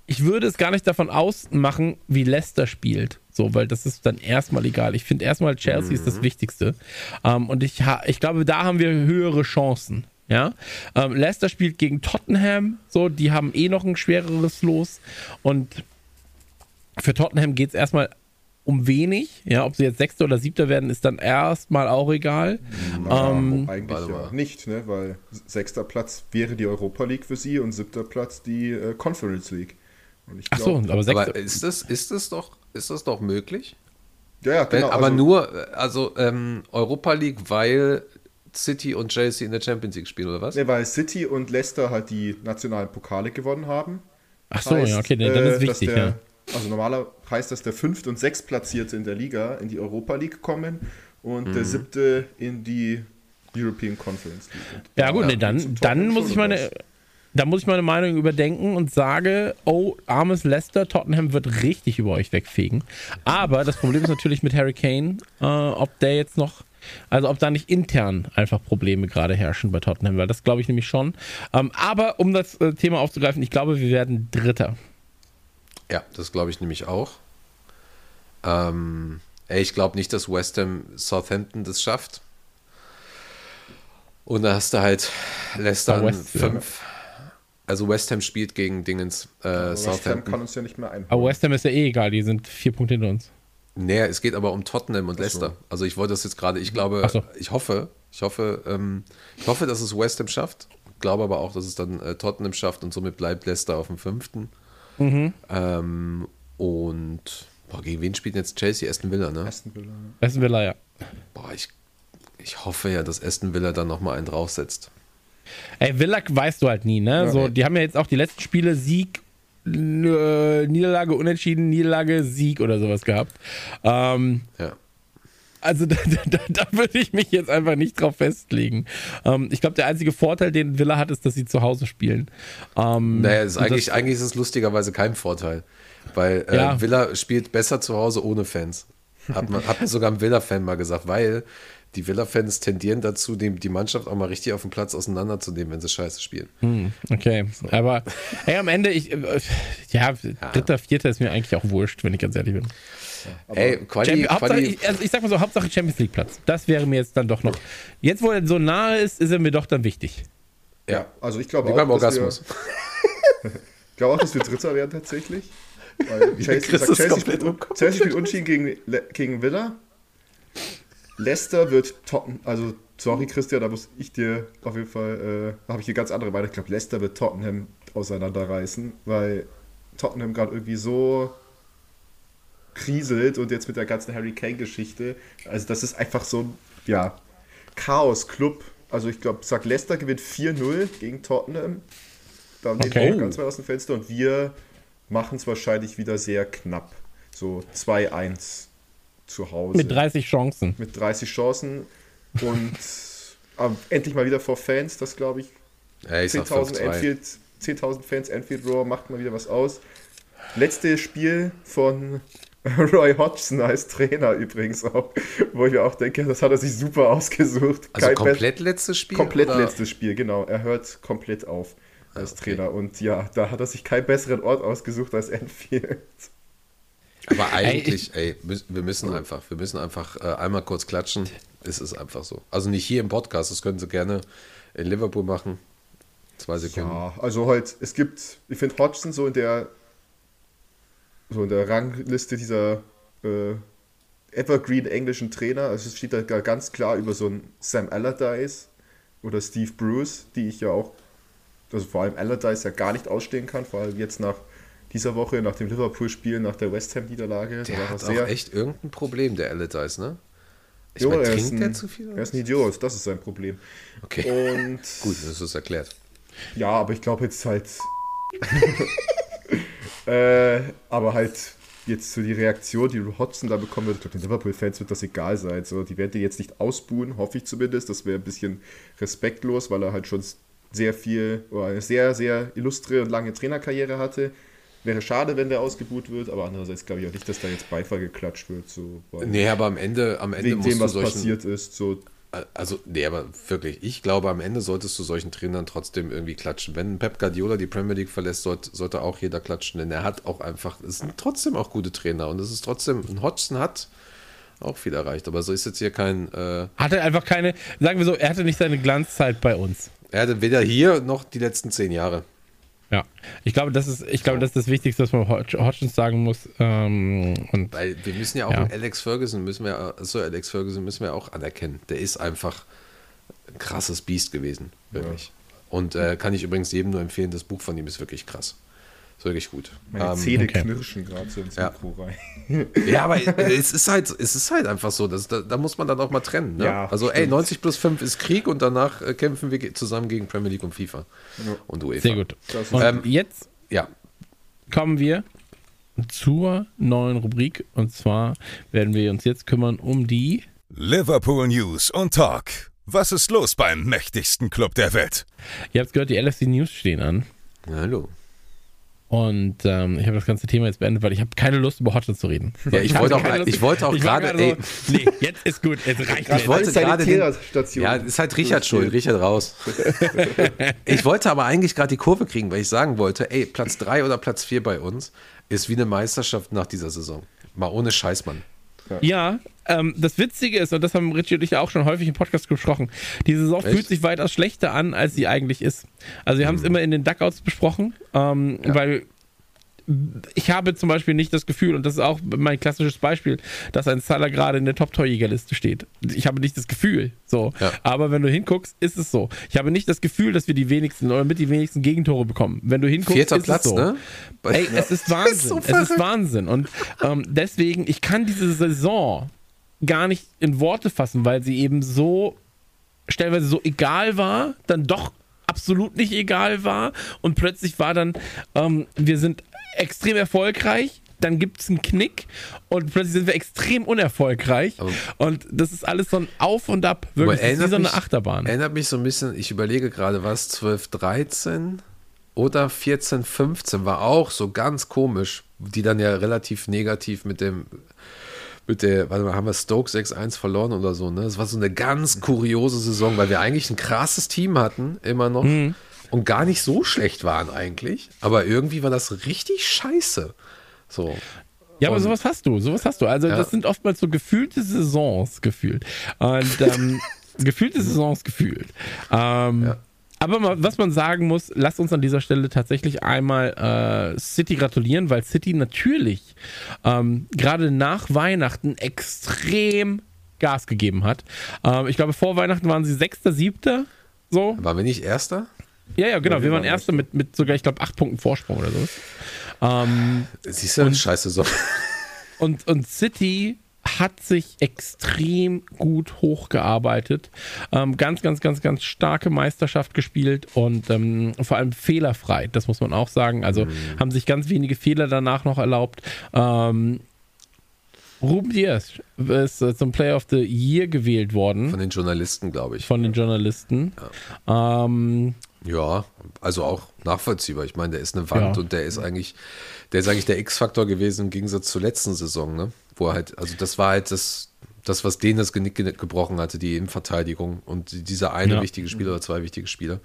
ich würde es gar nicht davon ausmachen, wie Leicester spielt. So, weil das ist dann erstmal egal. Ich finde erstmal Chelsea ist das Wichtigste. Ähm, und ich, ich glaube, da haben wir höhere Chancen. Ja, ähm, Leicester spielt gegen Tottenham, so, die haben eh noch ein schwereres Los. Und für Tottenham geht es erstmal um wenig. Ja, ob sie jetzt Sechster oder Siebter werden, ist dann erstmal auch egal. Ja, Ähm, eigentlich warte ja nicht, ne? weil sechster Platz wäre die Europa League für sie und siebter Platz die äh, Conference League. Und ich Ach so, glaub- aber Sechster. Aber ist das, ist das doch, ist das doch möglich? ja, ja, Wenn, genau. aber also, nur, äh, also ähm, Europa League, weil City und Chelsea in der Champions League spielen, oder was? Ne, weil City und Leicester halt die nationalen Pokale gewonnen haben. Ach so, ja, okay, dann äh, ist dass wichtig, der, ja. Also normaler heißt, dass der fünft und sechstplatzierte in der Liga in die Europa League kommen und Mhm. der siebte in die European Conference League. Ja, gut, nee, dann, dann muss ich meine. was. Da muss ich meine Meinung überdenken und sage, oh, armes Leicester, Tottenham wird richtig über euch wegfegen. Aber das Problem ist natürlich mit Harry Kane, äh, ob der jetzt noch, also ob da nicht intern einfach Probleme gerade herrschen bei Tottenham, weil das glaube ich nämlich schon. Ähm, aber um das äh, Thema aufzugreifen, ich glaube, wir werden Dritter. Ja, das glaube ich nämlich auch. Ähm, ey, ich glaube nicht, dass West Ham Southampton das schafft. Und da hast du halt Leicester an West, ja. 5. Also West Ham spielt gegen Dingens äh, Aber West Ham Southampton. kann uns ja nicht mehr einholen. Aber West Ham ist ja eh egal, die sind vier Punkte hinter uns. Nee, es geht aber um Tottenham und Leicester. Also ich wollte das jetzt gerade, ich glaube, Ach so. ich hoffe, ich hoffe, ähm, ich hoffe, dass es West Ham schafft. Glaube aber auch, dass es dann äh, Tottenham schafft und somit bleibt Leicester auf dem fünften. Mhm. Ähm, und boah, gegen wen spielt jetzt Chelsea? Aston Villa, ne? Aston Villa. Aston Villa, ja. Boah, ich, ich hoffe ja, dass Aston Villa dann nochmal einen draufsetzt. Ey, Villa weißt du halt nie, ne? so, die haben ja jetzt auch die letzten Spiele Sieg, äh, Niederlage, Unentschieden, Niederlage, Sieg oder sowas gehabt. Ähm, Ja. Also da, da, da würde ich mich jetzt einfach nicht drauf festlegen. Ähm, ich glaube, der einzige Vorteil, den Villa hat, ist, dass sie zu Hause spielen. Ähm, Naja, ist eigentlich, das, eigentlich ist es lustigerweise kein Vorteil. Weil äh, Ja. Villa spielt besser zu Hause ohne Fans. Hat, man, hat mir sogar ein Villa-Fan mal gesagt, weil die Villa-Fans tendieren dazu, die, die Mannschaft auch mal richtig auf dem Platz auseinanderzunehmen, wenn sie scheiße spielen. Okay, aber hey, am Ende, ich, äh, ja, dritter, vierter ist mir eigentlich auch wurscht, wenn ich ganz ehrlich bin. Ey, Quali, Quali, ich, also ich sag mal so, Hauptsache Champions League Platz. Das wäre mir jetzt dann doch noch. Jetzt, wo er so nahe ist, ist er mir doch dann wichtig. Ja, also ich glaube wie auch, beim dass Orgasmus. wir, ich glaube auch, dass wir Dritter werden tatsächlich. Weil Chelsea, sagt, Chelsea, spielt. Chelsea spielt Unschieden gegen, gegen Villa. Leicester wird Tottenham, also sorry Christian, da muss ich dir auf jeden Fall, äh, da habe ich hier ganz andere Meinung. Ich glaube, Leicester wird Tottenham auseinanderreißen, weil Tottenham gerade irgendwie so kriselt und jetzt mit der ganzen Harry Kane-Geschichte. Also das ist einfach so ein, ja, Chaos-Club. Also ich glaube, sag Leicester gewinnt 4-0 gegen Tottenham. Da lehnen Okay. wir auch ganz weit aus dem Fenster und wir machen es wahrscheinlich wieder sehr knapp. So 2-1 zu Hause. Mit 30 Chancen. Mit 30 Chancen und endlich mal wieder vor Fans, das glaube ich. Ey, ich sag 10.000 5-2. Anfield, 10.000 Fans, Anfield Roar macht mal wieder was aus. Letztes Spiel von Roy Hodgson als Trainer übrigens auch, wo ich mir auch denke, das hat er sich super ausgesucht. Also Kein komplett letztes Spiel? Best- komplett oder? letztes Spiel, genau. Er hört komplett auf als Ah, okay. Trainer und ja, da hat er sich keinen besseren Ort ausgesucht als Anfield. Aber eigentlich, ey, mü- wir müssen einfach, wir müssen einfach äh, einmal kurz klatschen. Es ist einfach so. Also nicht hier im Podcast, das können Sie gerne in Liverpool machen. Zwei Sekunden. Ja, also halt, es gibt, ich finde Hodgson so in der so in der Rangliste dieser äh, Evergreen englischen Trainer, also es steht da ganz klar über so einen Sam Allardyce oder Steve Bruce, die ich ja auch, also vor allem Allardyce ja gar nicht ausstehen kann, vor allem jetzt nach dieser Woche, nach dem Liverpool-Spiel, nach der West Ham-Niederlage. Der er hat auch echt irgendein Problem, der Allardyce, ne? Ich Jo, er ist trinkt ein- der zu viel? Er ist ein Idiot, das ist sein Problem. Okay, Und gut, das ist erklärt. Ja, aber ich glaube jetzt halt. äh, aber halt jetzt so die Reaktion, die Hodgson da bekommen wird, ich glaube, den Liverpool-Fans wird das egal sein. So, die werden die jetzt nicht ausbuhen, hoffe ich zumindest. Das wäre ein bisschen respektlos, weil er halt schon sehr viel, oder eine sehr, sehr illustre und lange Trainerkarriere hatte. Wäre schade, wenn der ausgebuht wird, aber andererseits glaube ich auch nicht, dass da jetzt Beifall geklatscht wird. So, Nee, aber am Ende, am Ende wegen musst dem, du was solchen, passiert ist. So, Also, nee, aber wirklich, ich glaube, am Ende solltest du solchen Trainern trotzdem irgendwie klatschen. Wenn Pep Guardiola die Premier League verlässt, sollte, sollte auch jeder klatschen, denn er hat auch einfach, es sind trotzdem auch gute Trainer und es ist trotzdem, ein Hodgson hat auch viel erreicht, aber so ist jetzt hier kein, äh, Hatte einfach keine, sagen wir so, er hatte nicht seine Glanzzeit bei uns. er hatte weder hier noch die letzten zehn Jahre. Ja, ich glaube, das ist, ich glaube, das ist das Wichtigste, was man Hodg- Hodgins sagen muss. Ähm, und Weil wir müssen ja auch Ja. Alex Ferguson, müssen wir, so Alex Ferguson müssen wir auch anerkennen. Der ist einfach ein krasses Biest gewesen, wirklich. Und äh, kann ich übrigens jedem nur empfehlen, das Buch von ihm ist wirklich krass. Ist wirklich gut. meine Ähm, Zähne okay. knirschen gerade so ins Ja. Mikro rein. Ja, aber es ist halt, es ist halt einfach so, dass, da, da muss man dann auch mal trennen. Ne? Ja, also, ey, stimmt. 90 plus 5 ist Krieg und danach äh, kämpfen wir zusammen gegen Premier League und FIFA. Und UEFA. sehr gut. Und Ähm, jetzt Ja, kommen wir zur neuen Rubrik. Und zwar werden wir uns jetzt kümmern um die. Liverpool News und Talk. Was ist los beim mächtigsten Club der Welt? Ihr habt gehört, die LFC News stehen an. hallo. Und ähm, ich habe das ganze Thema jetzt beendet, weil ich habe keine Lust, über Hodgson zu reden. Ja, ich wollte auch- keine ich wollte auch ich war gerade- so, nee, jetzt ist gut, jetzt reicht Ich wollte gerade den. Ja, ist halt Richard schuld. Richard raus. ich wollte aber eigentlich gerade die Kurve kriegen, weil ich sagen wollte, ey, Platz 3 oder Platz 4 bei uns ist wie eine Meisterschaft nach dieser Saison. Mal ohne Scheiß, Mann. Ja, ähm, das Witzige ist, und das haben Richie und ich ja auch schon häufig im Podcast gesprochen, die Saison Echt? fühlt sich weitaus schlechter an, als sie eigentlich ist. Also wir haben es immer in den Duckouts besprochen, ähm, weil ich habe zum Beispiel nicht das Gefühl, und das ist auch mein klassisches Beispiel, dass ein Salah gerade in der Top-Torjägerliste steht. Ich habe nicht das Gefühl, so. Ja. Aber wenn du hinguckst, ist es so. Ich habe nicht das Gefühl, dass wir die wenigsten oder mit die wenigsten Gegentore bekommen. Wenn du hinguckst, Vierter ist Platz, es so. ne? Ey, es ist Wahnsinn. so es ist. Wahnsinn. Und ähm, deswegen, ich kann diese Saison gar nicht in Worte fassen, weil sie eben so stellenweise so egal war, dann doch absolut nicht egal war und plötzlich war dann, ähm, wir sind extrem erfolgreich, dann gibt es einen Knick und plötzlich sind wir extrem unerfolgreich. und das ist alles so ein Auf und Ab. Aber Wirklich, wie so eine mich- Achterbahn. Erinnert mich so ein bisschen, ich überlege gerade, was 12, 13 oder 14, 15 war auch so ganz komisch, die dann ja relativ negativ mit dem, mit der, warte mal, haben wir Stoke 6-1 verloren oder so, ne? Das war so eine ganz kuriose Saison, weil wir eigentlich ein krasses Team hatten, immer noch. Mhm. Und gar nicht so schlecht waren eigentlich. Aber irgendwie war das richtig scheiße. So. Ja, aber sowas hast du, sowas hast du. Also Ja. das sind oftmals so gefühlte Saisons gefühlt. Und ähm, gefühlte Saisons gefühlt. Ähm, Aber mal, was man sagen muss, lasst uns an dieser Stelle tatsächlich einmal äh, City gratulieren, weil City natürlich ähm, gerade nach Weihnachten extrem Gas gegeben hat. Ähm, ich glaube, vor Weihnachten waren sie Sechster, Siebter. So. Waren wir nicht Erster? Ja, ja, genau. Ja, wir, waren Erster mit, mit sogar, ich glaube, acht Punkten Vorsprung oder so. Ähm, Siehst du, scheiße Saison. Und, und City hat sich extrem gut hochgearbeitet. Ähm, ganz, ganz, ganz, ganz starke Meisterschaft gespielt und ähm, vor allem fehlerfrei, das muss man auch sagen. Also haben sich ganz wenige Fehler danach noch erlaubt. Ähm, Ruben Diaz ist äh, zum Player of the Year gewählt worden Von den Journalisten, glaube ich. von den Journalisten. Ähm, Ja, also auch nachvollziehbar. Ich meine, der ist eine Wand Ja. und der ist eigentlich, der ist eigentlich der X-Faktor gewesen im Gegensatz zur letzten Saison, ne? Wo er halt, also das war halt das, das, was denen das Genick ge- gebrochen hatte, die Innenverteidigung und dieser eine Ja. wichtige Spieler oder zwei wichtige Spieler.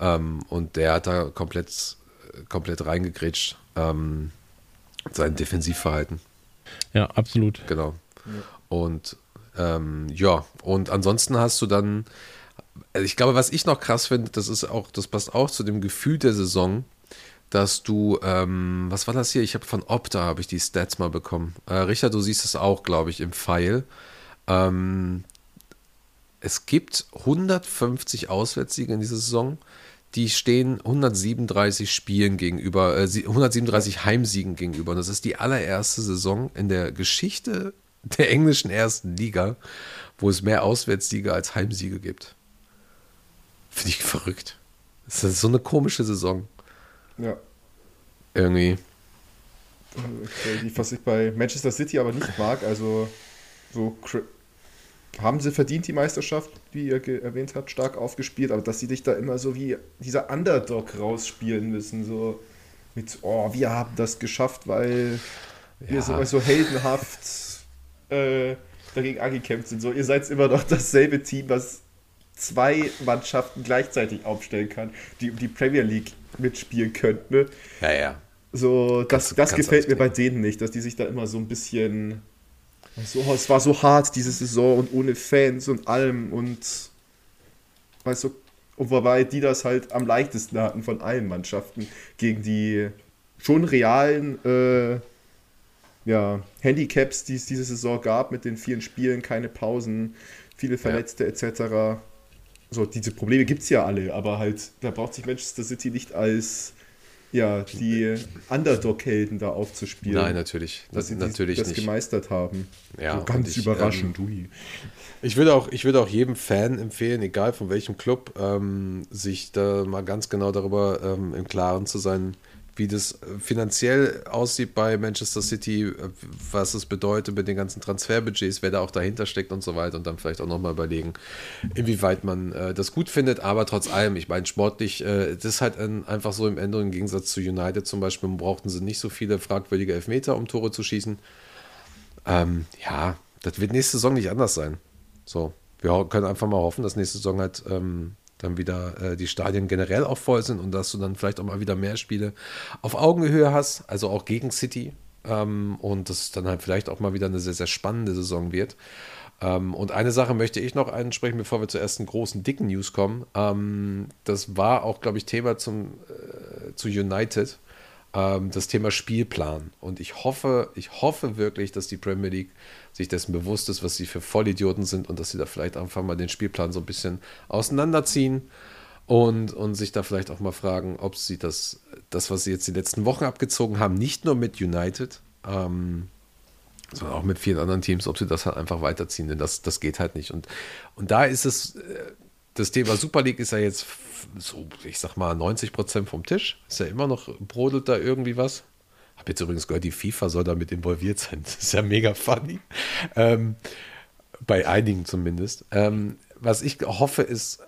Ähm, und der hat da komplett, komplett reingegrätscht, ähm, sein Defensivverhalten. ja, absolut. Genau. Und ähm, ja, und ansonsten hast du dann, also ich glaube, was ich noch krass finde, das ist auch, das passt auch zu dem Gefühl der Saison, dass du, ähm, was war das hier? Ich habe von Opta habe ich die Stats mal bekommen. Äh, Richard, du siehst es auch, glaube ich, im Pfeil. Ähm, es gibt 150 Auswärtssiege in dieser Saison. Die stehen 137 Spielen gegenüber, äh, sie- 137 Heimsiegen gegenüber. Und das ist die allererste Saison in der Geschichte der englischen ersten Liga, wo es mehr Auswärtssiege als Heimsiege gibt. Finde ich verrückt. Das ist so eine komische Saison. Ja. Irgendwie. Crazy, was ich bei Manchester City aber nicht mag. Also, so haben sie verdient die Meisterschaft, wie ihr erwähnt habt, stark aufgespielt, aber dass sie dich da immer so wie dieser Underdog rausspielen müssen, so mit, oh, wir haben das geschafft, weil wir Ja. so, so heldenhaft äh, dagegen angekämpft sind. So, ihr seid immer noch dasselbe Team, was zwei Mannschaften gleichzeitig aufstellen kann, die um die Premier League mitspielen könnten. Ne? Ja, ja. So, das, Kannst- das kannst gefällt mir bei denen nicht, dass die sich da immer so ein bisschen. So, es war so hart diese Saison und ohne Fans und allem und. Weißt du, und wobei die das halt am leichtesten hatten von allen Mannschaften gegen die schon realen äh, ja, Handicaps, die es diese Saison gab, mit den vielen Spielen, keine Pausen, viele Verletzte etc. So, diese Probleme gibt es ja alle, aber halt, da braucht sich Manchester City nicht als ja, die Underdog-Helden da aufzuspielen. Nein, natürlich. dass sie natürlich das nicht. gemeistert haben. Ja, so ganz ich, überraschend. ui. Ich würde auch, ich würde auch jedem Fan empfehlen, egal von welchem Club, ähm, sich da mal ganz genau darüber ähm, im Klaren zu sein, wie das äh, finanziell aussieht bei Manchester City, äh, was es bedeutet mit den ganzen Transferbudgets, wer da auch dahinter steckt und so weiter und dann vielleicht auch nochmal überlegen, inwieweit man äh, das gut findet, aber trotz allem, ich meine, sportlich, äh, das ist halt ein, einfach so im Ende im Gegensatz zu United zum Beispiel, brauchten sie nicht so viele fragwürdige Elfmeter, um Tore zu schießen. Ähm, ja, das wird nächste Saison nicht anders sein. So, wir können einfach mal hoffen, dass nächste Saison halt ähm, dann wieder äh, die Stadien generell auch voll sind und dass du dann vielleicht auch mal wieder mehr Spiele auf Augenhöhe hast, also auch gegen City. Ähm, und das dann halt vielleicht auch mal wieder eine sehr, sehr spannende Saison wird. Ähm, und eine Sache möchte ich noch ansprechen, bevor wir zur ersten großen, dicken News kommen. Ähm, das war auch, glaube ich, Thema zum, äh, zu United ähm, das Thema Spielplan. Und ich hoffe, ich hoffe wirklich, dass die Premier League sich dessen bewusst ist, was sie für Vollidioten sind und dass sie da vielleicht einfach mal den Spielplan so ein bisschen auseinanderziehen und, und sich da vielleicht auch mal fragen, ob sie das, das, was sie jetzt die letzten Wochen abgezogen haben, nicht nur mit United, ähm, sondern auch mit vielen anderen Teams, ob sie das halt einfach weiterziehen, denn das, das geht halt nicht. Und, und da ist es, äh, das Thema Super League ist ja jetzt so, ich sag mal, 90 Prozent vom Tisch. Ist ja immer noch, brodelt da irgendwie was. Hab jetzt übrigens gehört, die FIFA soll damit involviert sein. Das ist ja mega funny. Ähm, bei einigen zumindest. Ähm, was ich hoffe, ist,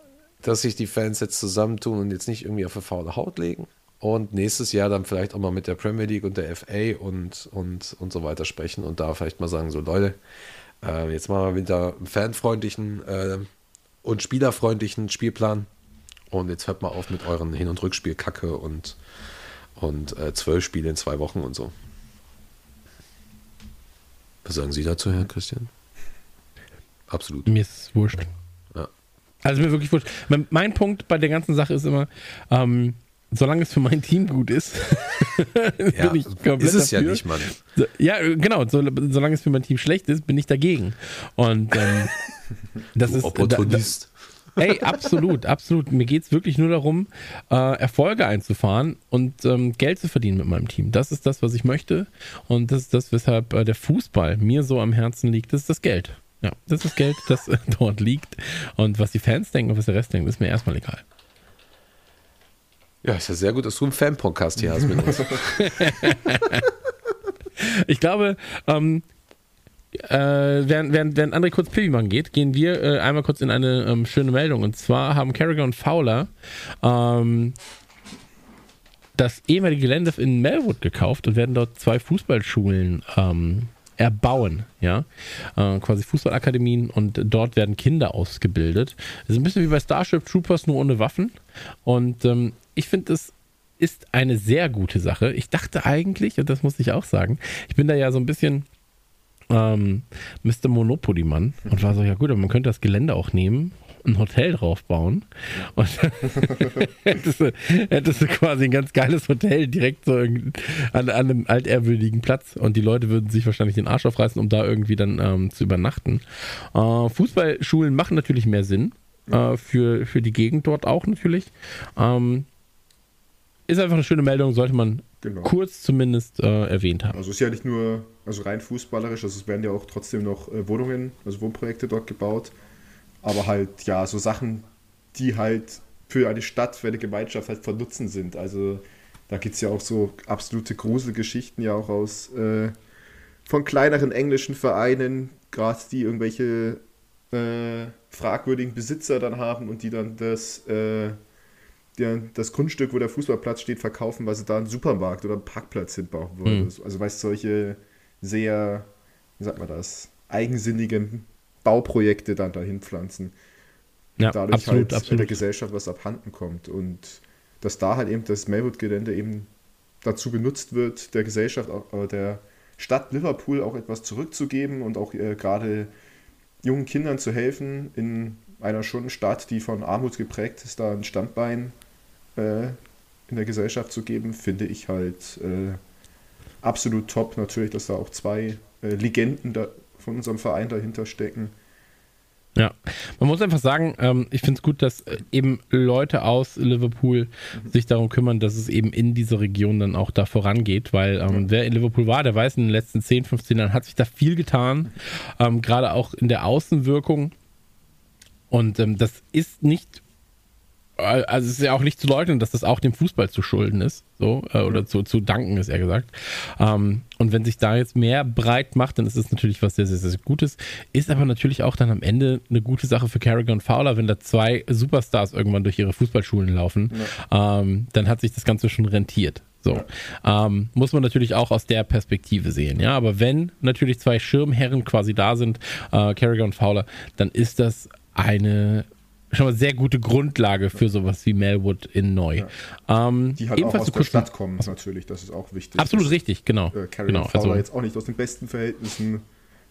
dass sich die Fans jetzt zusammentun und jetzt nicht irgendwie auf eine faule Haut legen. Und nächstes Jahr dann vielleicht auch mal mit der Premier League und der FA und, und, und so weiter sprechen und da vielleicht mal sagen, so Leute, äh, jetzt machen wir wieder einen fanfreundlichen äh, und spielerfreundlichen Spielplan. Und jetzt hört mal auf mit euren Hin- und Rückspiel-Kacke und, und äh, zwölf Spiele in zwei Wochen und so. Was sagen Sie dazu, Herr Christian? Absolut. Mir ist wurscht. Ja. Also mir wirklich wurscht. Mein, mein Punkt bei der ganzen Sache ist immer, ähm, solange es für mein Team gut ist, Ja, bin ich komplett ist es ja dafür. nicht, Mann. Ja, genau. So, solange es für mein Team schlecht ist, bin ich dagegen. Und ähm, das ist Opportunist. Da, ey, absolut, absolut. Mir geht es wirklich nur darum, äh, Erfolge einzufahren und ähm, Geld zu verdienen mit meinem Team. Das ist das, was ich möchte. Und das ist das, weshalb äh, der Fußball mir so am Herzen liegt. Das ist das Geld. Ja, das ist das Geld, das äh, dort liegt. Und was die Fans denken und was der Rest denkt, ist mir erstmal egal. Ja, ist ja sehr gut, dass du einen Fan-Podcast hier hast mit uns. Ich glaube, ähm, äh, während, während, während André kurz Pipi machen geht, gehen wir äh, einmal kurz in eine ähm, schöne Meldung. Und zwar haben Carragher und Fowler ähm, das ehemalige Gelände in Melwood gekauft und werden dort zwei Fußballschulen ähm, erbauen, ja, äh, quasi Fußballakademien und dort werden Kinder ausgebildet. Das ist ein bisschen wie bei Starship Troopers, nur ohne Waffen. Und ähm, ich finde es ist eine sehr gute Sache. Ich dachte eigentlich, und das muss ich auch sagen, ich bin da ja so ein bisschen ähm, Mr. Monopoly-Mann und war so, ja gut, aber man könnte das Gelände auch nehmen, ein Hotel draufbauen und hättest, du, hättest du quasi ein ganz geiles Hotel direkt so an, an einem altehrwürdigen Platz und die Leute würden sich wahrscheinlich den Arsch aufreißen, um da irgendwie dann ähm, zu übernachten. Äh, Fußballschulen machen natürlich mehr Sinn. Äh, für, für die Gegend dort auch natürlich. Ähm, ist einfach eine schöne Meldung, sollte man Genau. kurz zumindest äh, erwähnt haben. Also es ist ja nicht nur, also rein fußballerisch, also es werden ja auch trotzdem noch äh, Wohnungen, also Wohnprojekte dort gebaut. Aber halt, ja, so Sachen, die halt für eine Stadt, für eine Gemeinschaft halt von Nutzen sind. Also da gibt es ja auch so absolute Gruselgeschichten ja auch aus äh, von kleineren englischen Vereinen, gerade die irgendwelche äh, fragwürdigen Besitzer dann haben und die dann das, äh, der, das Grundstück, wo der Fußballplatz steht, verkaufen, weil sie da einen Supermarkt oder einen Parkplatz hinbauen wollen. Mhm. Also weißt du, solche sehr, wie sagt man das, eigensinnigen Bauprojekte dann dahin pflanzen. Ja, dadurch absolut, halt der absolut. Gesellschaft was abhanden kommt. Und dass da halt eben das Melwood-Gelände eben dazu benutzt wird, der Gesellschaft, äh, der Stadt Liverpool auch etwas zurückzugeben und auch äh, gerade jungen Kindern zu helfen, in einer schon Stadt, die von Armut geprägt ist, da ein Standbein äh, in der Gesellschaft zu geben, finde ich halt äh, absolut top. Natürlich, dass da auch zwei äh, Legenden da von unserem Verein dahinter stecken. Ja, man muss einfach sagen, ähm, ich finde es gut, dass äh, eben Leute aus Liverpool sich darum kümmern, dass es eben in dieser Region dann auch da vorangeht, weil ähm, wer in Liverpool war, der weiß, in den letzten 10, 15 Jahren hat sich da viel getan, ähm, gerade auch in der Außenwirkung. Und ähm, das ist nicht, also es ist ja auch nicht zu leugnen, dass das auch dem Fußball zu schulden ist, so, äh, oder zu, zu danken ist eher gesagt. Ähm, und wenn sich da jetzt mehr breit macht, dann ist es natürlich was sehr, sehr, sehr Gutes. Ist aber natürlich auch dann am Ende eine gute Sache für Carragher und Fowler, wenn da zwei Superstars irgendwann durch ihre Fußballschulen laufen, ähm, dann hat sich das Ganze schon rentiert. So. Ähm, muss man natürlich auch aus der Perspektive sehen, ja. Aber wenn natürlich zwei Schirmherren quasi da sind, äh, Carragher und Fowler, dann ist das eine schon mal sehr gute Grundlage für sowas wie Melwood in Neu. Ähm, Die halt auch ebenfalls aus der Stadt kommen, natürlich, das ist auch wichtig. Absolut dass, richtig, genau. Äh, Carrie genau Fowler also, jetzt auch nicht aus den besten Verhältnissen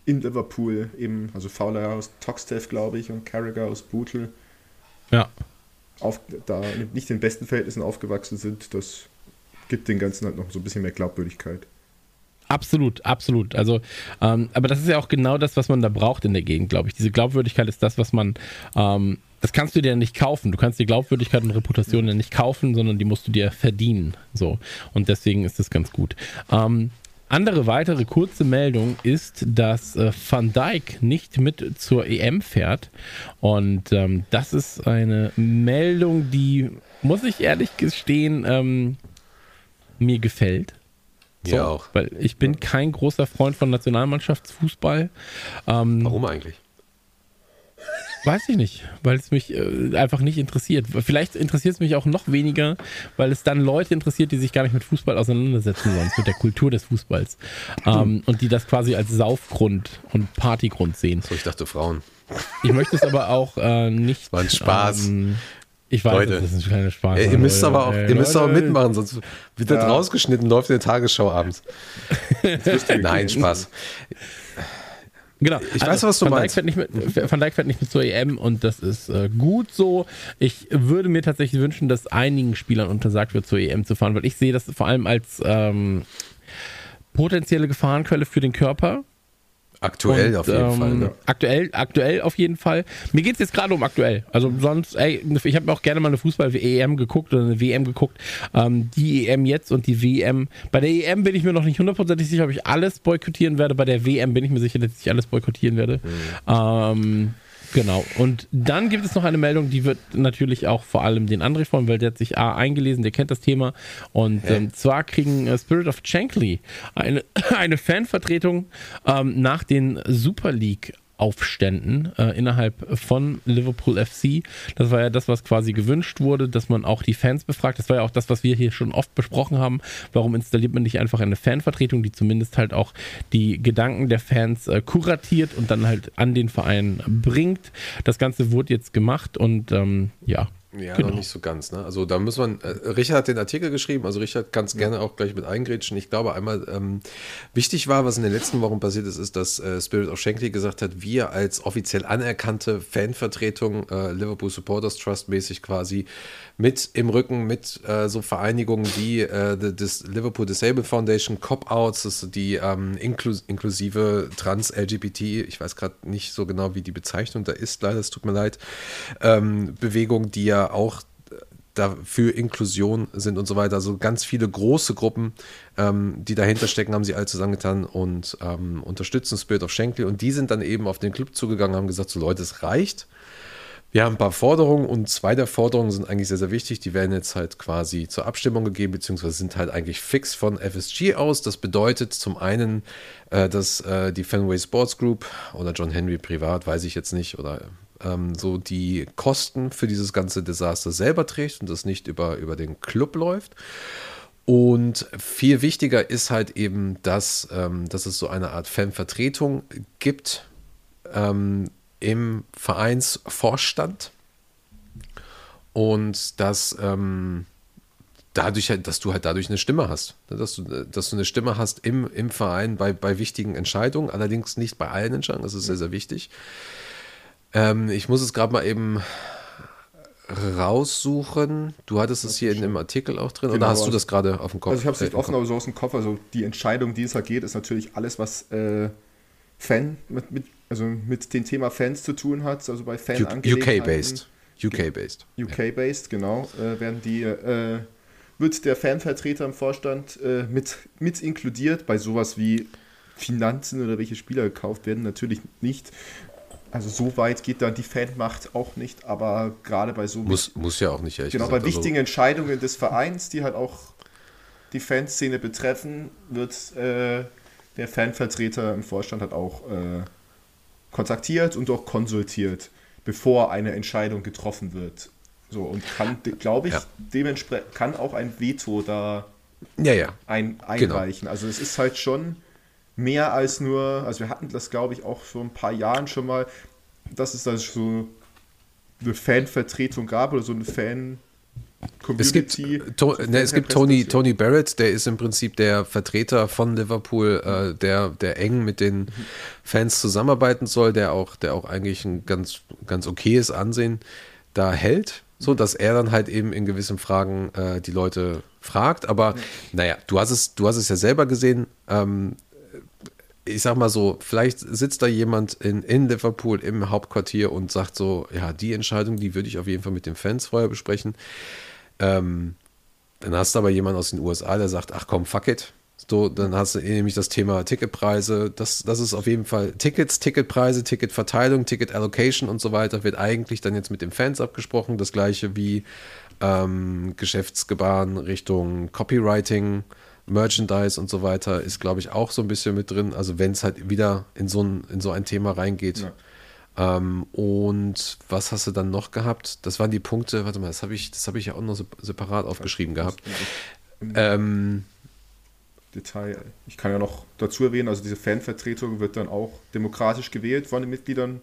in Liverpool eben, also Fowler aus Toxteth, glaube ich, und Carragher aus Bootle, ja. auf, da nicht in den besten Verhältnissen aufgewachsen sind, das gibt den Ganzen halt noch so ein bisschen mehr Glaubwürdigkeit. Absolut, absolut. Also, ähm, aber das ist ja auch genau das, was man da braucht in der Gegend, glaube ich. Diese Glaubwürdigkeit ist das, was man, ähm, das kannst du dir nicht kaufen. Du kannst die Glaubwürdigkeit und Reputation ja nicht kaufen, sondern die musst du dir verdienen. So. Und deswegen ist das ganz gut. Ähm, andere weitere kurze Meldung ist, dass äh, Van Dijk nicht mit zur EM fährt. Und ähm, das ist eine Meldung, die, muss ich ehrlich gestehen, ähm, mir gefällt. Mir auch. Weil ich bin kein großer Freund von Nationalmannschaftsfußball. Ähm, Warum eigentlich? Weiß ich nicht, weil es mich äh, einfach nicht interessiert. Vielleicht interessiert es mich auch noch weniger, weil es dann Leute interessiert, die sich gar nicht mit Fußball auseinandersetzen, sonst mit der Kultur des Fußballs. Ähm, und die das quasi als Saufgrund und Partygrund sehen. So, ich dachte Frauen. Ich möchte es aber auch äh, nicht. War ein Spaß. Ähm, ich weiß, Leute. das ist ein kleiner Spaß. Ey, ihr müsst Leute, aber auch, ihr müsst aber mitmachen, sonst wird das Ja. rausgeschnitten, läuft in der Tagesschau abends. Nein, Spaß. Genau. Ich weiß, was du Van meinst. Dijk, fährt nicht mit, Van Dijk fährt nicht mit zur EM und das ist äh, gut so. Ich würde mir tatsächlich wünschen, dass einigen Spielern untersagt wird, zur EM zu fahren, weil ich sehe das vor allem als ähm, potenzielle Gefahrenquelle für den Körper. Aktuell Und, auf jeden ähm, Fall. Ne? Aktuell, aktuell auf jeden Fall. Mir geht es jetzt gerade um aktuell. Also sonst, ey, ich habe auch gerne mal eine Fußball-EM geguckt oder eine WM geguckt. Ähm, die EM jetzt und die WM. Bei der EM bin ich mir noch nicht hundertprozentig sicher, ob ich alles boykottieren werde. Bei der WM bin ich mir sicher, dass ich alles boykottieren werde. Ähm, genau. Und dann gibt es noch eine Meldung, die wird natürlich auch vor allem den André freuen, weil der hat sich A eingelesen, der kennt das Thema. Und ähm, zwar kriegen äh, Spirit of Shankly eine, eine Fanvertretung ähm, nach den Super League Aufständen äh, innerhalb von Liverpool FC. Das war ja das, was quasi gewünscht wurde, dass man auch die Fans befragt. Das war ja auch das, was wir hier schon oft besprochen haben. Warum installiert man nicht einfach eine Fanvertretung, die zumindest halt auch die Gedanken der Fans äh, kuratiert und dann halt an den Verein bringt. Das Ganze wurde jetzt gemacht und ähm, ja. Ja, Genau. noch nicht so ganz. Ne? Also da muss man, äh, Richard hat den Artikel geschrieben, also Richard kann es gerne auch gleich mit eingrätschen. Ich glaube einmal, ähm, wichtig war, was in den letzten Wochen passiert ist, ist, dass äh, Spirit of Shankly gesagt hat, wir als offiziell anerkannte Fanvertretung, äh, Liverpool Supporters Trust mäßig quasi, mit im Rücken, mit äh, so Vereinigungen wie äh, das Liverpool Disabled Foundation, Cop-Outs, das ist die ähm, inklus inklusive Trans-LGBT, ich weiß gerade nicht so genau, wie die Bezeichnung da ist, leider, es tut mir leid, ähm, Bewegung, die ja auch dafür Inklusion sind und so weiter. Also ganz viele große Gruppen, ähm, die dahinter stecken, haben sie alle zusammengetan und ähm, unterstützen Spirit of Shankly. Und die sind dann eben auf den Club zugegangen, haben gesagt, so Leute, es reicht. Wir haben ein paar Forderungen und zwei der Forderungen sind eigentlich sehr, sehr wichtig. Die werden jetzt halt quasi zur Abstimmung gegeben, beziehungsweise sind halt eigentlich fix von FSG aus. Das bedeutet zum einen, äh, dass äh, die Fenway Sports Group oder John Henry privat, weiß ich jetzt nicht, oder ähm, so die Kosten für dieses ganze Desaster selber trägt und das nicht über, über den Club läuft. Und viel wichtiger ist halt eben, dass, ähm, dass es so eine Art Fanvertretung gibt ähm, im Vereinsvorstand und dass ähm, dadurch halt, dass du halt dadurch eine Stimme hast, ne, dass du, dass du eine Stimme hast im, im Verein bei, bei wichtigen Entscheidungen, allerdings nicht bei allen Entscheidungen, das ist sehr, sehr wichtig. Ähm, ich muss es gerade mal eben raussuchen. Du hattest es hier in dem Artikel auch drin, oder Genau. hast du das gerade auf dem Kopf? Also ich habe es Äh, nicht offen, Kopf? aber so aus dem Kopf. Also die Entscheidung, die es da geht, ist natürlich alles, was äh, Fan mit, mit, also mit dem Thema Fans zu tun hat. Also bei Fan UK-based. UK-based. UK-based, genau, äh, werden die, äh, wird der Fanvertreter im Vorstand äh, mit, mit inkludiert. Bei sowas wie Finanzen oder welche Spieler gekauft werden, natürlich nicht. Also so weit geht dann die Fanmacht auch nicht, aber gerade bei so Muss, muss ja auch nicht, ehrlich genau gesagt. bei Also- wichtigen Entscheidungen des Vereins, die halt auch die Fanszene betreffen, wird äh, der Fanvertreter im Vorstand halt auch äh, kontaktiert und auch konsultiert, bevor eine Entscheidung getroffen wird. So und kann, glaube ich, Ja. dementsprechend kann auch ein Veto da Ja, ja. ein, Genau. einreichen. Also es ist halt schon mehr als nur, also wir hatten das glaube ich auch vor ein paar Jahren schon mal, dass es da so eine Fanvertretung gab oder so eine Fan Es gibt, Community. to, ne, es gibt Tony, Tony Barrett, der ist im Prinzip der Vertreter von Liverpool, äh, der, der eng mit den Fans zusammenarbeiten soll, der auch, der auch eigentlich ein ganz, ganz okayes Ansehen da hält, so dass er dann halt eben in gewissen Fragen äh, die Leute fragt. Aber naja, du hast es, du hast es ja selber gesehen. Ähm, ich sag mal so, vielleicht sitzt da jemand in, in Liverpool im Hauptquartier und sagt so, ja, die Entscheidung, die würde ich auf jeden Fall mit den Fans vorher besprechen. Ähm, dann hast du aber jemanden aus den USA, der sagt, ach komm, fuck it. So, dann hast du nämlich das Thema Ticketpreise. Das, das ist auf jeden Fall Tickets, Ticketpreise, Ticketverteilung, Ticket Allocation und so weiter wird eigentlich dann jetzt mit den Fans abgesprochen. Das gleiche wie ähm, Geschäftsgebaren Richtung Copywriting, Merchandise und so weiter ist, glaube ich, auch so ein bisschen mit drin. Also wenn es halt wieder in so ein, in so ein Thema reingeht. Ähm, und was hast du dann noch gehabt? Das waren die Punkte, warte mal, das habe ich, das habe ich ja auch noch sep- separat aufgeschrieben gehabt. Ähm, Detail. Ich kann ja noch dazu erwähnen, also diese Fanvertretung wird dann auch demokratisch gewählt von den Mitgliedern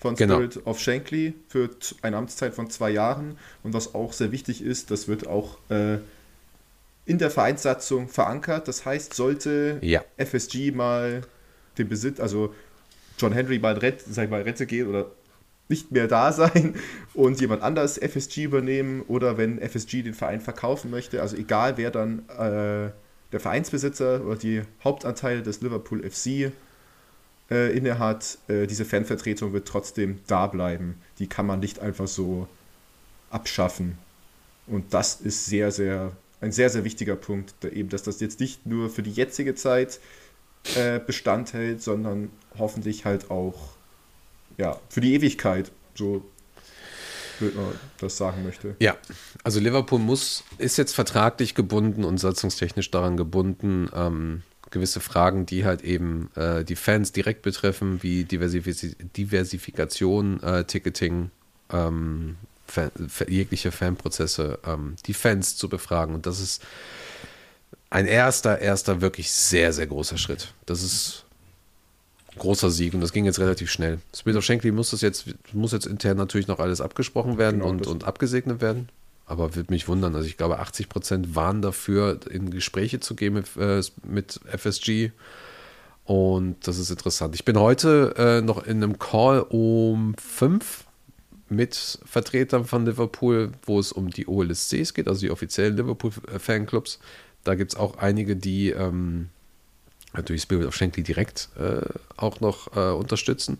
von Genau. Spirit of Shankly für eine Amtszeit von zwei Jahren. Und was auch sehr wichtig ist, das wird auch äh, in der Vereinssatzung verankert. Das heißt, sollte Ja. FSG mal den Besitz, also John Henry mal, Rent, sag ich mal Rente gehen oder nicht mehr da sein und jemand anders FSG übernehmen oder wenn FSG den Verein verkaufen möchte, also egal wer dann äh, der Vereinsbesitzer oder die Hauptanteile des Liverpool FC äh, innehat, äh, diese Fanvertretung wird trotzdem da bleiben. Die kann man nicht einfach so abschaffen. Und das ist sehr, sehr, ein sehr, sehr wichtiger Punkt, da eben, dass das jetzt nicht nur für die jetzige Zeit äh, Bestand hält, sondern hoffentlich halt auch ja, für die Ewigkeit, so würde man das sagen möchte. Ja, also Liverpool muss, ist jetzt vertraglich gebunden und satzungstechnisch daran gebunden, ähm, gewisse Fragen, die halt eben äh, die Fans direkt betreffen, wie Diversifiz Diversifikation, äh, Ticketing, ähm, Fan, fa- jegliche Fanprozesse, ähm, die Fans zu befragen. Und das ist ein erster, erster wirklich sehr, sehr großer Schritt. Das ist ein großer Sieg und das ging jetzt relativ schnell. Spirit of Shankly muss das jetzt, muss jetzt intern natürlich noch alles abgesprochen werden Genau, und, und abgesegnet werden. Aber würde mich wundern. Also ich glaube, 80 Prozent waren dafür, in Gespräche zu gehen mit, äh, mit FSG. Und das ist interessant. Ich bin heute äh, noch in einem Call um fünf mit Vertretern von Liverpool, wo es um die OLSCs geht, also die offiziellen Liverpool-Fanclubs. Da gibt es auch einige, die ähm, natürlich Spirit of Shankly direkt äh, auch noch äh, unterstützen.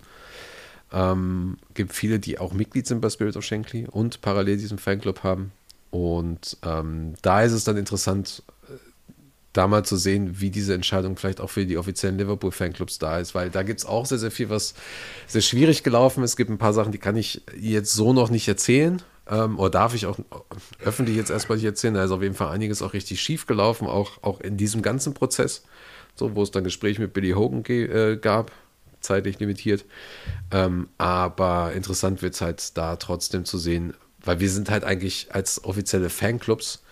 Ähm, gibt viele, die auch Mitglied sind bei Spirit of Shankly und parallel diesen Fanclub haben. Und ähm, da ist es dann interessant, äh, da mal zu sehen, wie diese Entscheidung vielleicht auch für die offiziellen Liverpool-Fanclubs da ist, weil da gibt es auch sehr, sehr viel, was sehr schwierig gelaufen ist. Es gibt ein paar Sachen, die kann ich jetzt so noch nicht erzählen. Ähm, oder darf ich auch öffentlich jetzt erstmal nicht erzählen. Da ist auf jeden Fall einiges auch richtig schief gelaufen, auch, auch in diesem ganzen Prozess. So, wo es dann Gespräche mit Billy Hogan äh, gab, zeitlich limitiert. Ähm, aber interessant wird es halt da trotzdem zu sehen, weil wir sind halt eigentlich als offizielle Fanclubs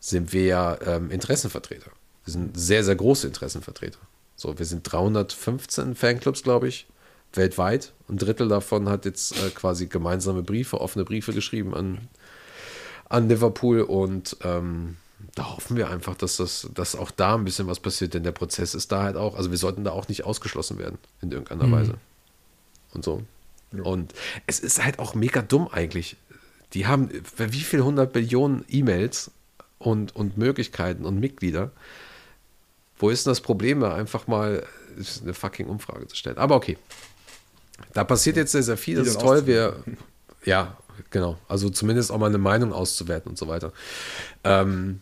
sind wir ja ähm, Interessenvertreter. Wir sind sehr, sehr große Interessenvertreter. So, wir sind 315 Fanclubs, glaube ich, weltweit. Ein Drittel davon hat jetzt äh, quasi gemeinsame Briefe, offene Briefe geschrieben an, an Liverpool und ähm, da hoffen wir einfach, dass das, dass auch da ein bisschen was passiert, denn der Prozess ist da halt auch, also wir sollten da auch nicht ausgeschlossen werden in irgendeiner Weise. Und so. Und es ist halt auch mega dumm eigentlich. Die haben wie viel hundert Billionen E-Mails und, und Möglichkeiten und Mitglieder. Wo ist denn das Problem, da einfach mal eine fucking Umfrage zu stellen? Aber okay. Da passiert jetzt sehr, sehr viel. Das ist toll. Wir, ja, genau. Also zumindest auch mal eine Meinung auszuwerten und so weiter. Ähm,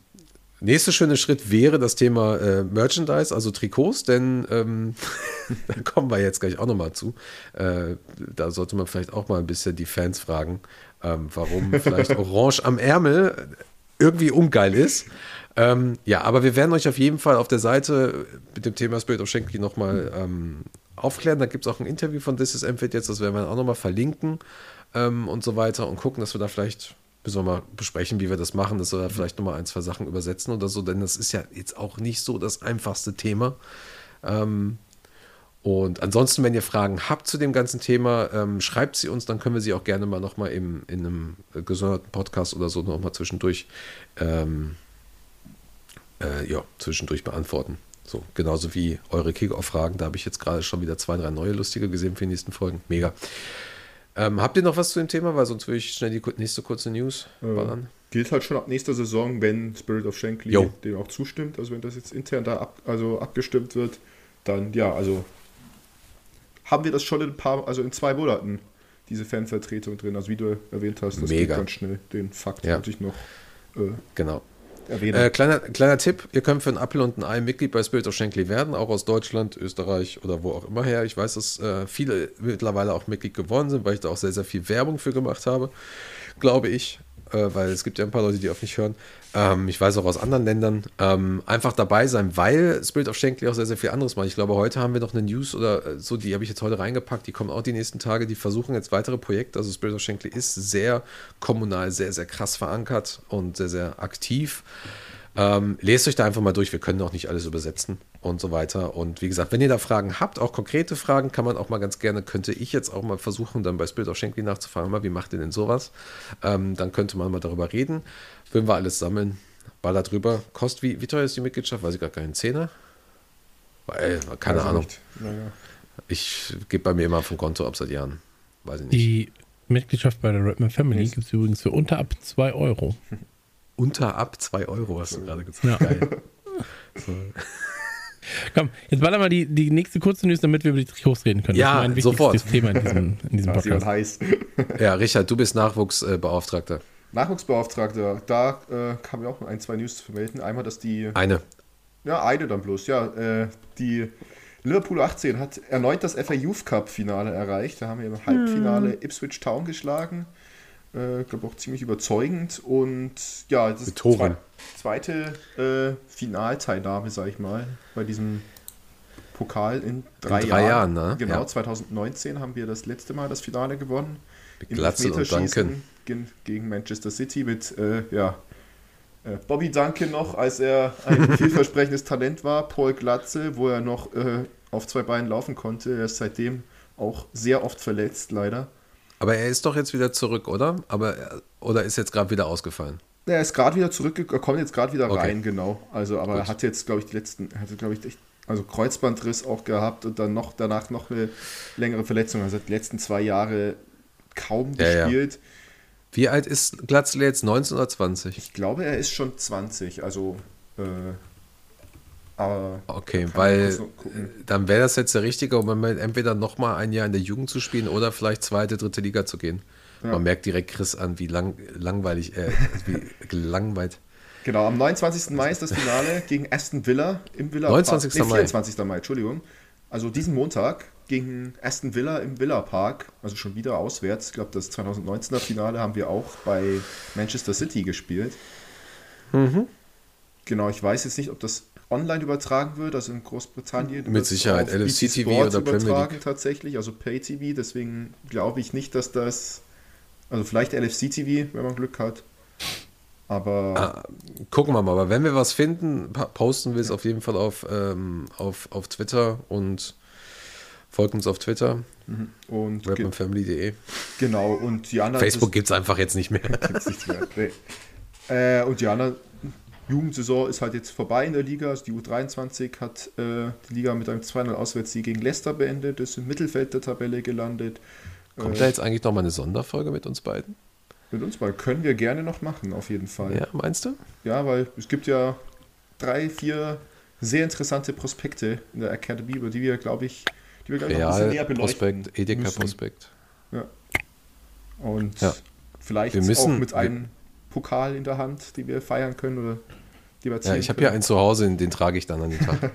nächster schöner Schritt wäre das Thema äh, Merchandise, also Trikots, denn ähm, da kommen wir jetzt gleich auch nochmal zu. Äh, da sollte man vielleicht auch mal ein bisschen die Fans fragen, ähm, warum vielleicht Orange am Ärmel irgendwie ungeil ist. Ähm, ja, aber wir werden euch auf jeden Fall auf der Seite mit dem Thema Spirit of Shankly nochmal ähm, aufklären. Da gibt es auch ein Interview von This is Empfit jetzt, das werden wir auch nochmal verlinken ähm, und so weiter und gucken, dass wir da vielleicht, müssen wir mal besprechen, wie wir das machen, dass wir da vielleicht nochmal ein, zwei Sachen übersetzen oder so, denn das ist ja jetzt auch nicht so das einfachste Thema. Ähm, und ansonsten, wenn ihr Fragen habt zu dem ganzen Thema, ähm, schreibt sie uns, dann können wir sie auch gerne mal nochmal in einem äh, gesonderten Podcast oder so nochmal zwischendurch, ähm, äh, ja, zwischendurch beantworten. So, genauso wie eure Kick-Off-Fragen. Da habe ich jetzt gerade schon wieder zwei, drei neue lustige gesehen für die nächsten Folgen. Mega. Ähm, habt ihr noch was zu dem Thema? Weil sonst würde ich schnell die nächste kurze News ballern. Gilt halt schon ab nächster Saison, wenn Spirit of Shankly Jo. dem auch zustimmt, also wenn das jetzt intern da ab, also abgestimmt wird, dann ja, also haben wir das schon in ein paar, also in zwei Monaten, diese Fanvertretung drin, also wie du erwähnt hast, das Mega. geht ganz schnell. Den Fakt Ja. ich noch äh, Genau. Äh, kleiner, kleiner Tipp, ihr könnt für einen Apfel und ein Ei Mitglied bei Spirit of Shankly werden, auch aus Deutschland, Österreich oder wo auch immer her. Ich weiß, dass äh, viele mittlerweile auch Mitglied geworden sind, weil ich da auch sehr, sehr viel Werbung für gemacht habe, glaube ich. Äh, weil es gibt ja ein paar Leute, die auf mich hören. Ähm, ich weiß auch aus anderen Ländern. Ähm, einfach dabei sein, weil Spirit of Shankly auch sehr, sehr viel anderes macht. Ich glaube, heute haben wir noch eine News oder äh, so, die habe ich jetzt heute reingepackt. Die kommen auch die nächsten Tage. Die versuchen jetzt weitere Projekte. Also Spirit of Shankly ist sehr kommunal, sehr, sehr krass verankert und sehr, sehr aktiv. Ähm, lest euch da einfach mal durch. Wir können auch nicht alles übersetzen und so weiter. Und wie gesagt, wenn ihr da Fragen habt, auch konkrete Fragen, kann man auch mal ganz gerne, könnte ich jetzt auch mal versuchen, dann bei Spirit of Shankly nachzufragen, mal, wie macht ihr denn sowas? Ähm, dann könnte man mal darüber reden. Würden wir alles sammeln, baller drüber. Kostet, wie, wie teuer ist die Mitgliedschaft? Weiß ich gar keinen Zehner? Weil, keine Weiß ich Ahnung. Naja. Ich gebe bei mir immer vom Konto ab seit Jahren. Weiß ich nicht. Die Mitgliedschaft bei der Redman Family gibt es übrigens für unter ab 2 Euro. Unter ab 2 Euro hast du gerade gesagt. Ja. Geil. Komm, jetzt baller mal die, die nächste kurze News, damit wir über die Trikots reden können. Ja, das ist mein wichtigstes sofort. Thema in diesem, in diesem Podcast. heiß. Ja, Richard, du bist Nachwuchsbeauftragter. Nachwuchsbeauftragter, da äh, kann mir auch ein, zwei News zu vermelden. Einmal, dass die, Eine. ja, eine dann bloß, ja, äh, die Liverpool 18 hat erneut das FA Youth Cup Finale erreicht. Da haben wir im Halbfinale Ipswich Town geschlagen. Äh, glaube auch ziemlich überzeugend und ja, das ist Toren. zweite äh, Finalteilnahme, sag ich mal, bei diesem Pokal in drei, drei Jahren. Jahren, ne? Genau, Ja. 2019 haben wir das letzte Mal das Finale gewonnen. Mit Im Glatzel und Duncan. Gegen, Manchester City mit äh, ja, äh, Bobby Duncan noch, als er ein vielversprechendes Talent war, Paul Glatzel, wo er noch äh, auf zwei Beinen laufen konnte. Er ist seitdem auch sehr oft verletzt, leider. Aber er ist doch jetzt wieder zurück, oder? Aber er- oder ist jetzt gerade wieder ausgefallen? Er ist gerade wieder zurückgekommen, er kommt jetzt gerade wieder Okay. rein, genau. Also, aber Gut. er hat jetzt, glaube ich, die letzten, er hatte, glaube ich, echt, also Kreuzbandriss auch gehabt und dann noch danach noch eine längere Verletzung. Also hat die letzten zwei Jahre kaum Ja, ja. gespielt. Wie alt ist Glatzel jetzt? 19 oder 20? Ich glaube, er ist schon 20, also äh, aber Okay, weil gucken. dann wäre das jetzt der richtige Moment, entweder nochmal ein Jahr in der Jugend zu spielen oder vielleicht zweite, dritte Liga zu gehen. Ja. Man merkt direkt Chris an, wie lang, langweilig er wie gelangweilt. Genau, am 29. Mai ist das Finale gegen Aston Villa im Villa 29. Park. Nee, Mai. 24. Mai, Entschuldigung. Also diesen Montag gegen Aston Villa im Villa Park, also schon wieder auswärts. Ich glaube, das 2019er Finale haben wir auch bei Manchester City gespielt. Mhm. Genau, ich weiß jetzt nicht, ob das online übertragen wird, also in Großbritannien. Mit Sicherheit, LFC BT TV Sports oder Premier League. tatsächlich, also Pay TV, deswegen glaube ich nicht, dass das, also vielleicht LFC TV, wenn man Glück hat. Aber Ah, gucken wir mal, aber wenn wir was finden, posten wir es auf jeden Fall auf, ähm, auf, auf Twitter und folgt uns auf Twitter, und ge rapandfamily.de. genau, und die anderen Facebook gibt es einfach jetzt nicht mehr. gibt's nichts mehr. Nee. Äh, und die andere Jugendsaison ist halt jetzt vorbei in der Liga. Also die U23 hat äh, die Liga mit einem 2-0 Auswärtssieg gegen Leicester beendet, ist im Mittelfeld der Tabelle gelandet. Kommt Äh, da jetzt eigentlich noch mal eine Sonderfolge mit uns beiden? Mit uns mal können wir gerne noch machen, auf jeden Fall. Ja, meinst du? Ja, weil es gibt ja drei, vier sehr interessante Prospekte in der Academy, über die wir, glaube ich, die wir, glaube ich, noch ein bisschen näher beleuchten Prospekt, Edeka müssen. Prospekt. Und Ja. vielleicht Wir müssen- auch mit einem Pokal in der Hand, die wir feiern können oder die wir Ja, ziehen ich habe hier einen zu Hause, den, trage ich dann an den Tag.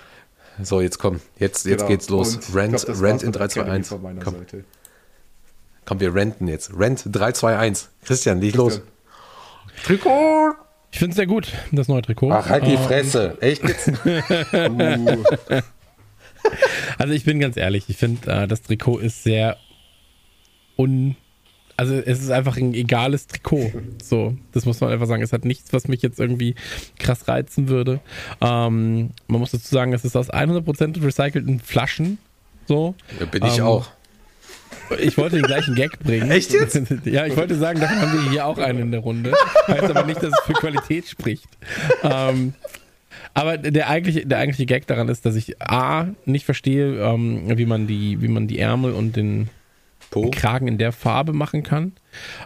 so, jetzt komm, jetzt, jetzt Genau. geht's los. Und Rent, glaub, Rent in mit der Academy 321. von meiner Komm, Seite. komm, wir renten jetzt. Rent 321. Christian, leg los. Christian. Trikot! Ich finde es sehr gut, das neue Trikot. Ach, halt die Ähm, Fresse. Echt jetzt? Uh, Also ich bin ganz ehrlich, ich finde, äh, das Trikot ist sehr un... Also es ist einfach ein egales Trikot. So, das muss man einfach sagen. Es hat nichts, was mich jetzt irgendwie krass reizen würde. Ähm, man muss dazu sagen, es ist aus 100% recycelten Flaschen. So. Ja, bin ich Ähm, auch. Ich wollte den gleichen Gag bringen. Echt jetzt? Ja, ich wollte sagen, davon haben wir hier auch einen in der Runde. Heißt aber nicht, dass es für Qualität spricht. Ähm, aber der eigentliche, der eigentliche Gag daran ist, dass ich A, nicht verstehe, ähm, wie, man die, wie man die Ärmel und den Po. Kragen in der Farbe machen kann.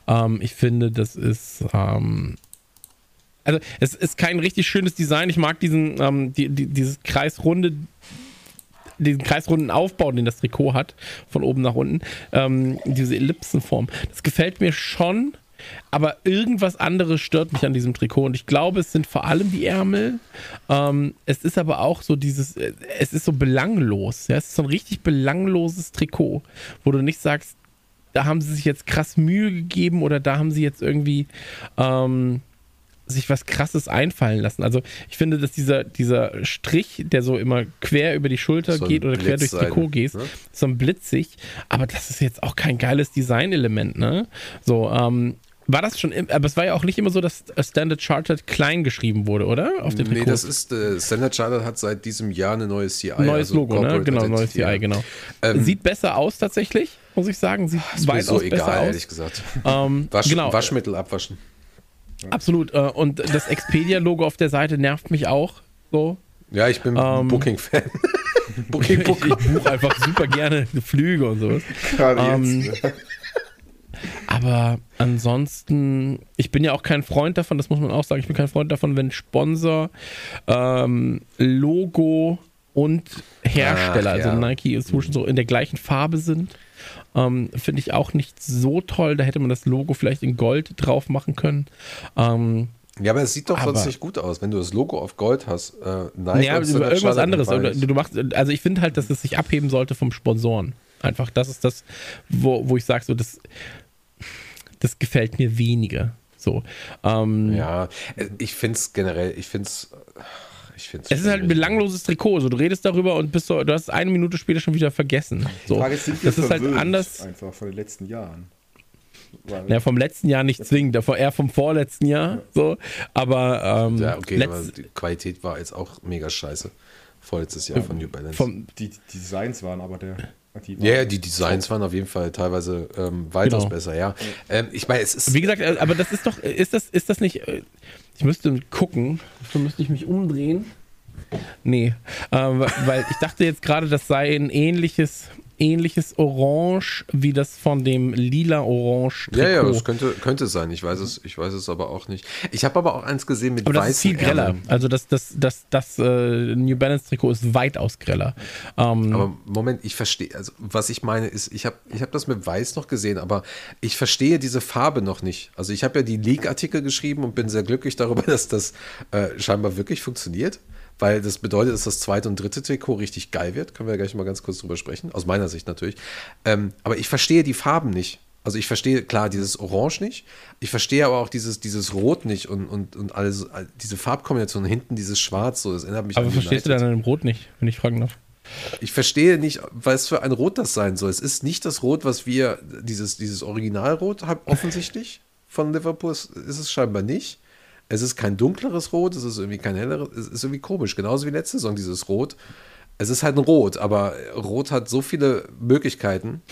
Ähm, ich finde, das ist. Ähm, also, es ist kein richtig schönes Design. Ich mag diesen, ähm, die, die, dieses kreisrunde, diesen kreisrunden Aufbau, den das Trikot hat, von oben nach unten. Ähm, diese Ellipsenform. Das gefällt mir schon. Aber irgendwas anderes stört mich an diesem Trikot. Und ich glaube, es sind vor allem die Ärmel. Ähm, es ist aber auch so dieses, äh, es ist so belanglos. Ja? Es ist so ein richtig belangloses Trikot, wo du nicht sagst, da haben sie sich jetzt krass Mühe gegeben oder da haben sie jetzt irgendwie ähm, sich was krasses einfallen lassen. Also ich finde, dass dieser, dieser Strich, der so immer quer über die Schulter So geht oder quer Blitz durchs Trikot sein, geht, ne? so ein blitzig, aber das ist jetzt auch kein geiles Designelement, ne? So, ähm, war das schon, im, aber es war ja auch nicht immer so, dass Standard Chartered klein geschrieben wurde, oder? Auf den Nee, Trikots. das ist, äh, Standard Chartered hat seit diesem Jahr eine neue CI. neues also Logo, ne? Corporate Genau, neues Identity. CI, genau. Ähm, Sieht besser aus tatsächlich, muss ich sagen. Sieht Ist mir so besser egal, aus. ehrlich gesagt. Ähm, Wasch, genau, Waschmittel abwaschen. absolut. Äh, und das Expedia-Logo auf der Seite nervt mich auch. So. Ja, ich bin Ähm, Booking-Fan. Booking, Ich, ich Booking. buche einfach super gerne Flüge und sowas. Gerade Ähm, jetzt. Aber ansonsten, ich bin ja auch kein Freund davon, das muss man auch sagen, ich bin kein Freund davon, wenn Sponsor, ähm, Logo und Hersteller, Ach, ja. also Nike inzwischen so in der gleichen Farbe sind. Ähm, Finde ich auch nicht so toll. Da hätte man das Logo vielleicht in Gold drauf machen können. Ähm, Ja, aber es sieht doch sonst Aber- nicht gut aus, wenn du das Logo auf Gold hast. Äh, Nike ja, und Standard irgendwas anderes. Oder du machst, also ich finde halt, dass es sich abheben sollte vom Sponsoren. Einfach, das ist das, wo, wo ich sage, so, das, das gefällt mir weniger. So. Ähm, Ja, äh, ich finde es generell, ich finde es. Ich find's Es ist halt ein belangloses Trikot. So, du redest darüber und bist so, du hast eine Minute später schon wieder vergessen. Die So. Frage ist, sind wir Das ist halt anders. Einfach von den letzten Jahren. Ja, vom letzten Jahr nicht zwingend, eher vom vorletzten Jahr. So. Aber ähm, Ja, okay, aber die Qualität war jetzt auch mega scheiße. Vorletztes Jahr von New Balance. vom, die, die Designs waren aber der. Die ja, ja, die Designs waren auf jeden Fall teilweise ähm, weitaus Genau. besser, ja. Ähm, ich meine, es ist. Wie gesagt, äh, aber das ist doch, ist das, ist das nicht, äh, ich müsste gucken, dafür müsste ich mich umdrehen. Nee, ähm, weil ich dachte jetzt gerade, das sei ein ähnliches, ähnliches Orange wie das von dem lila-Orange Ja, ja, Trikot. das könnte, könnte sein. Ich weiß es, ich weiß es aber auch nicht. Ich habe aber auch eins gesehen mit Aber das ist viel greller. Ärmeln. Also das, das, das, das äh, New Balance Trikot ist weitaus greller. Ähm, Aber Moment, ich verstehe, also was ich meine ist, ich habe ich hab das mit Weiß noch gesehen, aber ich verstehe diese Farbe noch nicht. Also ich habe ja die League-Artikel geschrieben und bin sehr glücklich darüber, dass das äh, scheinbar wirklich funktioniert, weil das bedeutet, dass das zweite und dritte Trikot richtig geil wird. Können wir gleich mal ganz kurz drüber sprechen, aus meiner Sicht natürlich. Ähm, aber ich verstehe die Farben nicht. Also ich verstehe klar dieses Orange nicht. Ich verstehe aber auch dieses, dieses Rot nicht und, und, und alles, all- diese Farbkombination hinten, dieses Schwarz, so, das erinnert mich aber verstehst du United. dann an dem Rot nicht, wenn ich fragen darf? Ich verstehe nicht, was für ein Rot das sein soll. Es ist nicht das Rot, was wir, dieses, dieses Originalrot offensichtlich von Liverpool ist es scheinbar nicht. Es ist kein dunkleres Rot, es ist irgendwie kein helleres, es ist irgendwie komisch. Genauso wie letzte Saison dieses Rot. Es ist halt ein Rot, aber Rot hat so viele Möglichkeiten.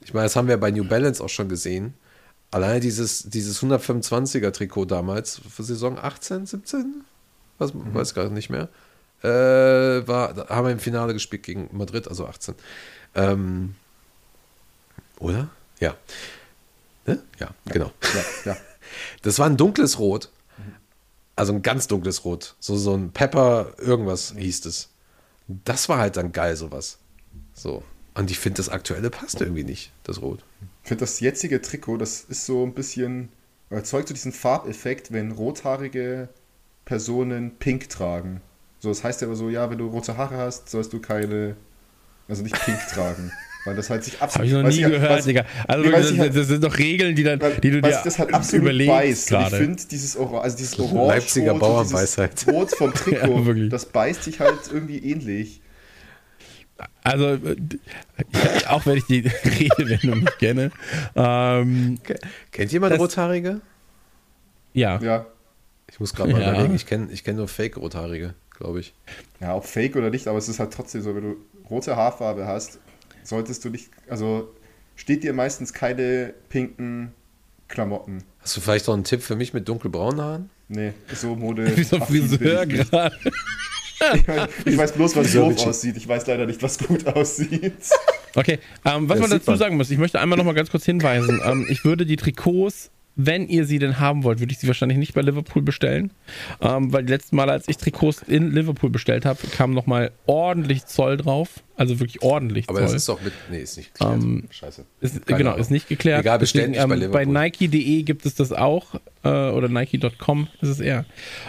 Ich meine, das haben wir bei New Balance auch schon gesehen. Alleine dieses, dieses 125er Trikot damals für Saison 18, 17? Was, Weiß gerade nicht mehr. Äh, war, haben wir im Finale gespielt gegen Madrid, also 18. Ähm, oder? Ja. Ne? Ja, genau. Ja, ja. Das war ein dunkles Rot. Also ein ganz dunkles Rot. So, so ein Pepper, irgendwas hieß es. Das war halt dann geil, sowas. So. Und ich finde, das aktuelle passt irgendwie nicht, das Rot. Ich finde das jetzige Trikot, das ist so ein bisschen, erzeugt so diesen Farbeffekt, wenn rothaarige Personen pink tragen. So, das heißt ja aber so, ja, wenn du rote Haare hast, sollst du keine, also nicht pink tragen. Weil das halt sich absolut. Habe ich noch nie halt- gehört, weil- Digga. Also Nee, das, halt- das sind doch Regeln, die, dann, weil, die du dir das halt absolut überlegst beißt. Und ich finde dieses, Ora also dieses Orange Leipziger Bauernweisheit. Rot vom Trikot, Ja, wirklich. das beißt sich halt irgendwie ähnlich. Also, äh, ich, auch wenn ich die Redewendung nicht kenne. Ähm, Kennt jemand Das- Rothaarige? ja. Ja. Ich muss gerade mal Ja. überlegen. Ich kenne ich kenn nur Fake-Rothaarige, glaube ich. Ja, ob fake oder nicht, aber es ist halt trotzdem so, wenn du rote Haarfarbe hast, solltest du nicht, also steht dir meistens keine pinken Klamotten. Hast du vielleicht noch einen Tipp für mich mit dunkelbraunen Haaren? Nee, so Mode. Wie so Friseur ich nicht. gerade. Ich weiß bloß, was doof aussieht. Ich weiß leider nicht, was gut aussieht. Okay, ähm, was Das man dazu man. sagen muss, ich möchte einmal noch mal ganz kurz hinweisen. ähm, ich würde die Trikots, wenn ihr sie denn haben wollt, würde ich sie wahrscheinlich nicht bei Liverpool bestellen. Ähm, weil die letzten Mal, als ich Trikots in Liverpool bestellt habe, kam noch mal ordentlich Zoll drauf. Also wirklich ordentlich Aber Zoll. das ist doch mit. Nee, ist nicht geklärt. Ähm, Scheiße. Ist, genau, Ahnung. ist nicht geklärt. Egal, bestellt nicht bei ähm, Liverpool. Bei Nike.de gibt es das auch. Äh, oder Nike.com ist es eher.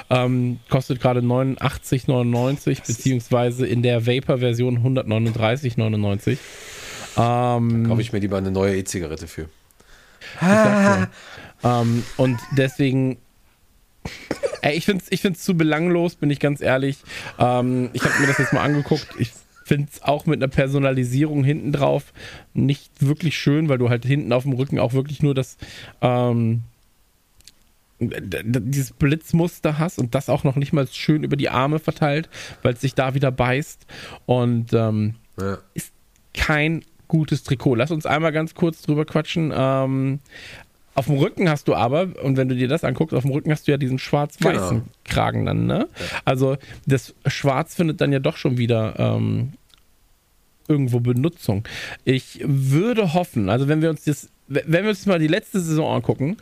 Ähm, kostet gerade 89,99 beziehungsweise in der Vapor-Version 139,99. Ähm, Kaufe ich mir lieber eine neue E-Zigarette für. Ähm, und deswegen, ey, ich finde es ich find's zu belanglos, bin ich ganz ehrlich. Ähm, ich habe mir das jetzt mal angeguckt. Ich finde es auch mit einer Personalisierung hinten drauf nicht wirklich schön, weil du halt hinten auf dem Rücken auch wirklich nur das, ähm, dieses Blitzmuster hast und das auch noch nicht mal schön über die Arme verteilt, weil es sich da wieder beißt. Und ähm, Ja. kein gutes Trikot. Lass uns einmal ganz kurz drüber quatschen. Ähm, auf dem Rücken hast du aber, und wenn du dir das anguckst, auf dem Rücken hast du ja diesen schwarz-weißen Genau. Kragen dann, ne? Also das Schwarz findet dann ja doch schon wieder ähm, irgendwo Benutzung. Ich würde hoffen, also wenn wir uns das, wenn wir uns mal die letzte Saison angucken,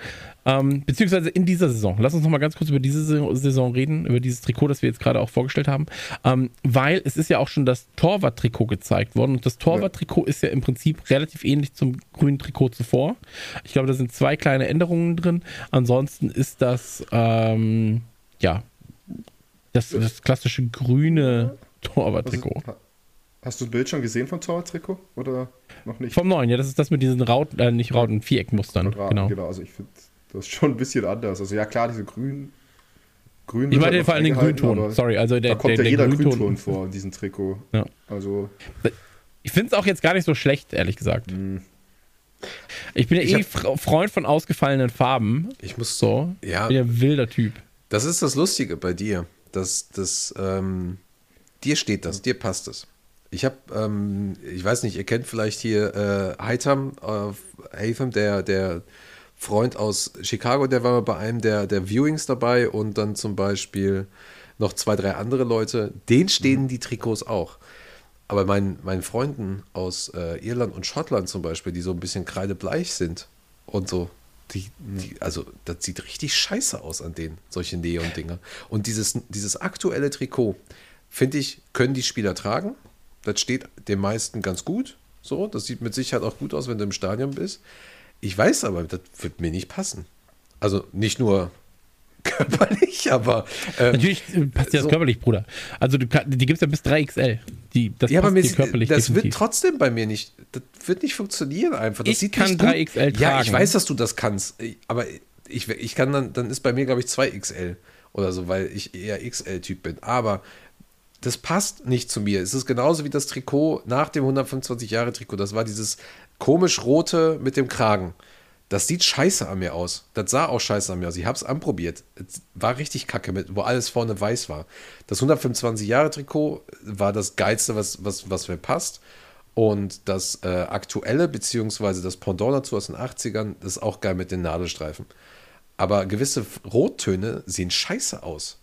ähm, beziehungsweise in dieser Saison, lass uns noch mal ganz kurz über diese Saison- reden, über dieses Trikot, das wir jetzt gerade auch vorgestellt haben, ähm, weil es ist ja auch schon das Torwart-Trikot gezeigt worden und das Torwart-Trikot ist ja im Prinzip relativ ähnlich zum grünen Trikot zuvor. Ich glaube, da sind zwei kleine Änderungen drin. Ansonsten ist das, ähm, ja, das, das klassische grüne Torwart-Trikot. Also, ha- hast du ein Bild schon gesehen von Torwart-Trikot? Oder noch nicht? Vom neuen, ja, das ist das mit diesen Rauten, äh, nicht Rauten, Viereckmustern. Quadraten, Genau. genau. Also ich finde das schon ein bisschen anders. Also ja klar, diese grün. grün Ich meine halt vor allem den Grünton. Sorry, also der, Da kommt der, ja der jeder Grünton. Grünton vor in diesem Trikot. Ja. Also Ich finde es auch jetzt gar nicht so schlecht, ehrlich gesagt. Ich bin ja Ich eh hab- Fre- Freund von ausgefallenen Farben. Ich muss So. Ja. Ich bin ja ein wilder Typ. Das ist das Lustige bei dir. dass das, ähm, dir steht das, dir passt es. Ich habe, ähm, ich weiß nicht, ihr kennt vielleicht hier äh, Haitham, äh, Haitham, der, der Freund aus Chicago, der war mal bei einem der, der Viewings dabei und dann zum Beispiel noch zwei, drei andere Leute. Denen stehen die Trikots auch. Aber meinen, meinen Freunden aus äh, Irland und Schottland zum Beispiel, die so ein bisschen kreidebleich sind und so, die, die, also das sieht richtig scheiße aus an denen, solche Neon-Dinger. Und dieses, dieses aktuelle Trikot, finde ich, können die Spieler tragen. Das steht den meisten ganz gut. So, das sieht mit Sicherheit auch gut aus, wenn du im Stadion bist. Ich weiß aber, das wird mir nicht passen. Also nicht nur körperlich, aber ähm, Natürlich äh, passt dir das so- körperlich, Bruder. Also du, die gibt es ja bis 3XL. Die, das ja, aber passt mir, dir körperlich das wird definitiv. trotzdem bei mir nicht, das wird nicht funktionieren einfach. Das Ich kann nicht gut- 3XL Ja, ich tragen. weiß, dass du das kannst, aber ich, ich kann dann, dann ist bei mir, glaube ich, 2XL oder so, weil ich eher XL-Typ bin. Aber das passt nicht zu mir. Es ist genauso wie das Trikot nach dem 125-Jahre-Trikot. Das war dieses komisch rote mit dem Kragen. Das sieht scheiße an mir aus. Das sah auch scheiße an mir aus. Ich habe es anprobiert. Es war richtig kacke, mit, wo alles vorne weiß war. Das 125-Jahre-Trikot war das Geilste, was, was, was mir passt. Und das äh, aktuelle, beziehungsweise das Pendant dazu aus den 80ern, das ist auch geil mit den Nadelstreifen. Aber gewisse Rottöne sehen scheiße aus.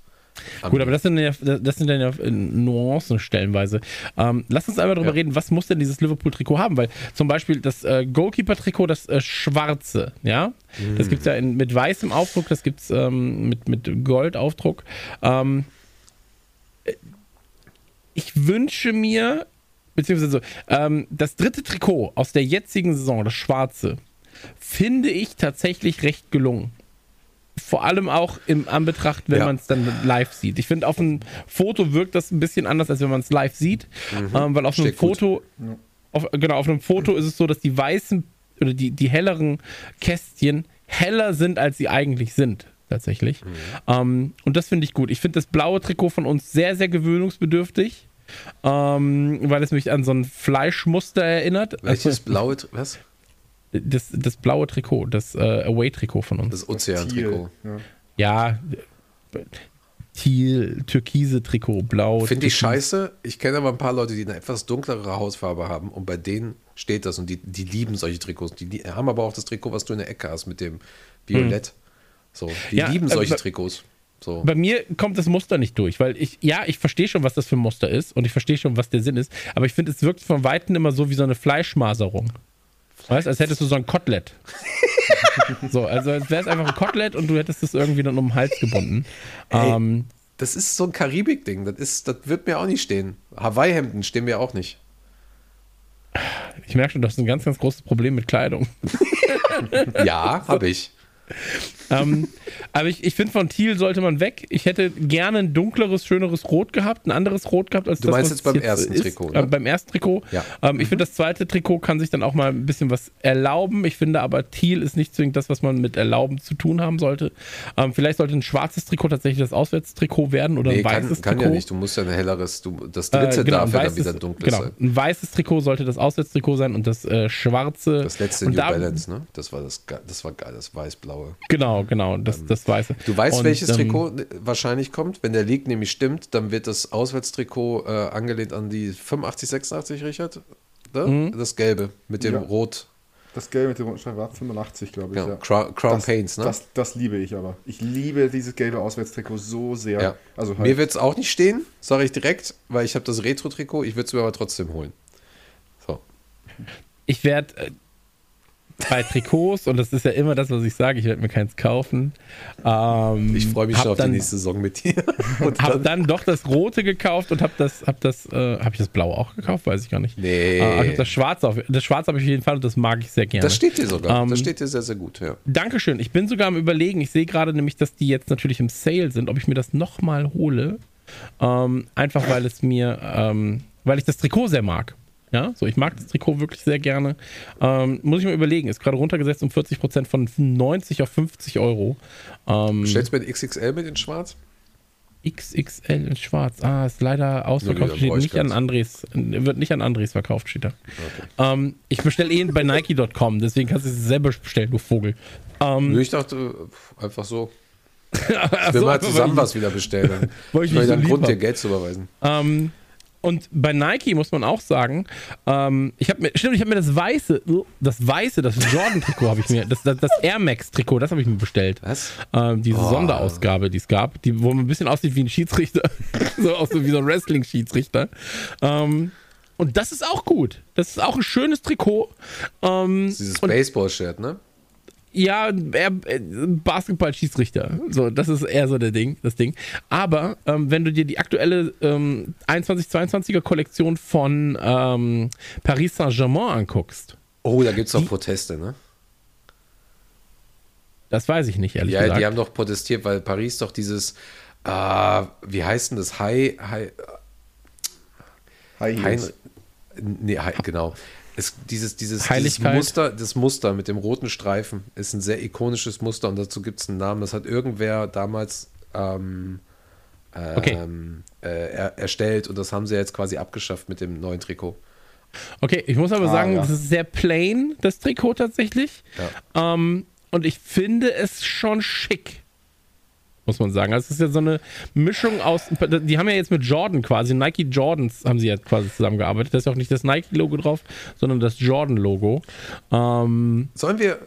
Gut, aber das sind ja, das sind dann ja äh, Nuancen stellenweise. Ähm, lass uns einmal darüber Ja. reden, was muss denn dieses Liverpool-Trikot haben? Weil zum Beispiel das äh, Goalkeeper-Trikot, das äh, schwarze, ja, das gibt es ja in, mit weißem Aufdruck, das gibt es ähm, mit, mit Goldaufdruck. Ähm, äh, ich wünsche mir, beziehungsweise so, ähm, das dritte Trikot aus der jetzigen Saison, das schwarze, finde ich tatsächlich recht gelungen vor allem auch im Anbetracht, wenn Ja. man es dann live sieht. Ich finde, auf einem Foto wirkt das ein bisschen anders, als wenn man es live sieht, ähm, weil auf einem Steht gut. Foto, auf, genau, auf einem Foto ist es so, dass die weißen oder die, die helleren Kästchen heller sind, als sie eigentlich sind, tatsächlich. Ähm, und das finde ich gut. Ich finde das blaue Trikot von uns sehr, sehr gewöhnungsbedürftig. Ähm, weil es mich an so ein Fleischmuster erinnert. Welches Also, blaue, Tri- was? Das, das blaue Trikot, das äh, Away-Trikot von uns. Das Ozean-Trikot. Ja. Ja, Thiel, türkise Trikot, blau. Finde ich scheiße. Ich kenne aber ein paar Leute, die eine etwas dunklere Hautfarbe haben und bei denen steht das und die, die lieben solche Trikots. Die, die haben aber auch das Trikot, was du in der Ecke hast mit dem Violett. So, die Ja, lieben äh, solche bei- Trikots. So. Bei mir kommt das Muster nicht durch, weil ich, ja, ich verstehe schon, was das für ein Muster ist und ich verstehe schon, was der Sinn ist, aber ich finde, es wirkt von Weitem immer so wie so eine Fleischmaserung. Weißt als hättest du so ein Kotelett. so, also als wäre es einfach ein Kotelett und du hättest es irgendwie dann um den Hals gebunden. Ey. Ähm, Das ist so ein Karibik-Ding. Das, ist- das wird mir auch nicht stehen. Hawaii-Hemden stehen mir auch nicht. ich merke schon, du hast ein ganz, ganz großes Problem mit Kleidung. Ja, habe ich. ähm, aber ich, ich finde, von Thiel sollte man weg. Ich hätte gerne ein dunkleres, schöneres Rot gehabt, ein anderes Rot gehabt als Du das, meinst was jetzt beim es ersten ist. Trikot, Äh, ne? beim ersten Trikot. Ja. Ähm, ich finde, das zweite Trikot kann sich dann auch mal ein bisschen was erlauben. Ich finde aber, Thiel ist nicht zwingend das, was man mit Erlauben zu tun haben sollte. Ähm, vielleicht sollte ein schwarzes Trikot tatsächlich das Auswärtstrikot werden oder Nee, ein kann, weißes kann Trikot. ja nicht. Du musst ja ein helleres, du, das Äh, dritte genau, darf ja dann wieder dunkles genau, sein. ein weißes Trikot sollte das Auswärtstrikot sein und das äh, schwarze. Das letzte New da, Balance, ne? Das war das, das war geil, das weiß-blaue. Genau, genau, das, das weiße. Du weißt, Und, welches ähm, Trikot wahrscheinlich kommt? Wenn der League nämlich stimmt, dann wird das Auswärtstrikot äh, angelehnt an die 85, 86, Richard? Ne? Mhm. Das gelbe mit dem Ja. Rot. Das Gelbe mit dem roten Streifen war 85, glaube ich. Ja. Ja. Crown, Crown das, Paints, ne? Das, das liebe ich aber. Ich liebe dieses gelbe Auswärtstrikot so sehr. ja. Also Mir halt, wird es auch nicht stehen, sage ich direkt, weil ich habe das Retro-Trikot, ich würde es mir aber trotzdem holen. So. Ich werde äh, bei Trikots, und das ist ja immer das, was ich sage, ich werde mir keins kaufen. Ähm, Ich freue mich schon auf dann, die nächste Saison mit dir. Und Hab dann, dann doch das Rote gekauft und hab das, hab das, äh, hab ich das Blaue auch gekauft? Weiß ich gar nicht. Nee. Äh, ich das Schwarze auf, das Schwarze habe ich auf jeden Fall und das mag ich sehr gerne. das steht dir sogar. Ähm, das steht dir sehr, sehr gut, ja. Dankeschön. Ich bin sogar am überlegen, ich sehe gerade nämlich, dass die jetzt natürlich im Sale sind, ob ich mir das nochmal hole. Ähm, einfach weil es mir, ähm, weil ich das Trikot sehr mag. Ja, so ich mag das Trikot wirklich sehr gerne. Ähm, muss ich mal überlegen, ist gerade runtergesetzt um 40% von 90 auf 50 Euro. Ähm, Stellst du mir ein XXL mit in schwarz? XXL in schwarz. Ah, ist leider ausverkauft. Steht nicht an Andres, wird nicht an Andres verkauft, steht da. Ähm, ich bestelle eh bei Nike.com, deswegen kannst du es selber bestellen, du Vogel. Ähm, ich dachte äh, einfach so. ach Wir so, mal zusammen was wieder bestellen. Weil ich ich dich dann so Grund, dir. Geld zu überweisen. Ähm, und bei Nike muss man auch sagen, ähm, ich habe mir, stimmt, ich habe mir das weiße, das weiße, das Jordan-Trikot habe ich mir, das, das, das Air Max-Trikot, das habe ich mir bestellt. Was? Ähm, diese Oh. Sonderausgabe, die es gab, die, wo man ein bisschen aussieht wie ein Schiedsrichter, so auch so wie so ein Wrestling-Schiedsrichter. Ähm, und das ist auch gut. Das ist auch ein schönes Trikot. Ähm, Dieses Baseball-Shirt, ne? Ja, eher äh, Basketball-Schiedsrichter. So, das ist eher so der Ding, das Ding. Aber ähm, wenn du dir die aktuelle ähm, 21-22er Kollektion von ähm, Paris Saint-Germain anguckst, Oh, da gibt es doch Proteste, ne? das weiß ich nicht, ehrlich Ja, gesagt. die haben doch protestiert, weil Paris doch dieses, äh, wie heißt denn das? High, High, High Hein, Heels. nee, High, genau. Es, dieses, dieses, dieses Heiligkeit. Muster, das Muster mit dem roten Streifen ist ein sehr ikonisches Muster und dazu gibt es einen Namen. Das hat irgendwer damals ähm, Okay. ähm, äh, er, erstellt und das haben sie jetzt quasi abgeschafft mit dem neuen Trikot. Okay, ich muss aber Ah, sagen, ja. das ist sehr plain, das Trikot tatsächlich. Ja. Ähm, und ich finde es schon schick. Muss man sagen. Also es ist ja so eine Mischung aus. Die haben ja jetzt mit Jordan quasi, Nike Jordans haben sie ja quasi zusammengearbeitet. Da ist ja auch nicht das Nike-Logo drauf, sondern das Jordan-Logo. Ähm, Sollen wir,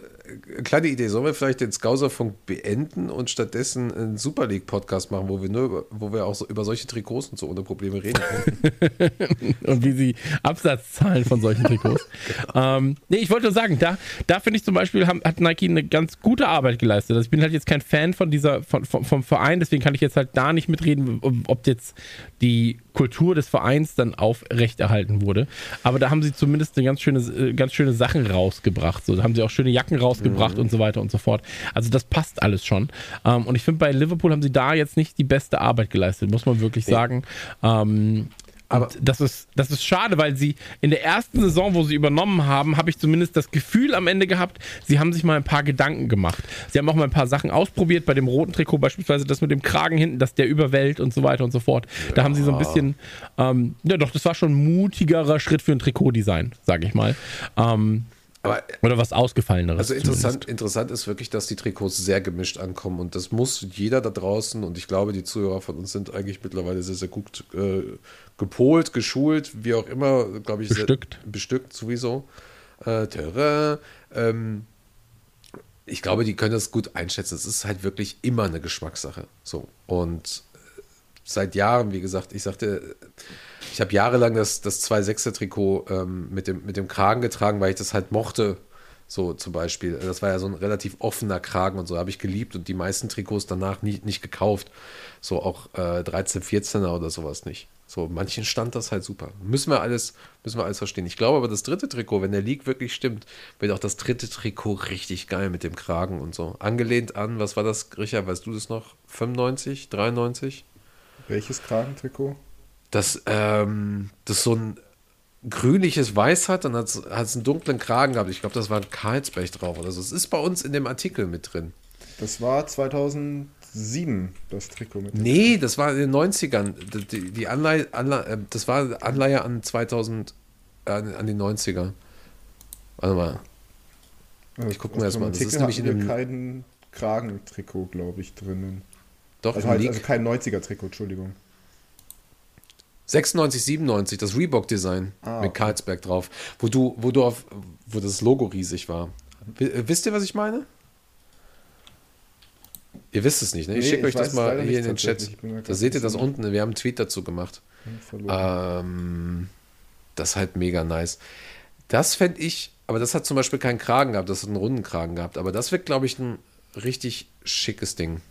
kleine Idee, sollen wir vielleicht den Skauserfunk beenden und stattdessen einen Super League-Podcast machen, wo wir nur über, wo wir auch so über solche Trikots und so ohne Probleme reden können? und wie sie Absatzzahlen von solchen Trikots. ähm, nee, ich wollte nur sagen, da, da finde ich zum Beispiel, haben, hat Nike eine ganz gute Arbeit geleistet. Also ich bin halt jetzt kein Fan von dieser, von, vom, vom Verein, deswegen kann ich jetzt halt da nicht mitreden, ob jetzt die Kultur des Vereins dann aufrechterhalten wurde. Aber da haben sie zumindest eine ganz schöne, äh, ganz schöne Sachen rausgebracht. So, da haben sie auch schöne Jacken rausgebracht und so weiter und so fort. Also das passt alles schon. Ähm, und ich finde, bei Liverpool haben sie da jetzt nicht die beste Arbeit geleistet, muss man wirklich sagen. Ähm, Aber- und das ist, das ist schade, weil sie in der ersten Saison, wo sie übernommen haben, habe ich zumindest das Gefühl am Ende gehabt, sie haben sich mal ein paar Gedanken gemacht. Sie haben auch mal ein paar Sachen ausprobiert, bei dem roten Trikot beispielsweise das mit dem Kragen hinten, das der überwält und so weiter und so fort. Da haben sie so ein bisschen, ähm, ja doch, das war schon ein mutigerer Schritt für ein Trikotdesign, sage ich mal. Ähm, Aber oder was Ausgefalleneres. Also zumindest. interessant, interessant ist wirklich, dass die Trikots sehr gemischt ankommen und das muss jeder da draußen und ich glaube, die Zuhörer von uns sind eigentlich mittlerweile sehr, sehr gut äh, gepolt, geschult, wie auch immer, glaube ich, Bestückt. Sehr, bestückt sowieso. Äh, Terrain, ähm, ich glaube, die können das gut einschätzen. Es ist halt wirklich immer eine Geschmackssache. So und äh, seit Jahren, wie gesagt, ich sagte, ich habe jahrelang das, das 2-6er-Trikot ähm, mit, dem, mit dem Kragen getragen, weil ich das halt mochte. So zum Beispiel. Das war ja so ein relativ offener Kragen und so, habe ich geliebt und die meisten Trikots danach nicht, nicht gekauft. So auch äh, 13, 14er oder sowas nicht. So, manchen stand das halt super. Müssen wir alles, müssen wir alles verstehen. Ich glaube aber, das dritte Trikot, wenn der League wirklich stimmt, wird auch das dritte Trikot richtig geil mit dem Kragen und so. Angelehnt an, was war das, Richard, weißt du das noch? 95, 93? Welches Kragentrikot? Das, ähm, das so ein grünliches Weiß hat, dann hat es einen dunklen Kragen gehabt. Ich glaube, das war ein Karlsberg drauf oder so. Es ist bei uns in dem Artikel mit drin. Das war 2007, das Trikot mit dem Nee, das war in den 90ern. Die, die Anleihe, Anleihe, äh, das war Anleihe an 2000, äh, an, an die 90er. Warte mal. Also Ich guck aus mir das mal an. Das ist nämlich in dem- kein Kragentrikot, glaube ich, drinnen. Doch, Also, halt, also kein 90er-Trikot, Entschuldigung. 96, 97, das Reebok-Design Ah, mit okay. Karlsberg drauf, wo du, wo du auf, wo das Logo riesig war. Äh, wisst ihr, was ich meine? Ihr wisst es nicht, ne? Ich Nee, schicke ich euch das mal hier in den Chat. Da seht ihr das unten. Wir haben einen Tweet dazu gemacht. Ähm, das ist halt mega nice. Das fände ich, aber das hat zum Beispiel keinen Kragen gehabt, das hat einen runden Kragen gehabt. Aber das wird, glaube ich, ein richtig schickes Ding.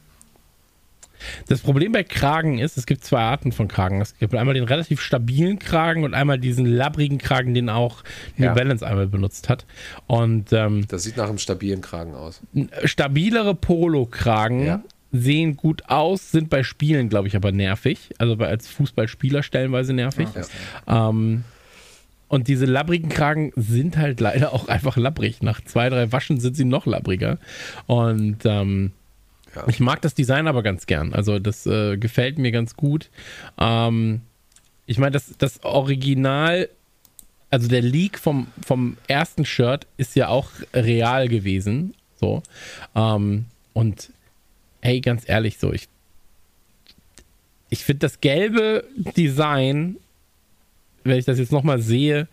Das Problem bei Kragen ist, es gibt zwei Arten von Kragen. Es gibt einmal den relativ stabilen Kragen und einmal diesen labbrigen Kragen, den auch New Ja. Balance einmal benutzt hat. Und ähm, Das sieht nach einem stabilen Kragen aus. stabilere Polo-Kragen Ja. sehen gut aus, sind bei Spielen, glaube ich, aber nervig. Also als Fußballspieler stellenweise nervig. Ähm, und diese labbrigen Kragen sind halt leider auch einfach labbrig. Nach zwei, drei Waschen sind sie noch labbriger. Und ähm, Ja. ich mag das Design aber ganz gern. Also das äh, gefällt mir ganz gut. Ähm, ich meine, das, das Original, also der Leak vom, vom ersten Shirt ist ja auch real gewesen. So. Ähm, und hey, ganz ehrlich, so, ich, ich finde das gelbe Design, wenn ich das jetzt nochmal sehe,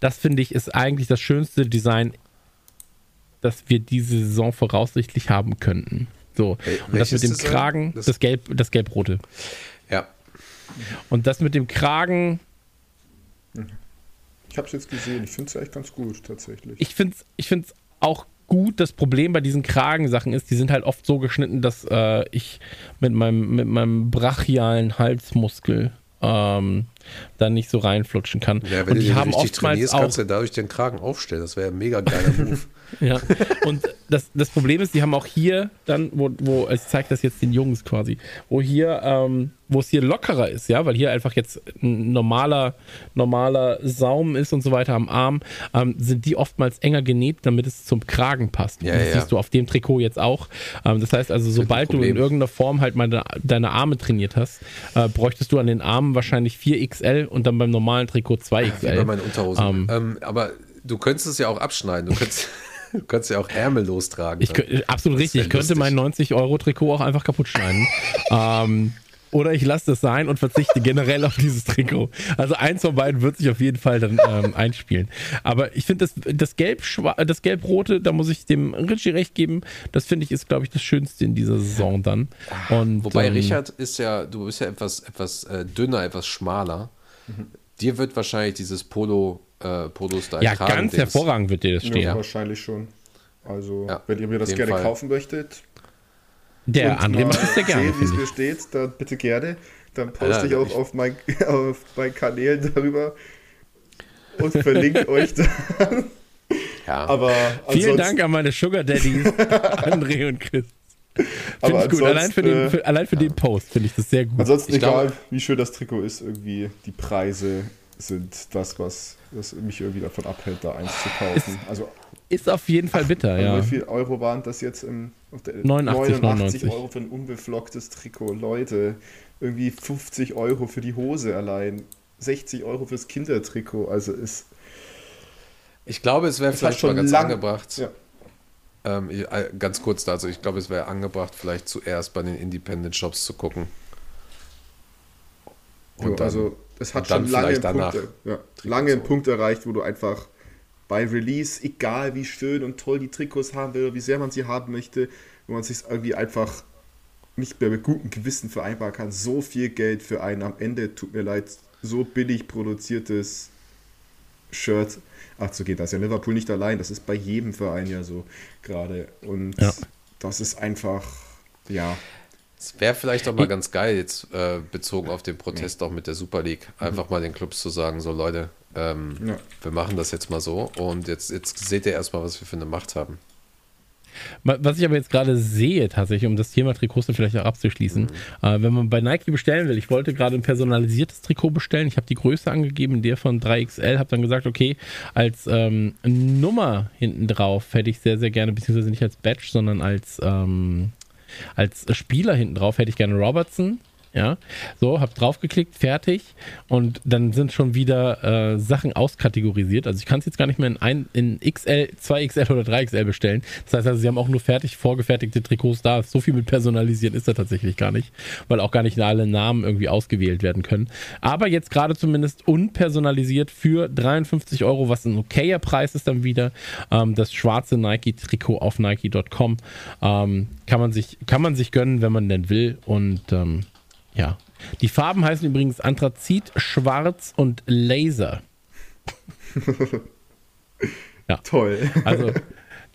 das finde ich ist eigentlich das schönste Design, das wir diese Saison voraussichtlich haben könnten. So. Und das mit dem Design? Kragen, Das- das, Gelb, das Gelb-Rote. Ja. Und das mit dem Kragen, Ich habe es jetzt gesehen. Ich finde es echt ganz gut, tatsächlich. ich finde es ich find's auch gut. Das Problem bei diesen Kragensachen ist, die sind halt oft so geschnitten, dass äh, ich mit meinem, mit meinem brachialen Halsmuskel ähm, da nicht so reinflutschen kann. Ja, wenn Und du die haben richtig oftmals trainierst, auch kannst du dadurch den Kragen aufstellen. Das wäre ein mega geiler Move. Ja, und das, das Problem ist, die haben auch hier dann, wo, wo ich zeige das jetzt den Jungs quasi, wo hier, ähm, wo es hier lockerer ist, ja, weil hier einfach jetzt ein normaler, normaler Saum ist und so weiter am Arm, ähm, sind die oftmals enger genäht, damit es zum Kragen passt. Ja, das ja. siehst du auf dem Trikot jetzt auch. Ähm, das heißt also, sobald du in irgendeiner Form halt mal de, deine Arme trainiert hast, äh, bräuchtest du an den Armen wahrscheinlich 4XL und dann beim normalen Trikot Wie bei 2XL. meinen Unterhosen. Ähm. Ähm, aber du könntest es ja auch abschneiden. Du könntest, du könntest ja auch ärmellos tragen. Ich, absolut richtig. Ich könnte mein 90-Euro-Trikot auch einfach kaputt schneiden. ähm, oder ich lasse das sein und verzichte generell auf dieses Trikot. Also eins von beiden wird sich auf jeden Fall dann ähm, einspielen. Aber ich finde das, das Gelb, das Gelb-Rote, da muss ich dem Richie recht geben. Das finde ich ist, glaube ich, das Schönste in dieser Saison dann. Und, Wobei ähm, Richard ist ja, du bist ja etwas, etwas äh, dünner, etwas schmaler. Dir wird wahrscheinlich dieses Polo, äh, Polo-Style Ja, ganz hervorragend wird dir das stehen. Ja, wahrscheinlich schon. Also, Ja, wenn ihr mir das gerne Fall. kaufen möchtet, Der und mal macht es sehr gerne, sehen, wie es mir steht, dann bitte gerne. Dann poste Alter, ich auch ich- auf, mein, auf meinen Kanälen darüber und verlinke euch da. Ja. Aber Vielen Dank an meine Sugar Daddies, André und Chris. Finde ich gut. Allein für den, für, allein für den Post finde ich das sehr gut. Ansonsten, Ich egal glaube- wie schön das Trikot ist, irgendwie die Preise sind das, was das mich irgendwie davon abhält, da eins zu kaufen. Also, Ist auf jeden Fall bitter, ja. wie viel Euro waren das jetzt im auf der 89, 89 Euro für ein unbeflocktes Trikot. Leute, irgendwie 50 Euro für die Hose allein. 60 Euro fürs Kindertrikot. Also ist Ich glaube, es wäre vielleicht mal schon ganz lang- angebracht. Ja. Ähm, ich, äh, ganz kurz dazu, ich glaube, es wäre angebracht, vielleicht zuerst bei den Independent Shops zu gucken. Und Ja, dann, also es hat und dann schon lange einen, Punkt, ja, lange einen Punkt erreicht, wo du einfach bei Release, egal wie schön und toll die Trikots haben will, oder wie sehr man sie haben möchte, wo man sich irgendwie einfach nicht mehr mit gutem Gewissen vereinbaren kann, so viel Geld für ein am Ende, tut mir leid, so billig produziertes Shirt abzugehen. Da ist ja Liverpool nicht allein, das ist bei jedem Verein ja so gerade. Und Ja. das ist einfach, ja, Es wäre vielleicht auch mal ganz geil, jetzt äh, bezogen auf den Protest auch mit der Super League, einfach mal den Clubs zu sagen, so Leute, ähm, Ja. wir machen das jetzt mal so und jetzt, jetzt seht ihr erstmal, was wir für eine Macht haben. Was ich aber jetzt gerade sehe, tatsächlich, um das Thema Trikots dann vielleicht auch abzuschließen, äh, wenn man bei Nike bestellen will, ich wollte gerade ein personalisiertes Trikot bestellen, ich habe die Größe angegeben, der von 3XL, habe dann gesagt, okay, als ähm, Nummer hinten drauf hätte ich sehr, sehr gerne, beziehungsweise nicht als Badge, sondern als, ähm, als Spieler hinten drauf hätte ich gerne Robertson. Ja, so, hab draufgeklickt, fertig und dann sind schon wieder äh, Sachen auskategorisiert. Also ich kann es jetzt gar nicht mehr in, ein, in XL, 2XL oder 3XL bestellen. Das heißt also, sie haben auch nur fertig vorgefertigte Trikots da. So viel mit personalisieren ist da tatsächlich gar nicht, weil auch gar nicht alle Namen irgendwie ausgewählt werden können. Aber jetzt gerade zumindest unpersonalisiert für 53 Euro, was ein okayer Preis ist dann wieder. Ähm, das schwarze Nike-Trikot auf Nike.com ähm, kann man sich kann man sich gönnen, wenn man denn will und ähm, ja. Die Farben heißen übrigens Anthrazit, Schwarz und Laser. toll. Also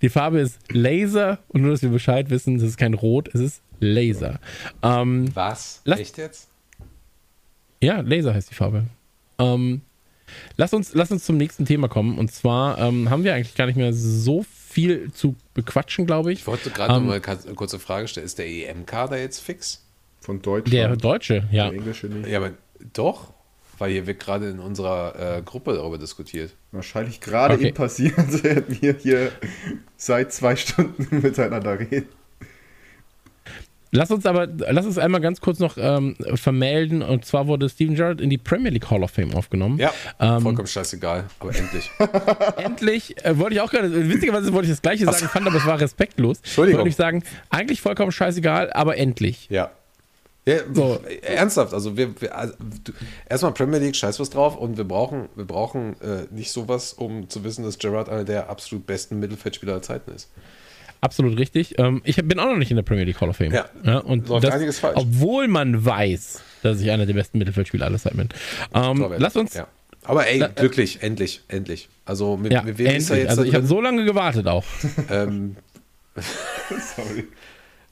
die Farbe ist Laser und nur, dass wir Bescheid wissen, es ist kein Rot, es ist Laser. Ähm, Was? Lass- Echt jetzt? ja, Laser heißt die Farbe. Ähm, lass, uns, lass uns zum nächsten Thema kommen. Und zwar ähm, haben wir eigentlich gar nicht mehr so viel zu bequatschen, glaube ich. Ich wollte gerade Ähm, noch mal eine kurze Frage stellen. Ist der EM-Kader jetzt fix? Von Deutschland. Der Deutsche, ja. Der Englische nicht. Ja, aber doch, weil hier wird gerade in unserer äh, Gruppe darüber diskutiert. Wahrscheinlich gerade Okay. eben passiert, während wir hier seit zwei Stunden miteinander reden. Lass uns aber, lass uns einmal ganz kurz noch ähm, vermelden. Und zwar wurde Steven Gerrard in die Premier League Hall of Fame aufgenommen. Ja, Ähm, vollkommen scheißegal, aber endlich. Endlich, äh, wollte ich auch gerade, witzigerweise wollte ich das gleiche sagen, fand aber es war respektlos. Entschuldigung. Wollte ich sagen, eigentlich vollkommen scheißegal, aber endlich. Ja. Ja, So. Ernsthaft, also wir, wir also, du, erstmal Premier League, scheiß was drauf und wir brauchen, wir brauchen äh, nicht sowas, um zu wissen, dass Gerrard einer der absolut besten Mittelfeldspieler aller Zeiten ist. Absolut richtig. Ähm, ich bin auch noch nicht in der Premier League Hall of Fame. Ja. und Läuft das, einiges falsch. Obwohl man weiß, dass ich einer der besten Mittelfeldspieler aller Zeiten bin. Ähm, lass uns. Ja. Aber ey, La- äh, glücklich, endlich, endlich. Also mit, Ja, mit wem ist er endlich. jetzt Also ich habe so lange gewartet auch. ähm, Sorry.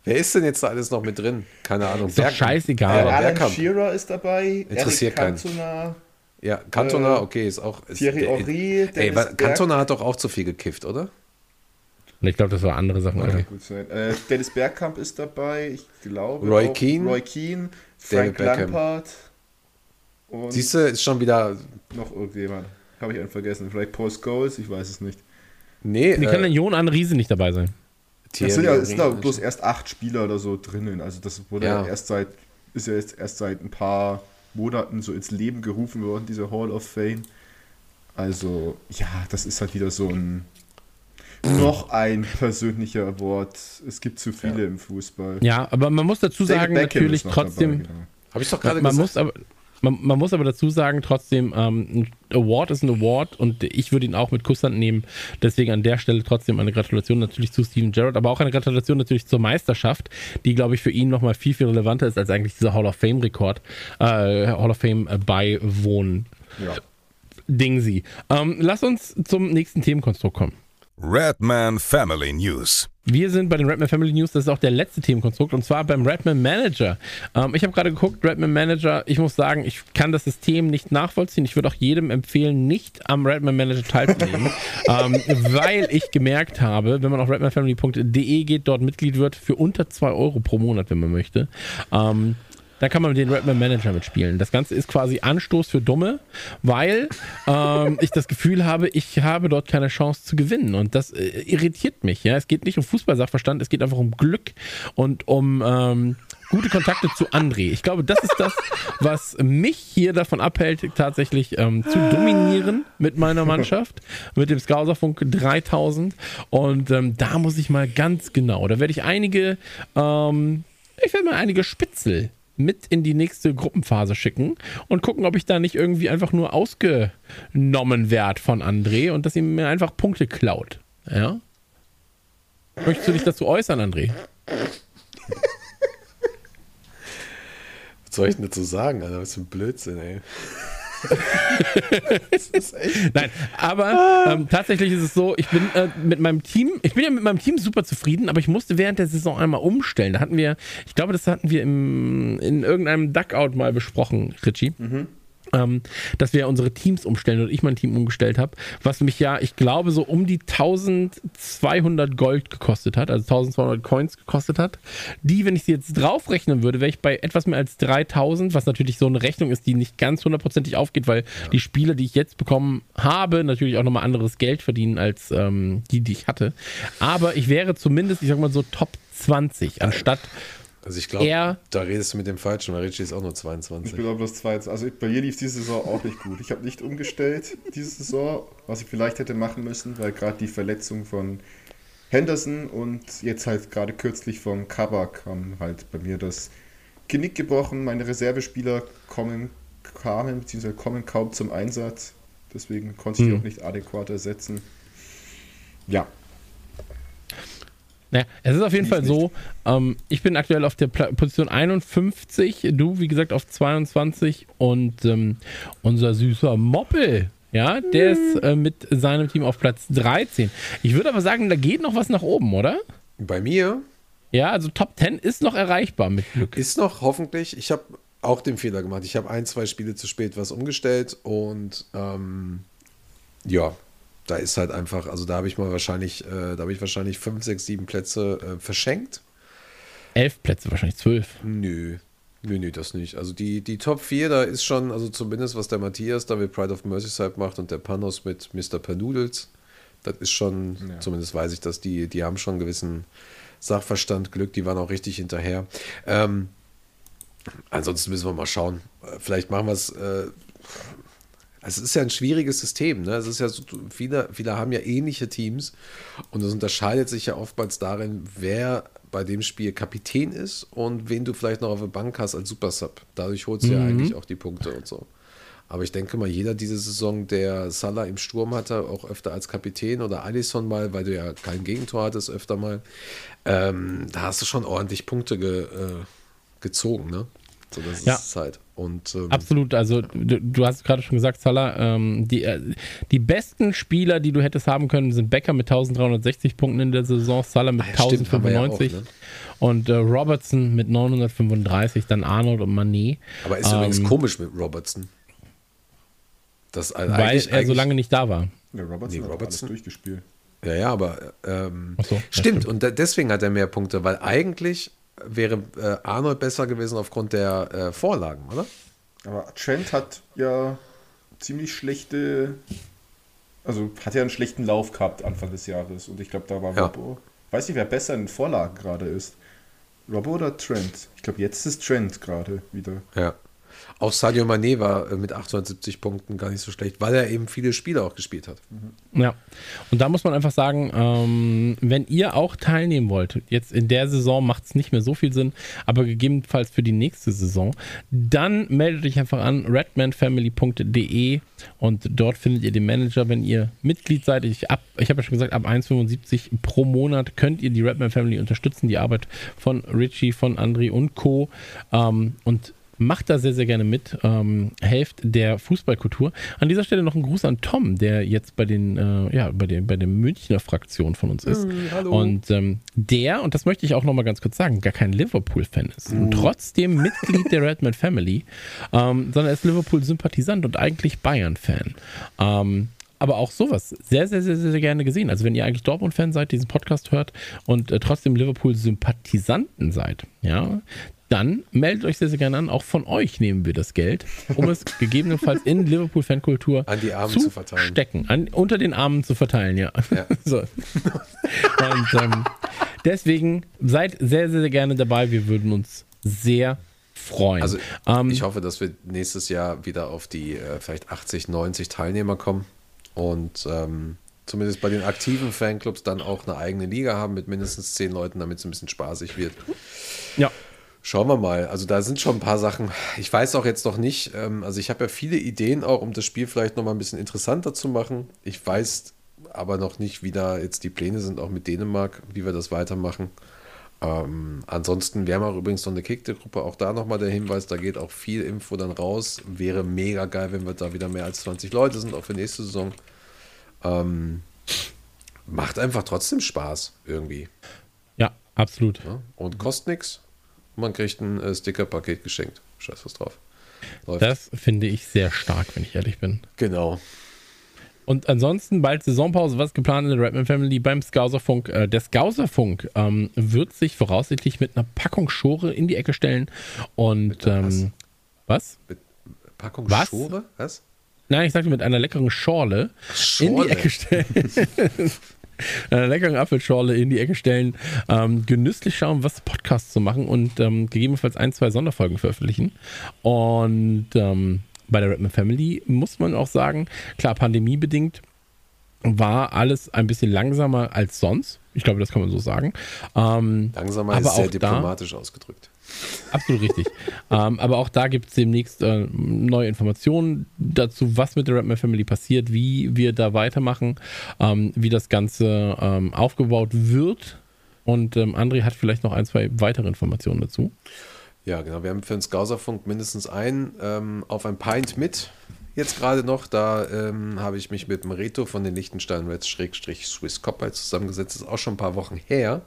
Wer ist denn jetzt da alles noch mit drin? Keine Ahnung. Ist doch Bergkamp. scheißegal. Ja, Alan Bergkamp. Shearer ist dabei. Interessiert Eric keinen. Cantona, Ja, Cantona, Äh, okay, ist auch. Ist, Thierry Henry, Ey, Berg- Cantona hat doch auch zu viel gekifft, oder? Ich glaube, das waren andere Sachen. Sein. Äh, Dennis Bergkamp ist dabei, ich glaube. Roy auch Keane. Roy Keane, Frank David. Lampard. Und Siehst du, ist schon wieder. noch irgendjemand. Habe ich einen vergessen. Vielleicht Paul Scholes, ich weiß es nicht. Nee, Wie kann denn Jon an Riese nicht dabei sein? Es sind ja, es sind ja bloß erst acht Spieler oder so drinnen. Also das wurde ja. Ja. erst seit, ist ja jetzt erst seit ein paar Monaten so ins Leben gerufen worden, diese Hall of Fame. Also, ja, das ist halt wieder so ein noch ein persönlicher Award. Es gibt zu viele im Fußball. Ja, aber man muss dazu David sagen, Beckham natürlich trotzdem. dabei, genau. Habe ich doch gerade gesagt. muss aber, man, man muss aber dazu sagen, trotzdem, ähm, ein Award ist ein Award und ich würde ihn auch mit Kusshand nehmen. Deswegen an der Stelle trotzdem eine Gratulation natürlich zu Steven Gerrard, aber auch eine Gratulation natürlich zur Meisterschaft, die, glaube ich, für ihn nochmal viel, viel relevanter ist als eigentlich dieser Hall of Fame-Rekord, äh, Hall of Fame äh, beiwohnen. Ja. Dingsi. Ähm, lass uns zum nächsten Themenkonstrukt kommen. Redman Family News. Wir sind bei den Redman Family News, das ist auch der letzte Themenkonstrukt und zwar beim Redman Manager. Ähm, ich habe gerade geguckt, Redman Manager, ich muss sagen, ich kann das System nicht nachvollziehen. Ich würde auch jedem empfehlen, nicht am Redman Manager teilzunehmen, ähm, weil ich gemerkt habe, wenn man auf redmanfamily.de geht, dort Mitglied wird, für unter 2 Euro pro Monat, wenn man möchte, ähm, dann kann man den Redman Manager mitspielen. Das Ganze ist quasi Anstoß für Dumme, weil ähm, ich das Gefühl habe, ich habe dort keine Chance zu gewinnen. Und das äh, irritiert mich. Ja? Es geht nicht um Fußballsachverstand, es geht einfach um Glück und um ähm, gute Kontakte zu André. Ich glaube, das ist das, was mich hier davon abhält, tatsächlich ähm, zu dominieren mit meiner Mannschaft, mit dem Skauserfunk 3000. Und ähm, da muss ich mal ganz genau, da werde ich einige, ähm, ich werde mal einige Spitzel mit in die nächste Gruppenphase schicken und gucken, ob ich da nicht irgendwie einfach nur ausgenommen werde von André und dass ihm mir einfach Punkte klaut. Ja? Möchtest du dich dazu äußern, André? Was soll ich denn dazu sagen, Alter? Was für ein Blödsinn, ey. Nein, aber ähm, tatsächlich ist es so, ich bin äh, mit meinem Team, ich bin ja mit meinem Team super zufrieden, aber ich musste während der Saison einmal umstellen. Da hatten wir, ich glaube, das hatten wir im, in irgendeinem Duckout mal besprochen, Richie. Ähm, dass wir unsere Teams umstellen und ich mein Team umgestellt habe, was mich ja, ich glaube, so um die 1200 Gold gekostet hat, also 1200 Coins gekostet hat. Die, wenn ich sie jetzt draufrechnen würde, wäre ich bei etwas mehr als 3000, was natürlich so eine Rechnung ist, die nicht ganz hundertprozentig aufgeht, weil die Spiele, die ich jetzt bekommen habe, natürlich auch nochmal anderes Geld verdienen als ähm, die, die ich hatte. Aber ich wäre zumindest, ich sag mal so Top 20, anstatt Also ich glaube, da redest du mit dem Falschen, weil Richie ist auch nur Ich 22. bin aber bloß zwei. Also bei mir lief diese Saison auch nicht gut. Ich habe nicht umgestellt diese Saison, was ich vielleicht hätte machen müssen, weil gerade die Verletzung von Henderson und jetzt halt gerade kürzlich von Kabak haben halt bei mir das Genick gebrochen. Meine Reservespieler kommen, kamen bzw. kommen kaum zum Einsatz. Deswegen konnte ich die Hm. auch nicht adäquat ersetzen. Ja, Naja, es ist auf jeden Fall so, ähm, ich bin aktuell auf der Pla Position 51, du wie gesagt auf 22 und ähm, unser süßer Moppel, ja, der ist äh, mit seinem Team auf Platz 13. Ich würde aber sagen, da geht noch was nach oben, oder? Bei mir Ja, also Top 10 ist noch erreichbar mit Glück. ist noch hoffentlich, ich habe auch den Fehler gemacht. Ich habe ein, zwei Spiele zu spät was umgestellt und ähm, ja, da ist halt einfach, also da habe ich mal wahrscheinlich, äh, da habe ich wahrscheinlich fünf, sechs, sieben Plätze äh, verschenkt. Elf Plätze, wahrscheinlich zwölf. Nö. Nö, nö, das nicht. Also die, die Top 4, da ist schon, also zumindest was der Matthias da mit Pride of Merseyside macht und der Panos mit Mr. Pernoodles, das ist schon, zumindest weiß ich, dass die, die haben schon einen gewissen Sachverstand, Glück, die waren auch richtig hinterher. Ähm, ansonsten müssen wir mal schauen. Äh, Vielleicht machen wir es. Äh, es ist ja ein schwieriges System. Ne? Es ist ja so, viele, viele haben ja ähnliche Teams und es unterscheidet sich ja oftmals darin, wer bei dem Spiel Kapitän ist und wen du vielleicht noch auf der Bank hast als Supersub. Dadurch holst du ja eigentlich auch die Punkte und so. Aber ich denke mal, jeder diese Saison, der Salah im Sturm hatte, auch öfter als Kapitän oder Alisson mal, weil du ja kein Gegentor hattest, öfter mal, ähm, da hast du schon ordentlich Punkte ge, äh, gezogen, ne? So, das ist Ja. halt. Und ähm, Absolut, also du, du hast gerade schon gesagt, Salah, ähm, die, äh, die besten Spieler, die du hättest haben können, sind Becker mit 1360 Punkten in der Saison, Salah mit Ah ja, stimmt, haben wir ja auch, 1095 ne? und äh, Robertson mit 935, dann Arnold und Manet, Aber ist Ähm, übrigens komisch mit Robertson. Das also weil eigentlich- er so lange nicht da war. der Robertson Nee, hat Robertson- alles durchgespielt. Ja, ja, aber ähm, so, ja, stimmt. stimmt. Und da, deswegen hat er mehr Punkte, weil eigentlich wäre äh, Arnold besser gewesen aufgrund der äh, Vorlagen, oder? Aber Trent hat ja ziemlich schlechte, also hat ja einen schlechten Lauf gehabt Anfang des Jahres und ich glaube, da war Ja. Robbo. Weiß nicht, wer besser in Vorlagen gerade ist. Robbo oder Trent? Ich glaube, jetzt ist Trent gerade wieder. Ja. Auch Sadio Mané war äh, mit 870 Punkten gar nicht so schlecht, weil er eben viele Spiele auch gespielt hat. Ja, und da muss man einfach sagen, ähm, wenn ihr auch teilnehmen wollt, jetzt in der Saison macht es nicht mehr so viel Sinn, aber gegebenenfalls für die nächste Saison, dann meldet euch einfach an redmanfamily.de und dort findet ihr den Manager, wenn ihr Mitglied seid. Ich, ich habe ja schon gesagt, ab 1,75 pro Monat könnt ihr die Redman Family unterstützen, die Arbeit von Richie, von Andri und Co. Ähm, und Macht da sehr, sehr gerne mit. Ähm, helft der Fußballkultur. An dieser Stelle noch ein Gruß an Tom, der jetzt bei den, äh, ja, bei den, bei der Münchner Fraktion von uns ist. Und ähm, der, und das möchte ich auch nochmal ganz kurz sagen, gar kein Liverpool-Fan ist. Und trotzdem Mitglied der Redman Family, ähm, sondern er ist Liverpool-Sympathisant und eigentlich Bayern-Fan. Ähm, aber auch sowas sehr, sehr, sehr, sehr gerne gesehen. Also wenn ihr eigentlich Dortmund-Fan seid, diesen Podcast hört und äh, trotzdem Liverpool-Sympathisanten seid, ja, dann meldet euch sehr, sehr gerne an. Auch von euch nehmen wir das Geld, um es gegebenenfalls in Liverpool-Fankultur An die Armen zu, zu verteilen. stecken. An, unter den Armen zu verteilen, ja. Ja. so. Und ähm, deswegen seid sehr, sehr, sehr gerne dabei. Wir würden uns sehr freuen. Also Ähm, ich hoffe, dass wir nächstes Jahr wieder auf die äh, vielleicht 80, 90 Teilnehmer kommen und ähm, zumindest bei den aktiven Fanclubs dann auch eine eigene Liga haben mit mindestens zehn Leuten, damit es ein bisschen spaßig wird. ja. Schauen wir mal. Also da sind schon ein paar Sachen. Ich weiß auch jetzt noch nicht. Ähm, also ich habe ja viele Ideen auch, um das Spiel vielleicht noch mal ein bisschen interessanter zu machen. Ich weiß aber noch nicht, wie da jetzt die Pläne sind, auch mit Dänemark, wie wir das weitermachen. Ähm, ansonsten, wir haben auch übrigens noch eine Kickte-Gruppe, auch da nochmal der Hinweis, da geht auch viel Info dann raus. Wäre mega geil, wenn wir da wieder mehr als 20 Leute sind, auch für nächste Saison. Ähm, macht einfach trotzdem Spaß irgendwie. Ja, absolut. Ja? Und kostet nichts. Man kriegt ein äh, Sticker-Paket geschenkt. Scheiß was drauf. Läuft. Das finde ich sehr stark, wenn ich ehrlich bin. genau. Und ansonsten bald Saisonpause, was geplant in der Redman Family beim Scouserfunk. Äh, der Scouserfunk ähm, wird sich voraussichtlich mit einer Packung Schore in die Ecke stellen. Und ähm, was? Packung Was? Schore? Was? Nein, ich sagte mit einer leckeren Schorle, in die Schorle? Ecke stellen. einer leckeren Apfelschorle in die Ecke stellen, ähm, genüsslich schauen, was Podcasts zu machen und ähm, gegebenenfalls ein, zwei Sonderfolgen veröffentlichen. Und ähm, bei der Redman Family muss man auch sagen, klar, pandemiebedingt war alles ein bisschen langsamer als sonst. Ich glaube, das kann man so sagen. Ähm, Langsamer Aber ist sehr auch da- diplomatisch ausgedrückt. Absolut richtig. ähm, aber auch da gibt es demnächst äh, neue Informationen dazu, was mit der Redman Family passiert, wie wir da weitermachen, ähm, wie das Ganze ähm, aufgebaut wird. Und ähm, André hat vielleicht noch ein, zwei weitere Informationen dazu. Ja, genau. Wir haben für den Skauserfunk mindestens einen ähm, auf ein Pint mit. Jetzt gerade noch, da ähm, habe ich mich mit Reto von den Liechtenstein Reds Schrägstrich Swiss Copper zusammengesetzt. Das ist auch schon ein paar Wochen her.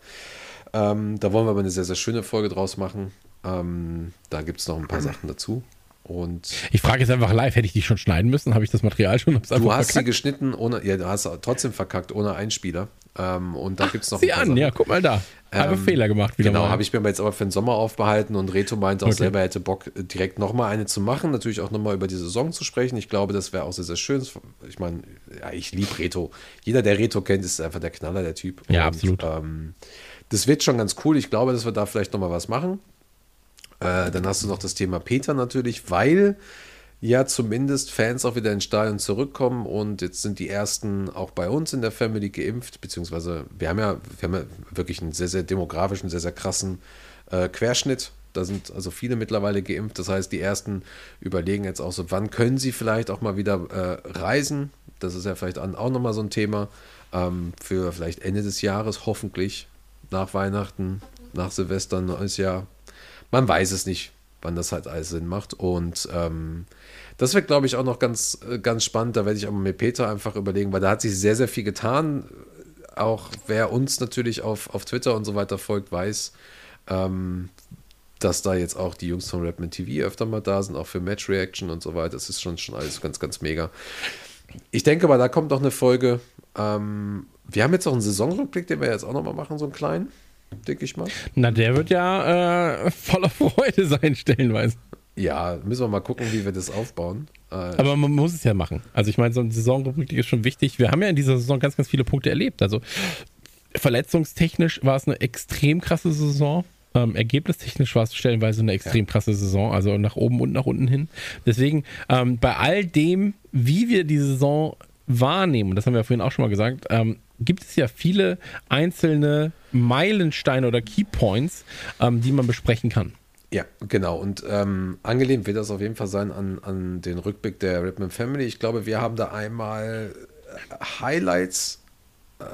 Ähm, da wollen wir aber eine sehr, sehr schöne Folge draus machen. Ähm, da gibt es noch ein paar Sachen dazu. Und Ich frage jetzt einfach live, hätte ich die schon schneiden müssen? Habe ich das Material schon? Hab's du hast sie verkackt? geschnitten ohne, ja, du hast trotzdem verkackt ohne Einspieler. Ähm, und da gibt es noch paar an, Sachen. ja, guck mal da. Habe Ähm, Fehler gemacht wieder Genau, habe ich mir aber jetzt aber für den Sommer aufbehalten und Reto meinte auch Okay. selber, er hätte Bock, direkt nochmal eine zu machen. Natürlich auch nochmal über die Saison zu sprechen. Ich glaube, das wäre auch sehr, sehr schön. Ich meine, ja, ich liebe Reto. Jeder, der Reto kennt, ist einfach der Knaller, der Typ. Ja, Und, absolut. Ähm, das wird schon ganz cool. Ich glaube, dass wir da vielleicht nochmal was machen. Äh, dann hast du noch das Thema Peter natürlich, weil ja zumindest Fans auch wieder ins Stadion zurückkommen und jetzt sind die ersten auch bei uns in der Family geimpft, beziehungsweise wir haben ja, wir haben ja wirklich einen sehr, sehr demografischen, sehr, sehr krassen äh, Querschnitt. Da sind also viele mittlerweile geimpft. Das heißt, die ersten überlegen jetzt auch so, wann können sie vielleicht auch mal wieder äh, reisen. Das ist ja vielleicht auch nochmal so ein Thema ähm, für vielleicht Ende des Jahres, hoffentlich nach Weihnachten, nach Silvester, neues Jahr. Man weiß es nicht, wann das halt alles Sinn macht. Und ähm, das wird, glaube ich, auch noch ganz, äh, ganz spannend. Da werde ich auch mal mit Peter einfach überlegen, weil da hat sich sehr, sehr viel getan. Auch wer uns natürlich auf, auf Twitter und so weiter folgt, weiß, ähm, dass da jetzt auch die Jungs von Rapman TV öfter mal da sind, auch für Match Reaction und so weiter. Das ist schon, schon alles ganz, ganz mega. Ich denke aber, da kommt noch eine Folge. Ähm, wir haben jetzt auch einen Saisonrückblick, den wir jetzt auch nochmal machen, so einen kleinen, denke ich mal. Na, der wird ja äh, voller Freude sein, stellenweise. Ja, müssen wir mal gucken, wie wir das aufbauen. Äh, Aber man muss es ja machen. Also ich meine, so eine Saisonrückblick ist schon wichtig. Wir haben ja in dieser Saison ganz, ganz viele Punkte erlebt. Also verletzungstechnisch war es eine extrem krasse Saison. Ähm, ergebnistechnisch war es stellenweise eine extrem krasse Saison, also nach oben und nach unten hin. Deswegen, ähm, bei all dem, wie wir die Saison wahrnehmen, das haben wir ja vorhin auch schon mal gesagt, ähm, gibt es ja viele einzelne Meilensteine oder Keypoints, ähm, die man besprechen kann. Ja, genau. Und ähm, angelehnt wird das auf jeden Fall sein an, an den Rückblick der Ripman Family. Ich glaube, wir haben da einmal äh, Highlights. Äh,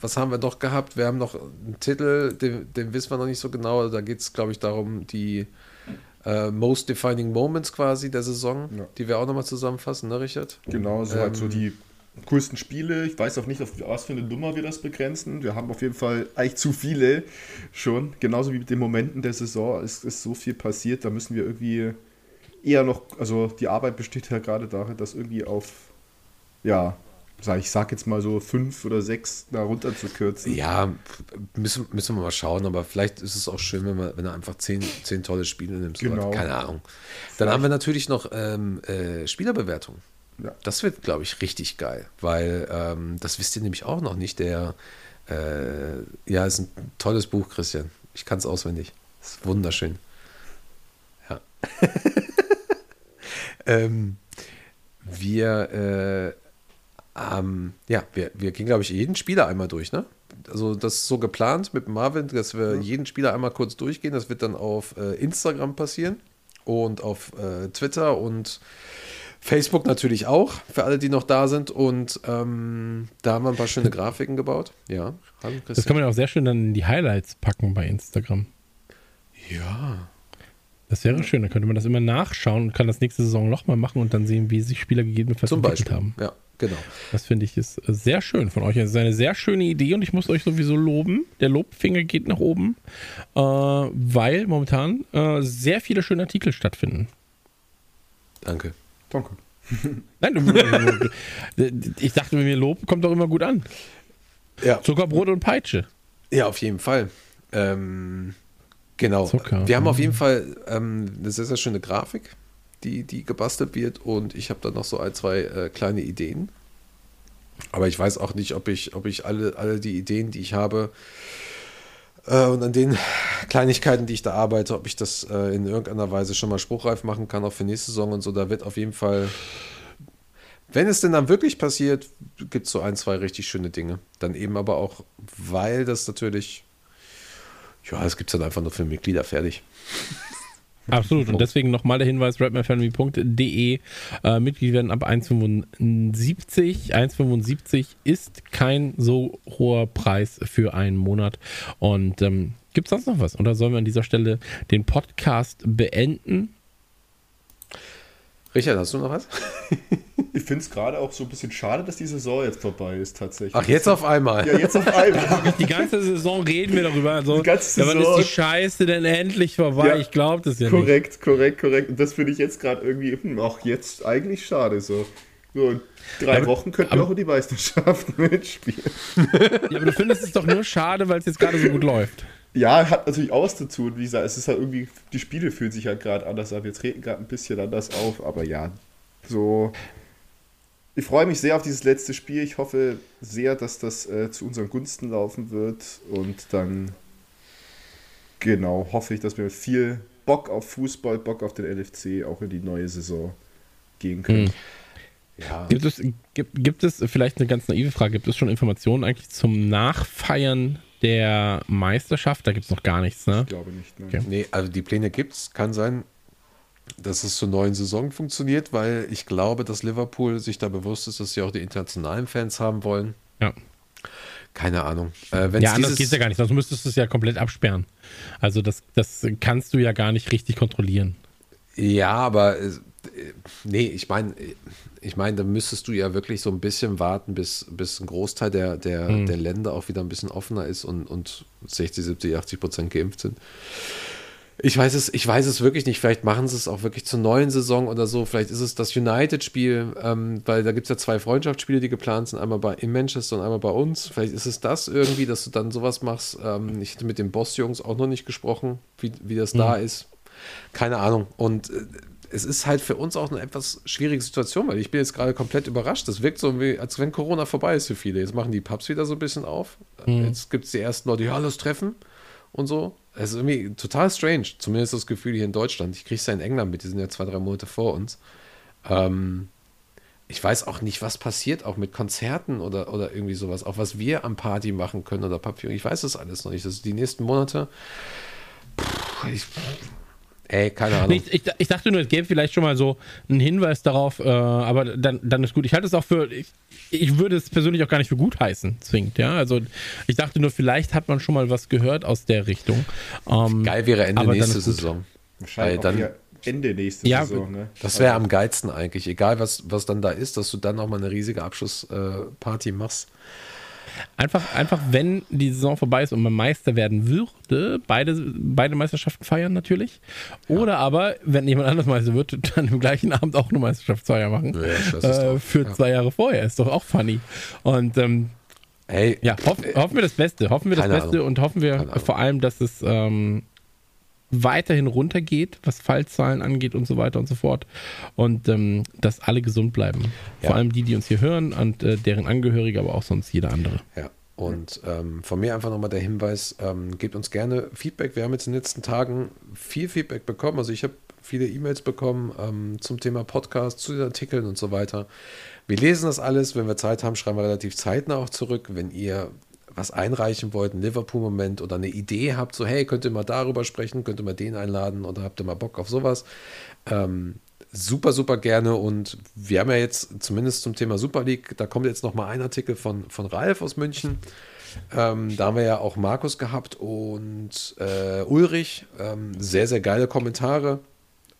was haben wir noch gehabt? Wir haben noch einen Titel, den, den wissen wir noch nicht so genau. Da geht es, glaube ich, darum, die äh, Most Defining Moments quasi der Saison, Ja. die wir auch nochmal zusammenfassen, ne, Richard? Genau, so halt so Ähm, die coolsten Spiele. Ich weiß auch nicht, auf was für eine Nummer wir das begrenzen. Wir haben auf jeden Fall eigentlich zu viele schon. Genauso wie mit den Momenten der Saison. Es ist so viel passiert. Da müssen wir irgendwie eher noch, also die Arbeit besteht ja gerade darin, das irgendwie auf, ja, ich sag jetzt mal so fünf oder sechs da runter zu kürzen. Ja, müssen, müssen wir mal schauen, aber vielleicht ist es auch schön, wenn, man, wenn du einfach zehn, zehn tolle Spiele nimmst. Genau. Keine Ahnung. Dann haben wir natürlich noch ähm, äh, Spielerbewertung. Ja. Das wird, glaube ich, richtig geil, weil ähm, das wisst ihr nämlich auch noch nicht. Der, äh, ja, ist ein tolles Buch, Christian. Ich kann es auswendig. Ist wunderschön. Ja. ähm, wir, äh, ähm, ja, wir, wir gehen, glaube ich, jeden Spieler einmal durch, ne? Also das ist so geplant mit Marvin, dass wir jeden Spieler einmal kurz durchgehen. Das wird dann auf äh, Instagram passieren und auf äh, Twitter und Facebook natürlich auch, für alle, die noch da sind. Und ähm, da haben wir ein paar schöne Grafiken gebaut. Ja, Das kann man ja auch sehr schön dann in die Highlights packen bei Instagram. Ja. Das wäre schön, dann könnte man das immer nachschauen und kann das nächste Saison nochmal machen und dann sehen, wie sich Spieler gegebenenfalls Zum entwickelt Beispiel. haben. Ja, genau. Das finde ich ist äh, sehr schön von euch. Es ist eine sehr schöne Idee und ich muss euch sowieso loben. Der Lobfinger geht nach oben, äh, weil momentan äh, sehr viele schöne Artikel stattfinden. Danke. Danke. Nein, du, ich dachte mir, Lob kommt doch immer gut an. Ja. Zuckerbrot und Peitsche. Ja, auf jeden Fall. Ähm, genau. Zucker. Wir haben auf jeden Fall ähm, eine sehr, sehr schöne Grafik, die, die gebastelt wird und ich habe da noch so ein, zwei äh, kleine Ideen. Aber ich weiß auch nicht, ob ich, ob ich alle, alle die Ideen, die ich habe äh, und an den Kleinigkeiten, die ich da arbeite, ob ich das äh, in irgendeiner Weise schon mal spruchreif machen kann, auch für nächste Saison und so. Da wird auf jeden Fall, wenn es denn dann wirklich passiert, gibt es so ein, zwei richtig schöne Dinge. Dann eben aber auch, weil das natürlich, ja, das gibt es dann einfach nur für Mitglieder fertig. Absolut. Und deswegen nochmal der Hinweis: rapmafamily.de. Äh, Mitglied werden ab 1,75. 1,75 ist kein so hoher Preis für einen Monat. Und ähm, gibt es sonst noch was? Oder sollen wir an dieser Stelle den Podcast beenden? Richard, hast du noch was? Ich finde es gerade auch so ein bisschen schade, dass die Saison jetzt vorbei ist, tatsächlich. Ach, jetzt auf einmal. Ja, jetzt auf einmal. Die ganze Saison reden wir darüber. Also, Die ganze ja, wann Saison. ist die Scheiße denn endlich vorbei? Ja. Ich glaube das ja nicht. korrekt, korrekt, korrekt. Und das finde ich jetzt gerade irgendwie, hm, auch jetzt eigentlich schade so. So, in drei aber- Wochen könnten wir auch in die Meisterschaft mitspielen. Ja, aber du findest es doch nur schade, weil es jetzt gerade so gut läuft. Ja, hat natürlich auch was zu tun. Wie gesagt, es ist halt irgendwie, die Spiele fühlen sich halt gerade anders an. Wir treten gerade ein bisschen anders auf, aber ja, so. Ich freue mich sehr auf dieses letzte Spiel. Ich hoffe sehr, dass das äh, zu unseren Gunsten laufen wird. Und dann, genau, hoffe ich, dass wir mit viel Bock auf Fußball, Bock auf den LFC auch in die neue Saison gehen können. Hm. Ja. Gibt es, gibt, gibt es, vielleicht eine ganz naive Frage, gibt es schon Informationen eigentlich zum Nachfeiern der Meisterschaft? Da gibt es noch gar nichts, ne? Ich glaube nicht. Ne? Okay. Nee, also die Pläne gibt's. Kann sein, dass es zur neuen Saison funktioniert, weil ich glaube, dass Liverpool sich da bewusst ist, dass sie auch die internationalen Fans haben wollen. Ja. Keine Ahnung. Äh, Ja, anders geht es ja gar nicht, sonst müsstest du es ja komplett absperren. Also das, das kannst du ja gar nicht richtig kontrollieren. Ja, aber äh, nee, ich meine, ich meine, da müsstest du ja wirklich so ein bisschen warten, bis, bis ein Großteil der, der, Mhm. der Länder auch wieder ein bisschen offener ist und, und 60, 70, 80 Prozent geimpft sind. Ich weiß es, ich weiß es wirklich nicht. Vielleicht machen sie es auch wirklich zur neuen Saison oder so. Vielleicht ist es das United-Spiel, ähm, weil da gibt es ja zwei Freundschaftsspiele, die geplant sind, einmal bei, in Manchester und einmal bei uns. Vielleicht ist es das irgendwie, dass du dann sowas machst. Ähm, ich hatte mit den Boss-Jungs auch noch nicht gesprochen, wie, wie das da ist. Keine Ahnung. Und äh, es ist halt für uns auch eine etwas schwierige Situation, weil ich bin jetzt gerade komplett überrascht. Das wirkt so, wie, als wenn Corona vorbei ist für viele. Jetzt machen die Pubs wieder so ein bisschen auf. Jetzt gibt es die ersten Leute, ja, lass treffen und so. Es ist irgendwie total strange. Zumindest das Gefühl hier in Deutschland. Ich kriege es ja in England mit, die sind ja zwei, drei Monate vor uns. Ähm, ich weiß auch nicht, was passiert, auch mit Konzerten oder, oder irgendwie sowas. Auch was wir am Party machen können oder Papier. Ich weiß das alles noch nicht. Das ist die nächsten Monate. Puh, ich, ey, keine Ahnung. Ich, ich, ich dachte nur, es gäbe vielleicht schon mal so einen Hinweis darauf, äh, aber dann, dann ist gut. Ich halte es auch für, ich, ich würde es persönlich auch gar nicht für gut heißen, zwingend, ja. Also ich dachte nur, vielleicht hat man schon mal was gehört aus der Richtung. Ähm, Geil wäre Ende nächste. Saison. Wahrscheinlich dann- Ende nächste Ja, Saison. Ne? Das wäre am geilsten eigentlich. Egal, was, was dann da ist, dass du dann auch mal eine riesige Abschlussparty äh, machst. Einfach, einfach, wenn die Saison vorbei ist und man Meister werden würde, beide, beide Meisterschaften feiern natürlich. Oder aber, wenn jemand anders Meister wird, dann im gleichen Abend auch eine Meisterschaftsfeier machen. Ja, äh, für Ja. zwei Jahre vorher. Ist doch auch funny. Und ähm, Hey, ja, hoff, hoffen wir das Beste. Hoffen wir das Keine Beste Ahnung. und hoffen wir vor allem, dass es ähm, weiterhin runtergeht, was Fallzahlen angeht und so weiter und so fort. Und ähm, dass alle gesund bleiben. Ja. Vor allem die, die uns hier hören und äh, deren Angehörige, aber auch sonst jeder andere. Ja, und ähm, von mir einfach nochmal der Hinweis, ähm, gebt uns gerne Feedback. Wir haben jetzt in den letzten Tagen viel Feedback bekommen. Also ich habe viele E-Mails bekommen ähm, zum Thema Podcast, zu den Artikeln und so weiter. Wir lesen das alles. Wenn wir Zeit haben, schreiben wir relativ zeitnah auch zurück. Wenn ihr was einreichen wollt, einen Liverpool-Moment oder eine Idee habt, so hey, könnt ihr mal darüber sprechen, könnt ihr mal den einladen oder habt ihr mal Bock auf sowas, ähm, super, super gerne. Und wir haben ja jetzt zumindest zum Thema Super League, da kommt jetzt noch mal ein Artikel von, von Ralf aus München. Ähm, da haben wir ja auch Markus gehabt und äh, Ulrich. Ähm, sehr, sehr geile Kommentare.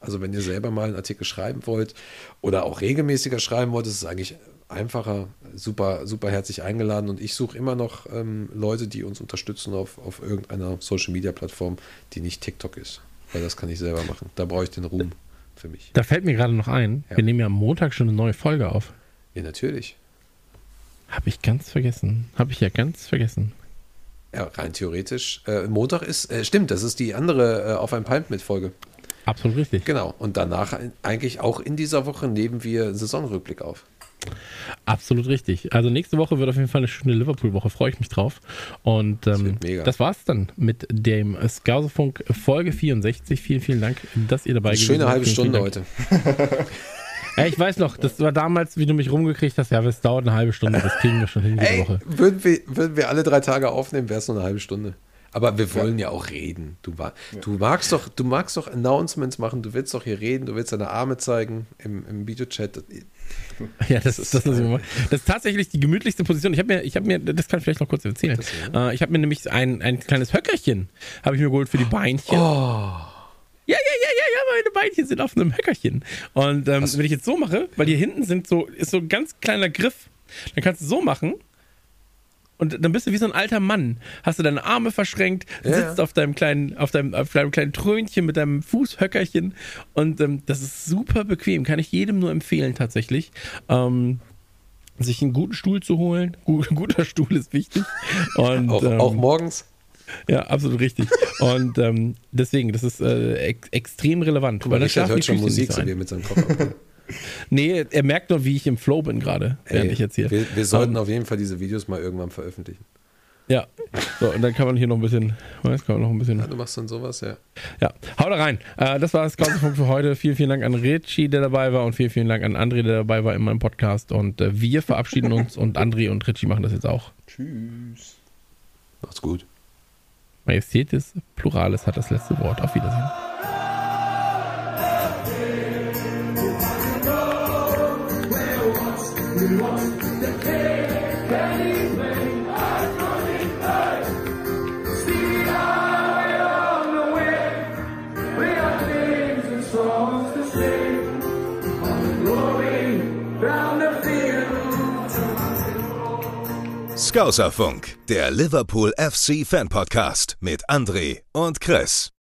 Also wenn ihr selber mal einen Artikel schreiben wollt oder auch regelmäßiger schreiben wollt, ist es eigentlich einfacher, super, super herzlich eingeladen. Und ich suche immer noch ähm, Leute, die uns unterstützen auf, auf irgendeiner Social-Media-Plattform, die nicht TikTok ist. Weil das kann ich selber machen. Da brauche ich den Ruhm für mich. Da fällt mir gerade noch ein, Ja. wir nehmen ja am Montag schon eine neue Folge auf. Ja, natürlich. Habe ich ganz vergessen. Habe ich ja ganz vergessen. Ja, rein theoretisch. Äh, Montag ist, äh, stimmt, das ist die andere äh, auf ein Palm mit Folge. Absolut richtig. Genau. Und danach eigentlich auch in dieser Woche nehmen wir einen Saisonrückblick auf. Absolut richtig. Also nächste Woche wird auf jeden Fall eine schöne Liverpool-Woche, freue ich mich drauf. Und ähm, mega. das war's dann mit dem Skausefunk Folge 64. Vielen, vielen Dank, dass ihr dabei gewesen schöne seid. halbe Vielen, vielen Stunde heute. Ja, ich weiß noch, das war damals, wie du mich rumgekriegt hast, ja, es dauert eine halbe Stunde, das kriegen wir schon hin diese Ey, Woche. würden wir, würden wir alle drei Tage aufnehmen, wäre es nur eine halbe Stunde. Aber wir wollen ja, auch reden. Du, wa- du, magst doch, du magst doch Announcements machen, du willst doch hier reden, du willst deine Arme zeigen im, im Videochat. Ja, das ist das, mache. Das ist tatsächlich die gemütlichste Position. Ich habe mir, ich habe mir, das kann ich vielleicht noch kurz erzählen. Äh, ich habe mir nämlich ein, ein kleines Höckerchen, habe ich mir geholt für die Beinchen. Ja, ja, ja, ja, ja, meine Beinchen sind auf einem Höckerchen. Und ähm, wenn ich jetzt so mache, weil hier hinten sind so, ist so ein ganz kleiner Griff, dann kannst du so machen. Und dann bist du wie so ein alter Mann. Hast du deine Arme verschränkt, Ja, sitzt auf deinem kleinen, auf deinem, auf deinem kleinen Trönchen mit deinem Fußhöckerchen. Und ähm, das ist super bequem. Kann ich jedem nur empfehlen, tatsächlich. Ähm, sich einen guten Stuhl zu holen. Gu- Ein guter Stuhl ist wichtig. Und, Auch, ähm, auch morgens. ja, absolut richtig. Und ähm, deswegen, das ist äh, ex extrem relevant. Guck mal, dann Richard hört schon Musik, wie er mit seinem Kopf. Nee, er merkt nur, wie ich im Flow bin gerade, während Ey, ich jetzt hier. Wir, wir sollten Ähm, auf jeden Fall diese Videos mal irgendwann veröffentlichen. Ja. So, und dann kann man hier noch ein bisschen, weiß, kann man noch ein bisschen. Ja, du machst dann sowas, ja. Ja, haut da rein. Äh, das war das ganze Punkt für heute. Vielen, vielen Dank an Richie, der dabei war und vielen, vielen Dank an André, der dabei war in meinem Podcast. Und äh, wir verabschieden uns und André und Richie machen das jetzt auch. Tschüss. Macht's gut. Majestätis Pluralis hat das letzte Wort. Auf Wiedersehen. Scouserfunk, der Liverpool FC Fan Podcast mit André und Chris.